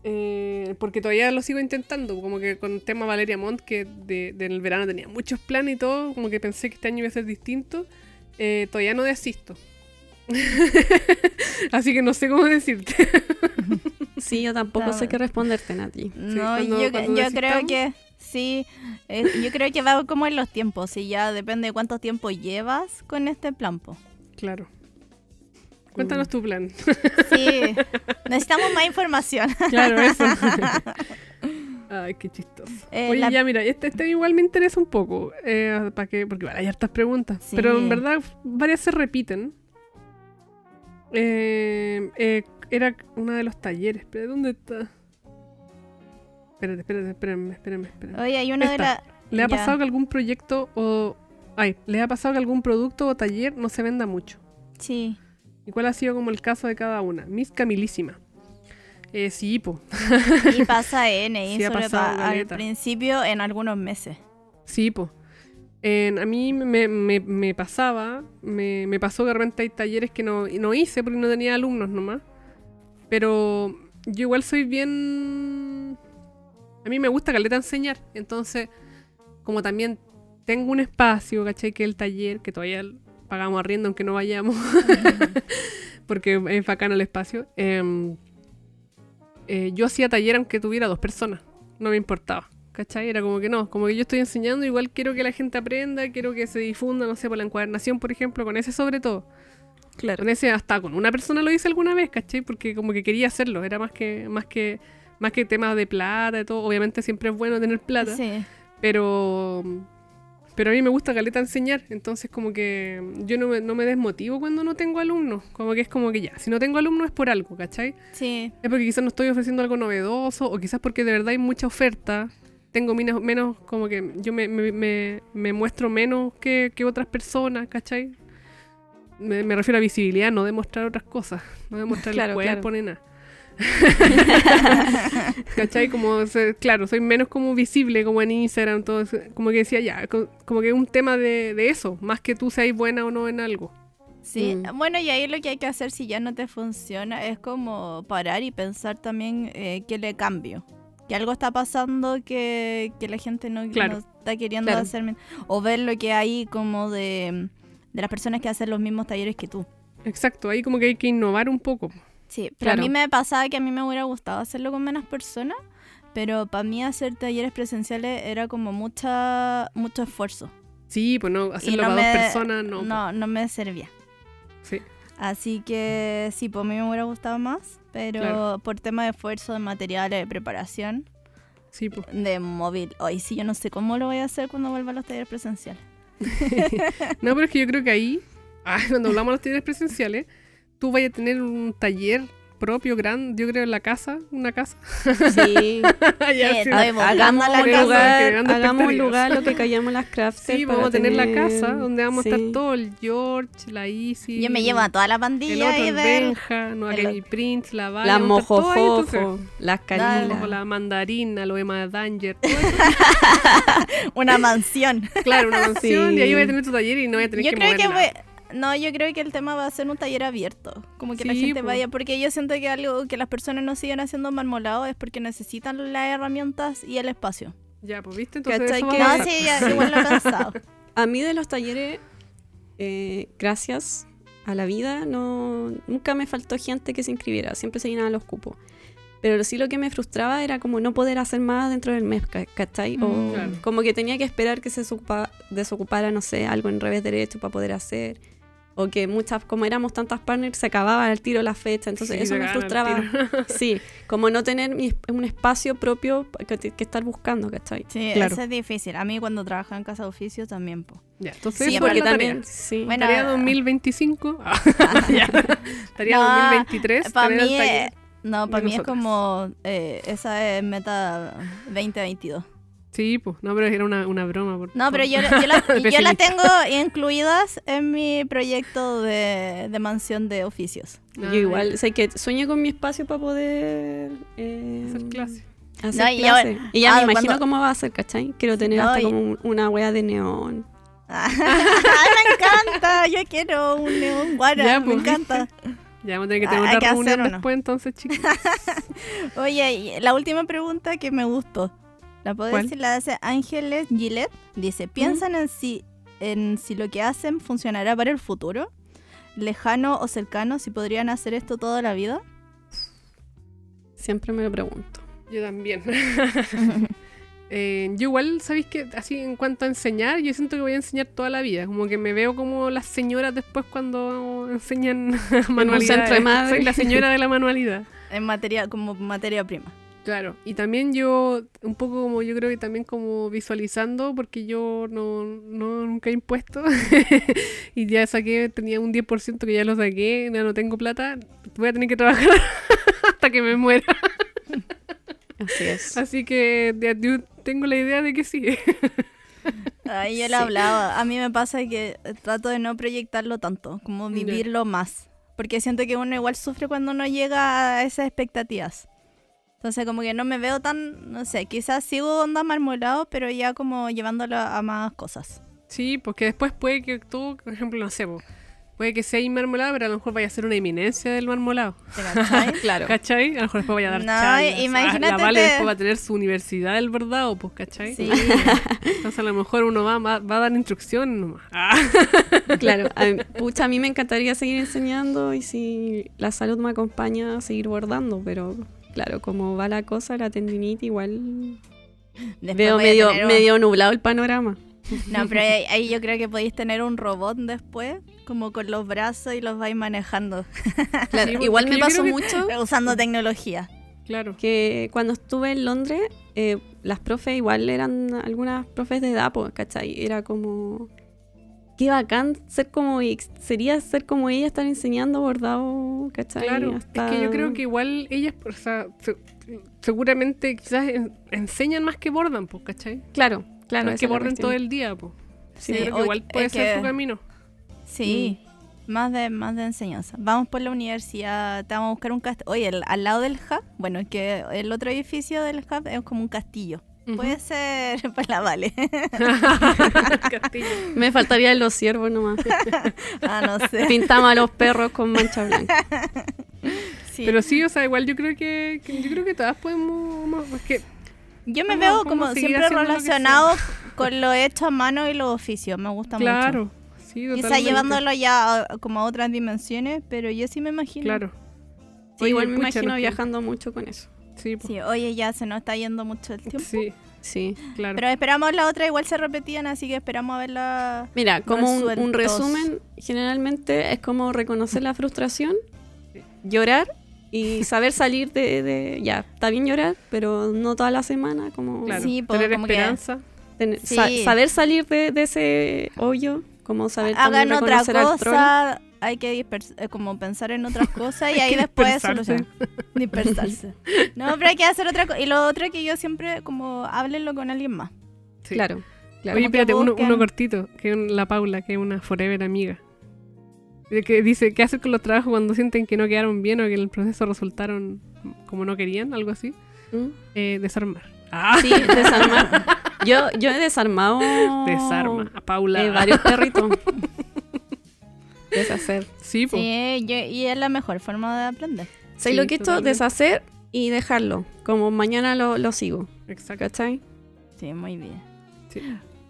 [SPEAKER 1] Eh, porque todavía lo sigo intentando. Como que con el tema Valeria Montt, que de, del verano tenía muchos planes y todo, como que pensé que este año iba a ser distinto. eh, todavía no desisto. Así que no sé cómo decirte.
[SPEAKER 3] Sí, yo tampoco sé qué responderte, Nati.
[SPEAKER 2] No,
[SPEAKER 1] cuando-
[SPEAKER 2] yo,
[SPEAKER 1] cuando
[SPEAKER 2] yo creo que sí. eh, yo creo que va como en los tiempos. Y ya depende de cuánto tiempo llevas con este plan. po.
[SPEAKER 1] Claro. Cuéntanos tu plan.
[SPEAKER 2] Sí. Necesitamos más información.
[SPEAKER 1] Claro, eso. Ay, qué chistoso.
[SPEAKER 2] Eh,
[SPEAKER 1] Oye,
[SPEAKER 2] la-
[SPEAKER 1] ya, mira, este, este igual me interesa un poco. Eh, ¿para qué? Porque igual hay hartas preguntas.
[SPEAKER 2] Sí.
[SPEAKER 1] Pero en verdad, varias se repiten. Eh, eh, era uno de los talleres. Pero ¿dónde está? Espérate, espérate, espérame, espérame, espérame.
[SPEAKER 2] Oye, hay una de las...
[SPEAKER 1] ¿Le ha
[SPEAKER 2] ya.
[SPEAKER 1] pasado que algún proyecto o... Ay, ¿le ha pasado que algún producto o taller no se venda mucho?
[SPEAKER 2] Sí.
[SPEAKER 1] ¿Y cuál ha sido como el caso de cada una? Miss Camilísima. Eh, sí, po.
[SPEAKER 2] Y pasa N. Y
[SPEAKER 1] Sí,
[SPEAKER 2] sobre al principio en algunos meses.
[SPEAKER 1] Sí, pues. a mí me, me- me pasaba, me, me pasó que de repente hay talleres que no, no hice porque no tenía alumnos nomás. Pero yo igual soy bien... A mí me gusta caleta enseñar. Entonces, como también tengo un espacio, ¿cachai? Que el taller, que todavía pagamos arriendo aunque no vayamos. porque es bacano el espacio. em, eh, yo hacía taller aunque tuviera dos personas. No me importaba. ¿Cachai? Era como que no, como que yo estoy enseñando, igual quiero que la gente aprenda, quiero que se difunda, no sé, por la encuadernación, por ejemplo, con ese sobre todo.
[SPEAKER 3] Claro.
[SPEAKER 1] Con ese hasta con una persona lo hice alguna vez, ¿cachai? Porque como que quería hacerlo, era más que, más que, más que temas de plata y todo. Obviamente siempre es bueno tener plata,
[SPEAKER 2] Sí.
[SPEAKER 1] pero pero a mí me gusta caleta enseñar, entonces como que yo no me, no me desmotivo cuando no tengo alumnos, como que es como que ya, si no tengo alumnos es por algo, ¿cachai?
[SPEAKER 2] Sí.
[SPEAKER 1] Es porque quizás no estoy ofreciendo algo novedoso o quizás porque de verdad hay mucha oferta. Tengo menos, menos como que yo me, me- me- me muestro menos que, que otras personas, ¿cachai? Me, refiero a visibilidad, no demostrar otras cosas, no demostrar
[SPEAKER 3] Claro,
[SPEAKER 1] el cuerpo
[SPEAKER 3] claro.
[SPEAKER 1] ni nada. ¿Cachai? Como, claro, soy menos como visible como en Instagram, todo eso. Como que decía ya, co- como que es un tema de, de eso, más que tú seas buena o no en algo.
[SPEAKER 2] Sí,
[SPEAKER 3] Mm.
[SPEAKER 2] bueno, y ahí lo que hay que hacer si ya no te funciona es como parar y pensar también eh, que le cambio. Que algo está pasando que, que la gente no,
[SPEAKER 1] Claro.
[SPEAKER 2] no está queriendo
[SPEAKER 3] Claro.
[SPEAKER 2] hacer. O ver lo que hay como de, de las personas que hacen los mismos talleres que tú.
[SPEAKER 1] Exacto, ahí como que hay que innovar un poco.
[SPEAKER 2] Sí, pero
[SPEAKER 3] Claro.
[SPEAKER 2] a mí me pasaba que a mí me hubiera gustado hacerlo con menos personas, pero para mí hacer talleres presenciales era como mucha mucho esfuerzo.
[SPEAKER 1] Sí, pues no, hacerlo
[SPEAKER 2] no
[SPEAKER 1] para
[SPEAKER 2] me-
[SPEAKER 1] dos personas, no.
[SPEAKER 2] No, no me servía.
[SPEAKER 1] Sí.
[SPEAKER 2] Así que sí, pues a mí me hubiera gustado más, pero
[SPEAKER 1] Claro.
[SPEAKER 2] por tema de esfuerzo, de materiales, de preparación,
[SPEAKER 1] Sí, pues.
[SPEAKER 2] de móvil. Hoy sí, yo no sé cómo lo voy a hacer cuando vuelva a los talleres presenciales.
[SPEAKER 1] No, pero es que yo creo que ahí, ah, cuando hablamos de los talleres presenciales, tú vayas a tener un taller propio, grande, yo creo en la casa, una casa.
[SPEAKER 3] Sí.
[SPEAKER 1] Ya,
[SPEAKER 2] Eh,
[SPEAKER 1] sí,
[SPEAKER 2] estoy buscando
[SPEAKER 3] hagamos
[SPEAKER 2] la casa.
[SPEAKER 3] lugar, hagamos lugar lo que callamos las crafts.
[SPEAKER 1] Sí, vamos a tener la casa donde vamos a estar todos, el George, la Easy.
[SPEAKER 2] Yo me llevo a toda la
[SPEAKER 1] el
[SPEAKER 2] pandilla
[SPEAKER 1] otro,
[SPEAKER 2] y
[SPEAKER 1] el
[SPEAKER 2] ver...
[SPEAKER 1] Benja, no,
[SPEAKER 2] el
[SPEAKER 1] Akemi Prince, la Vale.
[SPEAKER 3] La mojofofo, las carilas.
[SPEAKER 1] la mandarina, lo Emma Danger. todo eso.
[SPEAKER 2] Una mansión.
[SPEAKER 1] claro, una mansión
[SPEAKER 3] Sí.
[SPEAKER 1] y ahí voy a tener tu taller y no voy a tener
[SPEAKER 2] Yo
[SPEAKER 1] que
[SPEAKER 2] creo que voy- No, yo creo que el tema va a ser un taller abierto. Como que la
[SPEAKER 1] Sí,
[SPEAKER 2] gente
[SPEAKER 1] po.
[SPEAKER 2] vaya. Porque yo siento que algo que las personas no siguen haciendo marmolado es porque necesitan las herramientas y el espacio.
[SPEAKER 1] Ya, pues viste, entonces
[SPEAKER 2] ¿Cachai?
[SPEAKER 1] eso va
[SPEAKER 2] Que-
[SPEAKER 1] a
[SPEAKER 2] No, sí, ya, igual lo he pensado.
[SPEAKER 3] A mí de los talleres, eh, gracias a la vida, no nunca me faltó gente que se inscribiera, siempre se llenaban los cupos. Pero sí lo que me frustraba era como no poder hacer más dentro del mes, ca- ¿cachai? O
[SPEAKER 2] Mm.
[SPEAKER 1] Claro.
[SPEAKER 3] como que tenía que esperar que se desocupa- desocupara, no sé, algo en revés derecho para poder hacer. O que muchas, como éramos tantas partners, se acababa al tiro la fecha. Entonces
[SPEAKER 1] Sí,
[SPEAKER 3] eso me frustraba. Sí, como no tener mi- un espacio propio que, que estar buscando, ¿cachai?
[SPEAKER 2] Sí,
[SPEAKER 1] Claro.
[SPEAKER 2] eso es difícil. A mí cuando trabajaba en casa de oficio también.
[SPEAKER 1] Ya, entonces
[SPEAKER 3] Sí, porque también,
[SPEAKER 1] tarea.
[SPEAKER 3] sí.
[SPEAKER 2] Bueno,
[SPEAKER 1] Tarea
[SPEAKER 2] ah,
[SPEAKER 1] 2025. Ah, ya. Tarea
[SPEAKER 2] No,
[SPEAKER 1] 2023.
[SPEAKER 2] Para mí, eh, no, para mí es como, eh, esa es meta 2022.
[SPEAKER 1] Sí, pues, no, pero era una, una broma. Por,
[SPEAKER 2] No, pero
[SPEAKER 1] por-
[SPEAKER 2] yo, yo, la, yo la
[SPEAKER 1] Pesimista.
[SPEAKER 2] tengo incluidas en mi proyecto de, de mansión de oficios.
[SPEAKER 1] Ah,
[SPEAKER 3] Yo igual, sé que sueño con mi espacio para poder eh,
[SPEAKER 1] Hacer clase.
[SPEAKER 3] hacer
[SPEAKER 2] No, y
[SPEAKER 3] clase.
[SPEAKER 2] ahora-
[SPEAKER 3] y ya
[SPEAKER 2] ah,
[SPEAKER 3] me imagino
[SPEAKER 2] cuando-
[SPEAKER 3] cómo va a ser, ¿cachai? Quiero tener
[SPEAKER 2] No,
[SPEAKER 3] hasta
[SPEAKER 2] y-
[SPEAKER 3] como un- una wea de neón.
[SPEAKER 2] me encanta, yo quiero un neón guara,
[SPEAKER 1] Ya,
[SPEAKER 2] me
[SPEAKER 1] pues,
[SPEAKER 2] encanta.
[SPEAKER 1] Ya vamos a tener que
[SPEAKER 2] Ah,
[SPEAKER 1] tener
[SPEAKER 2] hay
[SPEAKER 1] una
[SPEAKER 2] que
[SPEAKER 1] reunión después, entonces, chicos.
[SPEAKER 2] Oye, y la última pregunta que me gustó. ¿La puedo
[SPEAKER 1] ¿Cuál?
[SPEAKER 2] decir? La hace Ángeles Gillette. Dice, ¿piensan en si, en si lo que hacen funcionará para el futuro? ¿Lejano o cercano? ¿Si podrían hacer esto toda la vida?
[SPEAKER 3] Siempre me lo pregunto.
[SPEAKER 1] Yo también. Eh, yo igual, ¿sabéis que Así en cuanto a enseñar, yo siento que voy a enseñar toda la vida. Como que me veo como las señoras después cuando enseñan manualidades.
[SPEAKER 3] centro de madre.
[SPEAKER 1] Soy la señora de la manualidad.
[SPEAKER 2] en materia, como materia prima.
[SPEAKER 1] Claro, y también yo, un poco como yo creo que también como visualizando, porque yo no, no nunca he impuesto y ya saqué, tenía un 10% que ya lo saqué, ya no tengo plata, voy a tener que trabajar hasta que me muera.
[SPEAKER 3] Así es.
[SPEAKER 1] Así que ya, yo tengo la idea de que sí.
[SPEAKER 2] Ay, yo
[SPEAKER 3] Sí.
[SPEAKER 2] le hablaba. A mí me pasa que trato de no proyectarlo tanto, como vivirlo más. Porque siento que uno igual sufre cuando no llega a esas expectativas. Entonces como que no me veo tan, no sé, quizás sigo onda marmolado, pero ya como llevándolo a más cosas.
[SPEAKER 1] Sí, porque después puede que tú, por ejemplo, no sé, puede que sea marmolado, pero a lo mejor vaya a ser una eminencia del marmolado.
[SPEAKER 2] ¿Te cachai?
[SPEAKER 3] Claro.
[SPEAKER 1] ¿Cachai? A lo mejor después vaya a dar
[SPEAKER 2] No,
[SPEAKER 1] charlas.
[SPEAKER 2] imagínate
[SPEAKER 1] Ah, La Vale
[SPEAKER 2] te-
[SPEAKER 1] después va a tener su universidad del bordado, pues, ¿cachai?
[SPEAKER 2] Sí.
[SPEAKER 1] Entonces a lo mejor uno va, va, va a dar instrucciones nomás. Ah.
[SPEAKER 3] Claro, a mí, pucha, a mí me encantaría seguir enseñando y si la salud me acompaña a seguir bordando, pero claro, como va la cosa, la tendinitis, igual
[SPEAKER 2] Después
[SPEAKER 3] veo medio,
[SPEAKER 2] tener un-
[SPEAKER 3] medio nublado el panorama.
[SPEAKER 2] No, pero ahí, ahí yo creo que podéis tener un robot después, como con los brazos y los vais manejando,
[SPEAKER 3] Claro,
[SPEAKER 1] Sí, porque
[SPEAKER 3] igual me pasó
[SPEAKER 1] creo
[SPEAKER 3] mucho
[SPEAKER 2] usando tecnología.
[SPEAKER 1] Claro.
[SPEAKER 3] que cuando estuve en Londres, eh, las profes igual eran algunas profes de edad, ¿cachai? Era como... Qué bacán ser como... Sería ser como ella, estar enseñando bordado, ¿cachai?
[SPEAKER 1] Claro,
[SPEAKER 3] Hasta-
[SPEAKER 1] es que yo creo que igual ellas, o sea, se- seguramente quizás en- enseñan más que bordan, pues, ¿cachai?
[SPEAKER 3] Claro, claro.
[SPEAKER 1] no es que borden todo el día, pues. Sí,
[SPEAKER 2] Sí,
[SPEAKER 1] creo que igual puede
[SPEAKER 2] es
[SPEAKER 1] ser
[SPEAKER 2] que-
[SPEAKER 1] su camino.
[SPEAKER 2] Sí, más de más de enseñanza. Vamos por la universidad, te vamos a buscar un castillo. Oye, el- al lado del hub, bueno, es que el otro edificio del hub es como un castillo. Puede ser para la Vale.
[SPEAKER 3] Me faltaría los ciervos nomás.
[SPEAKER 2] ah, no sé.
[SPEAKER 3] Pintamos a los perros con mancha blanca.
[SPEAKER 2] Sí.
[SPEAKER 1] Pero sí, o sea, igual yo creo que, que- yo creo que todas podemos, es que
[SPEAKER 2] Yo me veo como siempre
[SPEAKER 1] lo
[SPEAKER 2] relacionado con lo hecho a mano y los oficios. Me gusta mucho.
[SPEAKER 1] claro, sí,
[SPEAKER 2] Quizá llevándolo ya a- como a otras dimensiones, pero yo sí me imagino.
[SPEAKER 1] Claro.
[SPEAKER 3] Sí, igual me imagino viajando mucho con eso.
[SPEAKER 1] Sí.
[SPEAKER 2] Sí, oye, ya se nos está yendo mucho el tiempo.
[SPEAKER 1] sí,
[SPEAKER 3] Sí.
[SPEAKER 1] claro.
[SPEAKER 2] Pero esperamos la otra, igual se repetían, así que esperamos a verla.
[SPEAKER 3] Mira, como un, un resumen, generalmente es como reconocer la frustración, llorar y saber salir de, de- Ya, está bien llorar, pero no toda la semana, como
[SPEAKER 1] claro.
[SPEAKER 2] Sí, po,
[SPEAKER 1] tener
[SPEAKER 2] como que-
[SPEAKER 1] esperanza.
[SPEAKER 3] tener-
[SPEAKER 2] Sí.
[SPEAKER 3] sa- saber salir de, de ese hoyo, como saber
[SPEAKER 2] Hagan
[SPEAKER 3] también
[SPEAKER 2] otra
[SPEAKER 3] reconocer al troll.
[SPEAKER 2] cosa, hay que eh, como pensar en otras cosas y ahí después
[SPEAKER 1] dispersarse.
[SPEAKER 2] solucionar. Dispersarse. No, pero hay que hacer otra cosa. Y lo otro que yo siempre, como, háblenlo con alguien más.
[SPEAKER 1] Sí.
[SPEAKER 3] Claro, claro.
[SPEAKER 1] Oye, espérate, uno, uno cortito, que es la Paula, que es una forever amiga. Que dice, ¿qué hacer con los trabajos cuando sienten que no quedaron bien o que en el proceso resultaron como no querían? Algo así.
[SPEAKER 3] ¿Mm?
[SPEAKER 1] Eh, desarmar. Ah,
[SPEAKER 3] Sí, desarmar. Yo, yo he desarmado
[SPEAKER 1] desarma. A Paula.
[SPEAKER 3] eh, varios perritos. deshacer.
[SPEAKER 1] Sí, po.
[SPEAKER 2] Sí, yo- y es la mejor forma de aprender.
[SPEAKER 3] ¿Sabes
[SPEAKER 1] Sí,
[SPEAKER 3] lo que esto? Deshacer y dejarlo. Como mañana lo, lo sigo.
[SPEAKER 1] Exacto.
[SPEAKER 3] ¿Cachai?
[SPEAKER 2] Sí, muy bien.
[SPEAKER 1] Sí.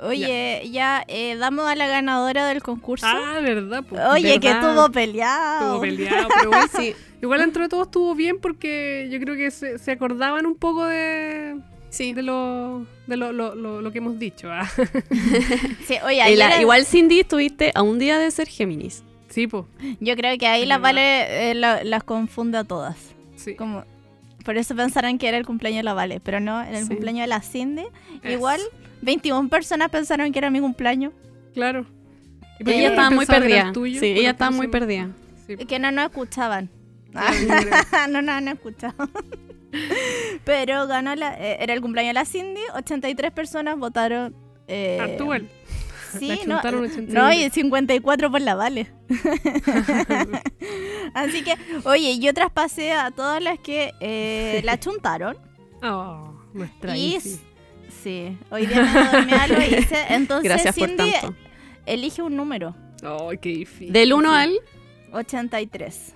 [SPEAKER 2] Oye, ya, eh, damos a la ganadora del concurso.
[SPEAKER 1] Ah, verdad, po.
[SPEAKER 2] Oye, que estuvo peleado.
[SPEAKER 1] Estuvo peleado, pero igual,
[SPEAKER 3] Sí.
[SPEAKER 1] igual dentro de todo estuvo bien porque yo creo que se, se acordaban un poco de,
[SPEAKER 3] Sí.
[SPEAKER 1] de, lo, de lo, lo, lo- lo que hemos dicho. ah.
[SPEAKER 2] Sí, oye,
[SPEAKER 3] la-
[SPEAKER 2] era-
[SPEAKER 3] igual Cindy estuviste a un día de ser Géminis.
[SPEAKER 1] Sí, po.
[SPEAKER 2] yo creo que ahí las. Vale eh, la- las confunde a todas.
[SPEAKER 1] Sí.
[SPEAKER 2] Como, por eso pensarán que era el cumpleaños de la Vale, pero no, era el
[SPEAKER 3] Sí.
[SPEAKER 2] cumpleaños de la Cindy. Igual, 21 personas pensaron que era mi cumpleaños.
[SPEAKER 1] Claro. ¿Y
[SPEAKER 3] Ella
[SPEAKER 1] no
[SPEAKER 3] estaba muy perdida.
[SPEAKER 1] tuyo?
[SPEAKER 3] Sí, ella
[SPEAKER 1] la
[SPEAKER 3] estaba muy perdida.
[SPEAKER 1] Sí.
[SPEAKER 2] Que no nos escuchaban. No nos han escuchado. Pero ganó la, eh, era el cumpleaños de la Cindy, 83 personas votaron. Eh,
[SPEAKER 1] igual.
[SPEAKER 2] Sí, no,
[SPEAKER 1] 81.
[SPEAKER 2] no, y 54 por la Vale. Así que, oye, yo traspasé a todas las que eh, la chuntaron.
[SPEAKER 1] Oh, nuestra
[SPEAKER 2] y
[SPEAKER 1] Isi.
[SPEAKER 2] sí, hoy día me algo hice. Entonces,
[SPEAKER 3] Gracias por
[SPEAKER 2] Cindy,
[SPEAKER 3] tanto.
[SPEAKER 2] elige un número:
[SPEAKER 1] Oh, qué difícil.
[SPEAKER 3] Del 1 al.
[SPEAKER 2] 83.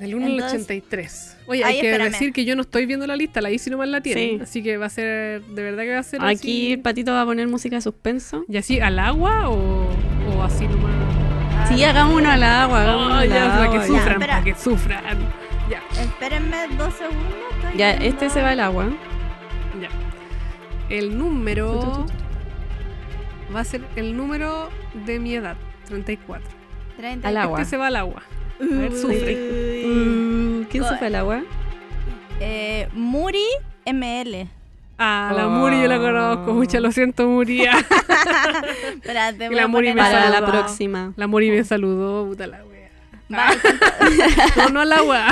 [SPEAKER 1] Del 1 al
[SPEAKER 2] Entonces-
[SPEAKER 1] 83. Oye,
[SPEAKER 2] Ay,
[SPEAKER 1] hay que
[SPEAKER 2] espérame.
[SPEAKER 1] decir que yo no estoy viendo la lista, la Isi nomás la tiene.
[SPEAKER 3] Sí.
[SPEAKER 1] Así que va a ser, de verdad que va a ser
[SPEAKER 3] Aquí el
[SPEAKER 1] así.
[SPEAKER 3] patito va a poner música de suspenso.
[SPEAKER 1] ¿Y así al agua o, o así nomás?
[SPEAKER 3] Sí, hagamos uno al agua. Hagamos uno
[SPEAKER 1] Oh, ya, para que
[SPEAKER 3] agua,
[SPEAKER 1] sufran,
[SPEAKER 2] espera.
[SPEAKER 1] para que sufran. Ya,
[SPEAKER 2] Espérenme dos segundos. estoy
[SPEAKER 3] Ya,
[SPEAKER 2] viendo-
[SPEAKER 3] este se va al agua.
[SPEAKER 1] ya. El número va a ser el número de mi edad, 34.
[SPEAKER 2] 30.
[SPEAKER 3] Al agua.
[SPEAKER 1] Este se va al agua. A ver, sufre.
[SPEAKER 3] Mm, ¿Quién fue al agua?
[SPEAKER 2] Eh, Muri ML.
[SPEAKER 1] Ah, la Muri yo la conozco mucho, lo siento Muri.
[SPEAKER 2] Espérate,
[SPEAKER 1] la Muri me
[SPEAKER 2] a-
[SPEAKER 3] Para la
[SPEAKER 1] saludó.
[SPEAKER 3] próxima.
[SPEAKER 1] La Muri me saludó, puta la wea.
[SPEAKER 2] Va,
[SPEAKER 1] No, no al agua.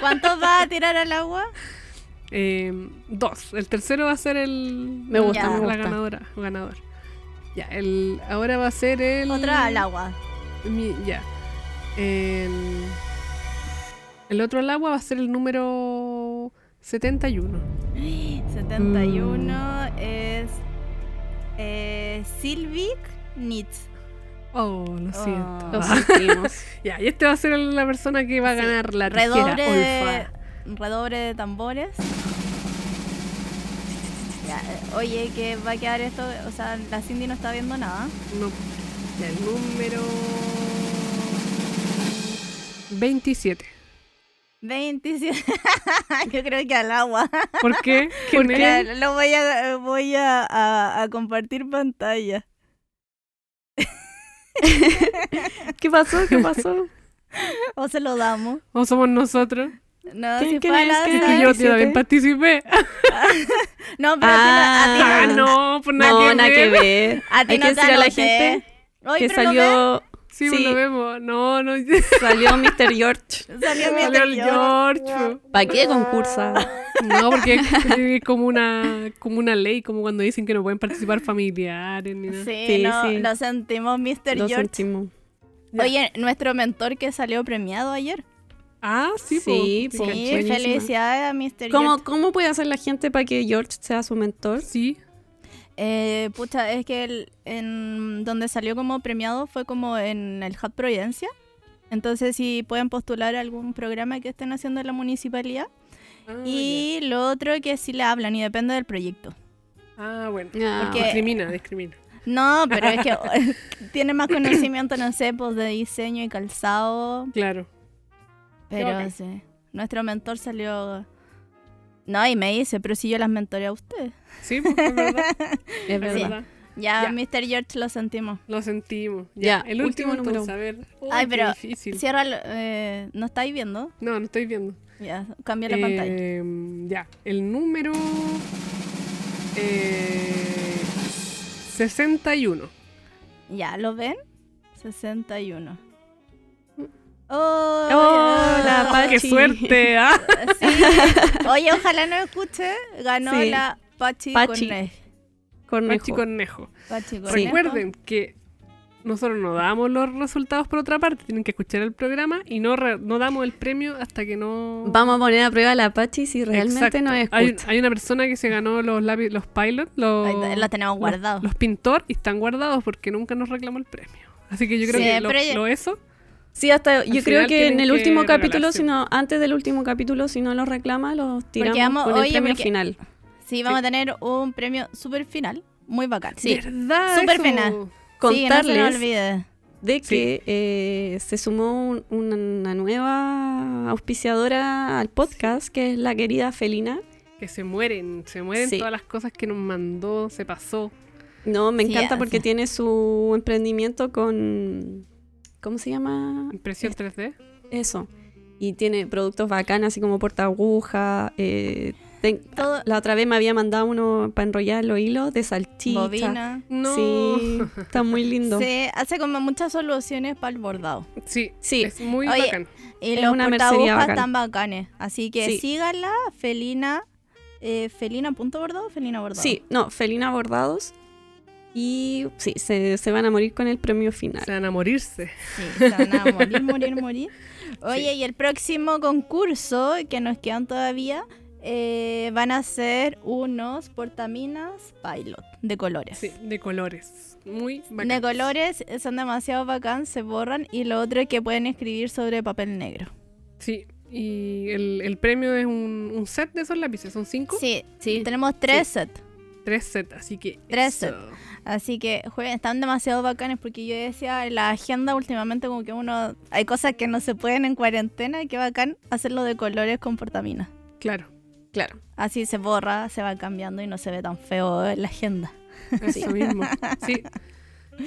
[SPEAKER 2] ¿Cuántos va a tirar al agua?
[SPEAKER 1] Eh, dos. El tercero va a ser el.
[SPEAKER 3] Me gusta,
[SPEAKER 2] Ya.
[SPEAKER 3] me
[SPEAKER 1] la
[SPEAKER 3] gusta.
[SPEAKER 1] ganadora. o ganador. Ya, el. Ahora va a ser el.
[SPEAKER 2] Otra al agua.
[SPEAKER 1] mi- ya. El, el otro al agua va a ser el número 71.
[SPEAKER 2] 71 es eh, Silvic Nitz.
[SPEAKER 1] Oh, lo siento.
[SPEAKER 2] Oh.
[SPEAKER 3] Lo sentimos.
[SPEAKER 1] Ya, y este va a ser la persona que va a
[SPEAKER 2] Sí.
[SPEAKER 1] ganar la tijera
[SPEAKER 2] Redobre de,
[SPEAKER 1] olfa.
[SPEAKER 2] redobre de tambores. Ya, eh, oye, que va a quedar esto, o sea, la Cindy no está viendo nada.
[SPEAKER 1] No. Ya, el número 27.
[SPEAKER 2] 27. Yo creo que al agua.
[SPEAKER 1] ¿Por qué? ¿Quién
[SPEAKER 2] Mira, lo voy a voy a, a- a compartir pantalla.
[SPEAKER 3] ¿Qué pasó? ¿Qué pasó?
[SPEAKER 2] O se lo damos.
[SPEAKER 1] ¿O somos nosotros?
[SPEAKER 2] No,
[SPEAKER 3] ¿Quién-
[SPEAKER 2] si
[SPEAKER 1] que yo, yo
[SPEAKER 3] 27.
[SPEAKER 1] también participé.
[SPEAKER 2] No, pero a ti no-
[SPEAKER 1] Ah,
[SPEAKER 2] no,
[SPEAKER 1] pues nada,
[SPEAKER 3] No,
[SPEAKER 1] que
[SPEAKER 3] nada
[SPEAKER 1] ver.
[SPEAKER 3] que ver.
[SPEAKER 2] a ti
[SPEAKER 3] Hay
[SPEAKER 2] no
[SPEAKER 3] que
[SPEAKER 2] te
[SPEAKER 3] decirle a la gente que salió,
[SPEAKER 1] Sí,
[SPEAKER 3] Sí.
[SPEAKER 1] lo vemos. No, no.
[SPEAKER 3] salió Mr. George.
[SPEAKER 2] Salió mi
[SPEAKER 1] Salió el. George.
[SPEAKER 3] ¿Para qué concursa?
[SPEAKER 1] No, porque es, como una como una ley, como cuando dicen que no pueden participar familiares ni nada.
[SPEAKER 2] Sí,
[SPEAKER 3] Sí,
[SPEAKER 2] no,
[SPEAKER 3] sí.
[SPEAKER 2] lo sentimos, Mr.
[SPEAKER 3] Lo
[SPEAKER 2] George.
[SPEAKER 3] sentimos.
[SPEAKER 2] Oye, nuestro mentor que salió premiado ayer.
[SPEAKER 1] Ah, sí,
[SPEAKER 3] Sí,
[SPEAKER 1] po.
[SPEAKER 2] Sí, felicidades a Mr.
[SPEAKER 3] ¿Cómo,
[SPEAKER 2] George.
[SPEAKER 3] ¿Cómo puede hacer la gente para que George sea su mentor?
[SPEAKER 1] Sí.
[SPEAKER 2] Eh, pucha, es que el- en donde salió como premiado fue como en el Hub Providencia. Entonces, si pueden postular algún programa que estén haciendo en la municipalidad.
[SPEAKER 1] Ah,
[SPEAKER 2] y lo otro que sí le hablan y depende del proyecto.
[SPEAKER 1] Ah, bueno.
[SPEAKER 3] Ah,
[SPEAKER 2] Porque-
[SPEAKER 1] Discrimina, discrimina.
[SPEAKER 2] No, pero es que tiene más conocimiento, no sé, pues de diseño y calzado.
[SPEAKER 1] Claro.
[SPEAKER 2] Pero sí, nuestro mentor salió... No, y me dice, pero si yo las mentoré a ustedes.
[SPEAKER 1] Sí, pues, es verdad.
[SPEAKER 3] es verdad.
[SPEAKER 1] verdad.
[SPEAKER 2] Ya,
[SPEAKER 1] Ya.
[SPEAKER 2] Mr. George lo sentimos.
[SPEAKER 1] Lo sentimos.
[SPEAKER 3] Ya,
[SPEAKER 1] Ya, el último,
[SPEAKER 3] último número.
[SPEAKER 1] a ver.
[SPEAKER 2] Ay, pero
[SPEAKER 1] difícil.
[SPEAKER 2] Cierra, eh, ¿no estáis viendo?
[SPEAKER 1] No, no estoy viendo.
[SPEAKER 2] Ya, cambia la pantalla.
[SPEAKER 1] Eh, Ya, el número eh, 61.
[SPEAKER 2] Ya, ¿lo ven? 61. Oh,
[SPEAKER 3] Hola,
[SPEAKER 1] ¡Oh,
[SPEAKER 3] Pachi.
[SPEAKER 1] ¡Qué suerte! ¿ah?
[SPEAKER 2] Sí. Oye, ojalá no escuche. Ganó
[SPEAKER 3] Sí.
[SPEAKER 2] la Pachi,
[SPEAKER 3] Pachi.
[SPEAKER 2] Cornej.
[SPEAKER 3] Cornejo.
[SPEAKER 1] Pachi Cornejo.
[SPEAKER 2] Pachi. Cornejo.
[SPEAKER 1] Recuerden que nosotros no damos los resultados por otra parte, tienen que escuchar el programa y no, re- no damos el premio hasta que no...
[SPEAKER 3] Vamos a poner a prueba la Apache si realmente
[SPEAKER 1] hay,
[SPEAKER 3] escucha.
[SPEAKER 1] hay una persona que se ganó los lápiz, los pilot, los,
[SPEAKER 2] la tenemos
[SPEAKER 1] los-
[SPEAKER 2] guardados.
[SPEAKER 1] Los, pintor y están guardados porque nunca nos reclamó el premio. Así que yo creo
[SPEAKER 2] Sí,
[SPEAKER 1] que lo eso,
[SPEAKER 3] Sí, hasta yo
[SPEAKER 1] Al
[SPEAKER 3] creo
[SPEAKER 1] final
[SPEAKER 3] que en el último capítulo,
[SPEAKER 1] regalarse.
[SPEAKER 3] si no, antes del último capítulo, si no lo reclama, los tiramos
[SPEAKER 2] vamos-
[SPEAKER 3] con el
[SPEAKER 2] oye,
[SPEAKER 3] premio
[SPEAKER 2] porque-
[SPEAKER 3] final.
[SPEAKER 2] Sí, vamos a tener un premio super final. Muy bacán.
[SPEAKER 3] Sí.
[SPEAKER 1] ¿verdad?
[SPEAKER 2] Sí, no se
[SPEAKER 3] Contarles de
[SPEAKER 1] Sí.
[SPEAKER 3] que eh, se sumó un- una, nueva auspiciadora al podcast, que es la querida Felina.
[SPEAKER 1] Que se mueren, se mueren
[SPEAKER 3] Sí.
[SPEAKER 1] todas las cosas que nos mandó, se pasó.
[SPEAKER 3] No, me
[SPEAKER 2] Sí,
[SPEAKER 3] encanta porque tiene su emprendimiento con... ¿Cómo se llama?
[SPEAKER 1] Impresión 3D.
[SPEAKER 3] Eso. Y tiene productos bacanas, así como porta aguja. eh, ten-
[SPEAKER 2] Todo-
[SPEAKER 3] La otra vez me había mandado uno para enrollar los hilos de salchicha.
[SPEAKER 2] Bobina.
[SPEAKER 1] No.
[SPEAKER 3] Sí, está muy lindo.
[SPEAKER 2] Se hace como muchas soluciones para el bordado.
[SPEAKER 1] Sí,
[SPEAKER 3] Sí.
[SPEAKER 1] es muy
[SPEAKER 2] Oye,
[SPEAKER 1] bacán.
[SPEAKER 2] Y
[SPEAKER 3] Es
[SPEAKER 2] los
[SPEAKER 3] una mercería
[SPEAKER 2] portahojas
[SPEAKER 3] bacán.
[SPEAKER 2] están bacanes. Así que
[SPEAKER 3] Sí.
[SPEAKER 2] síganla, Felina. Eh, ¿Felina punto bordado o Felina bordado?
[SPEAKER 3] Sí, no, Felina Bordados. Y sí, se, se van a morir con el premio final.
[SPEAKER 1] Se van a morirse.
[SPEAKER 2] Sí, se van a morir, morir, morir. Oye, y el próximo concurso, que nos quedan todavía, eh, van a ser unos portaminas pilot de colores.
[SPEAKER 1] Sí, de colores. Muy bacán.
[SPEAKER 2] De colores eh, son demasiado bacán, se borran. Y lo otro es que pueden escribir sobre papel negro.
[SPEAKER 1] Sí, y el, el premio es un, un set de esos lápices. ¿Son cinco?
[SPEAKER 2] Sí,
[SPEAKER 3] Sí.
[SPEAKER 2] tenemos tres sets.
[SPEAKER 1] Tres sets, así que.
[SPEAKER 2] Tres sets. Así que jueguen, están demasiado bacanes porque yo decía la agenda últimamente como que uno hay cosas que no se pueden en cuarentena y qué bacán hacerlo de colores con portamina.
[SPEAKER 1] Claro,
[SPEAKER 3] Claro.
[SPEAKER 2] Así se borra, se va cambiando y no se ve tan feo en la agenda.
[SPEAKER 1] eso mismo. Sí.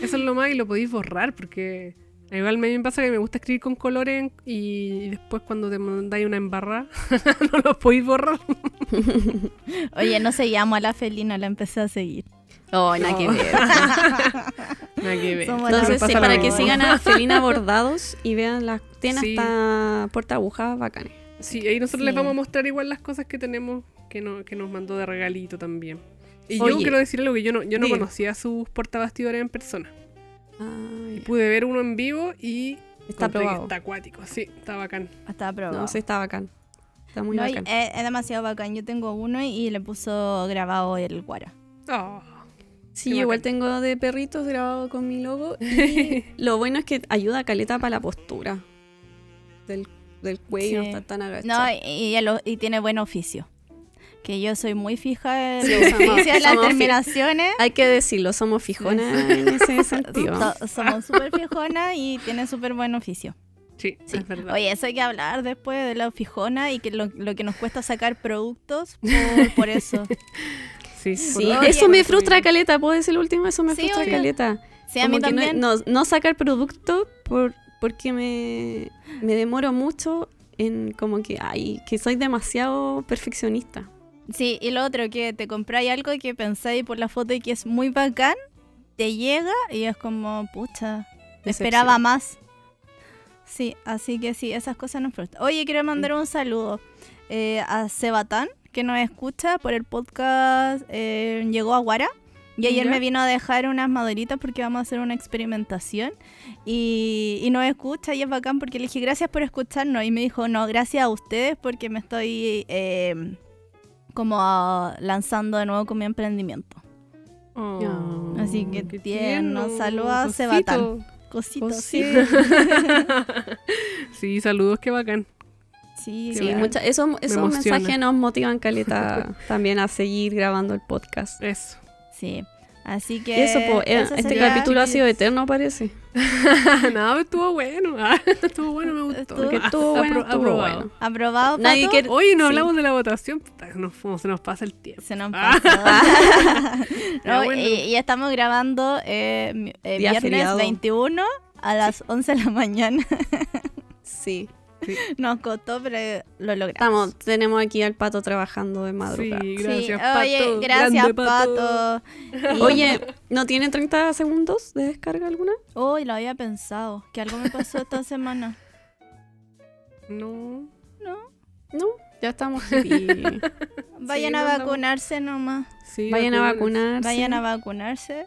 [SPEAKER 1] Eso es lo más y lo podéis borrar porque. Igual a mí me pasa que me gusta escribir con colores y después cuando te mandáis una embarrada no lo podéis borrar.
[SPEAKER 2] Oye, no seguíamos a la felina, la empecé a seguir.
[SPEAKER 3] Oh, nada que
[SPEAKER 1] No.
[SPEAKER 3] ver.
[SPEAKER 1] Nada que ver.
[SPEAKER 2] Somos
[SPEAKER 3] Entonces, sí, para que sigan a Felina Bordados y vean las. Tiene
[SPEAKER 1] Sí.
[SPEAKER 3] hasta porta agujas bacanes.
[SPEAKER 1] Sí, ahí nosotros
[SPEAKER 2] Sí.
[SPEAKER 1] les vamos a mostrar igual las cosas que tenemos que, no, que nos mandó de regalito también. Y yo
[SPEAKER 3] Oye.
[SPEAKER 1] quiero decir algo que yo no, yo no conocía sus portabastidores en persona.
[SPEAKER 3] Ah,
[SPEAKER 1] Y pude ver uno en vivo y
[SPEAKER 3] Está aprobado.
[SPEAKER 1] Está acuático, sí, está bacán.
[SPEAKER 2] Hasta aprobado.
[SPEAKER 3] No, sí, está bacán. Está muy
[SPEAKER 2] No, y
[SPEAKER 3] bacán.
[SPEAKER 2] es, es demasiado bacán. Yo tengo uno y le puso grabado el guara.
[SPEAKER 1] Oh,
[SPEAKER 3] Sí, igual
[SPEAKER 1] bacán.
[SPEAKER 3] tengo de perritos grabado con mi logo. Y lo bueno es que ayuda a caleta para la postura del, del cuello,
[SPEAKER 2] Sí.
[SPEAKER 3] no está tan
[SPEAKER 2] No,
[SPEAKER 3] agachado.
[SPEAKER 2] y, y tiene buen oficio. Que yo soy muy fija en
[SPEAKER 3] Sí, somos-
[SPEAKER 2] las terminaciones.
[SPEAKER 3] Hay que decirlo, somos fijonas en ese sentido.
[SPEAKER 2] So- somos súper fijonas y tiene súper buen oficio.
[SPEAKER 1] sí,
[SPEAKER 2] Sí.
[SPEAKER 1] es verdad.
[SPEAKER 2] Oye, eso hay que hablar después de la fijona y que lo, lo que nos cuesta sacar productos por, por eso.
[SPEAKER 1] Sí,
[SPEAKER 3] eso me frustra caleta, puedo decir lo último, eso me
[SPEAKER 2] Sí,
[SPEAKER 3] frustra
[SPEAKER 2] obvio.
[SPEAKER 3] caleta.
[SPEAKER 2] Sí, a mí también.
[SPEAKER 3] No, no sacar producto por, porque me, me demoro mucho en como que, ay, que soy demasiado perfeccionista.
[SPEAKER 2] Sí, y lo otro, que te compráis algo que pensáis por la foto y que es muy bacán, te llega y es como, pucha, esperaba más. Sí, así que sí, esas cosas nos frustran. Oye, quiero mandar un saludo eh, a Sebatán, que nos escucha por el podcast eh, Llegó a Guara. Y ayer
[SPEAKER 1] Ya.
[SPEAKER 2] me vino a dejar unas maderitas porque vamos a hacer una experimentación. Y, y nos escucha y es bacán porque le dije gracias por escucharnos. Y me dijo, no, gracias a ustedes porque me estoy eh, como lanzando de nuevo con mi emprendimiento.
[SPEAKER 1] Oh,
[SPEAKER 2] Así que
[SPEAKER 1] qué
[SPEAKER 2] tierno.
[SPEAKER 1] tierno,
[SPEAKER 2] Saludos a
[SPEAKER 1] cosito.
[SPEAKER 2] Sebatán. Cositos, sí.
[SPEAKER 1] sí, saludos, qué bacán.
[SPEAKER 2] Sí,
[SPEAKER 3] Sí, mucha- eso- esos
[SPEAKER 1] emociona.
[SPEAKER 3] mensajes nos motivan caleta también a seguir grabando el podcast.
[SPEAKER 1] Eso.
[SPEAKER 2] Sí. Así que.
[SPEAKER 3] eso, po, eh,
[SPEAKER 2] eso
[SPEAKER 3] este capítulo ha sido eterno, parece.
[SPEAKER 1] no, estuvo bueno. Ah, estuvo bueno, me gustó.
[SPEAKER 2] Estuvo-
[SPEAKER 3] Que
[SPEAKER 1] Ah,
[SPEAKER 3] estuvo bueno,
[SPEAKER 1] apro-
[SPEAKER 3] estuvo
[SPEAKER 1] aprobado.
[SPEAKER 3] bueno.
[SPEAKER 2] Aprobado,
[SPEAKER 3] Nadie quiere-
[SPEAKER 1] Oye, no
[SPEAKER 3] Sí.
[SPEAKER 1] hablamos de la votación. Nos, se nos pasa el tiempo.
[SPEAKER 2] Se nos
[SPEAKER 1] Ah.
[SPEAKER 2] pasó.
[SPEAKER 1] Ya,
[SPEAKER 2] No,
[SPEAKER 1] bueno.
[SPEAKER 2] y, y estamos grabando eh, eh, viernes
[SPEAKER 3] feriado.
[SPEAKER 2] 21 a las 11 de la mañana.
[SPEAKER 3] Sí.
[SPEAKER 2] Nos costó, pero lo logramos.
[SPEAKER 3] Estamos, tenemos aquí al pato trabajando de madrugada.
[SPEAKER 1] Sí,
[SPEAKER 2] Sí,
[SPEAKER 1] gracias,
[SPEAKER 2] Oye,
[SPEAKER 1] Pato.
[SPEAKER 2] gracias,
[SPEAKER 1] Grande,
[SPEAKER 2] Pato. Y-
[SPEAKER 3] Oye, ¿no tiene 30 segundos de descarga alguna?
[SPEAKER 2] Uy, lo había pensado. Que algo me pasó esta semana.
[SPEAKER 1] No.
[SPEAKER 2] ¿No?
[SPEAKER 3] No, ya estamos hippie.
[SPEAKER 2] Vayan
[SPEAKER 1] Sí,
[SPEAKER 2] a vacunarse nomás.
[SPEAKER 1] Sí,
[SPEAKER 3] Vayan a vacunarse.
[SPEAKER 2] Vayan a vacunarse.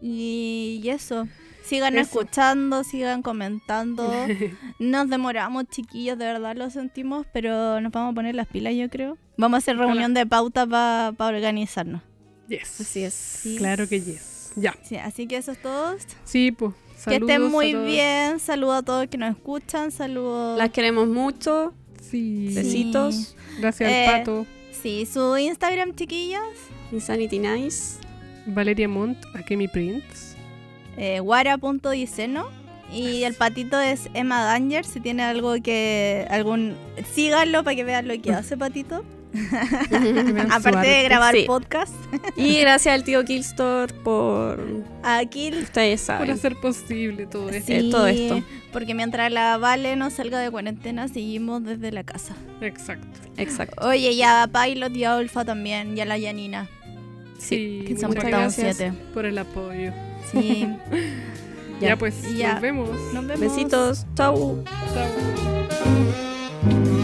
[SPEAKER 2] Y, y eso. Sigan
[SPEAKER 1] Eso.
[SPEAKER 2] escuchando, sigan comentando. Nos demoramos, chiquillos, de verdad lo sentimos, pero nos vamos a poner las pilas, yo creo. Vamos a hacer reunión de pauta para organizarnos.
[SPEAKER 1] Yes.
[SPEAKER 3] Así es.
[SPEAKER 1] Claro que yes. Ya.
[SPEAKER 2] Sí, así que eso es todo.
[SPEAKER 1] Sí, pues.
[SPEAKER 2] que estén
[SPEAKER 1] saludos
[SPEAKER 2] muy bien. Saludos a todos que nos escuchan. Saludos.
[SPEAKER 3] Las queremos mucho.
[SPEAKER 1] Sí.
[SPEAKER 2] Sí.
[SPEAKER 3] Besitos.
[SPEAKER 1] Gracias
[SPEAKER 2] Eh,
[SPEAKER 1] al pato.
[SPEAKER 2] Sí, su Instagram, chiquillas.
[SPEAKER 3] Insanity Nice.
[SPEAKER 1] Valeria Montt, Akemi Prince.
[SPEAKER 2] Eh, guara.diceno y el patito es Emma Danger si tiene algo que algún síganlo para que vean lo que hace patito
[SPEAKER 1] Que
[SPEAKER 2] aparte de grabar
[SPEAKER 3] Sí.
[SPEAKER 2] podcast
[SPEAKER 3] Y gracias al tío Killstore por.
[SPEAKER 2] aquí
[SPEAKER 3] Ustedes
[SPEAKER 1] Por
[SPEAKER 3] saben.
[SPEAKER 1] hacer posible todo esto.
[SPEAKER 3] Eh, todo esto.
[SPEAKER 2] porque mientras la Vale no salga de cuarentena seguimos desde la casa
[SPEAKER 1] Exacto.
[SPEAKER 3] Exacto.
[SPEAKER 2] oye y a Pilot y a Olfa también y a la Yanina
[SPEAKER 1] Sí,
[SPEAKER 2] que se han
[SPEAKER 1] muchas
[SPEAKER 2] portado un
[SPEAKER 1] gracias
[SPEAKER 2] siete
[SPEAKER 1] por el apoyo.
[SPEAKER 2] Sí
[SPEAKER 1] Ya,
[SPEAKER 3] Ya.
[SPEAKER 1] pues,
[SPEAKER 2] Ya.
[SPEAKER 1] nos vemos.
[SPEAKER 2] nos vemos
[SPEAKER 3] Besitos. Chau.
[SPEAKER 1] Chao.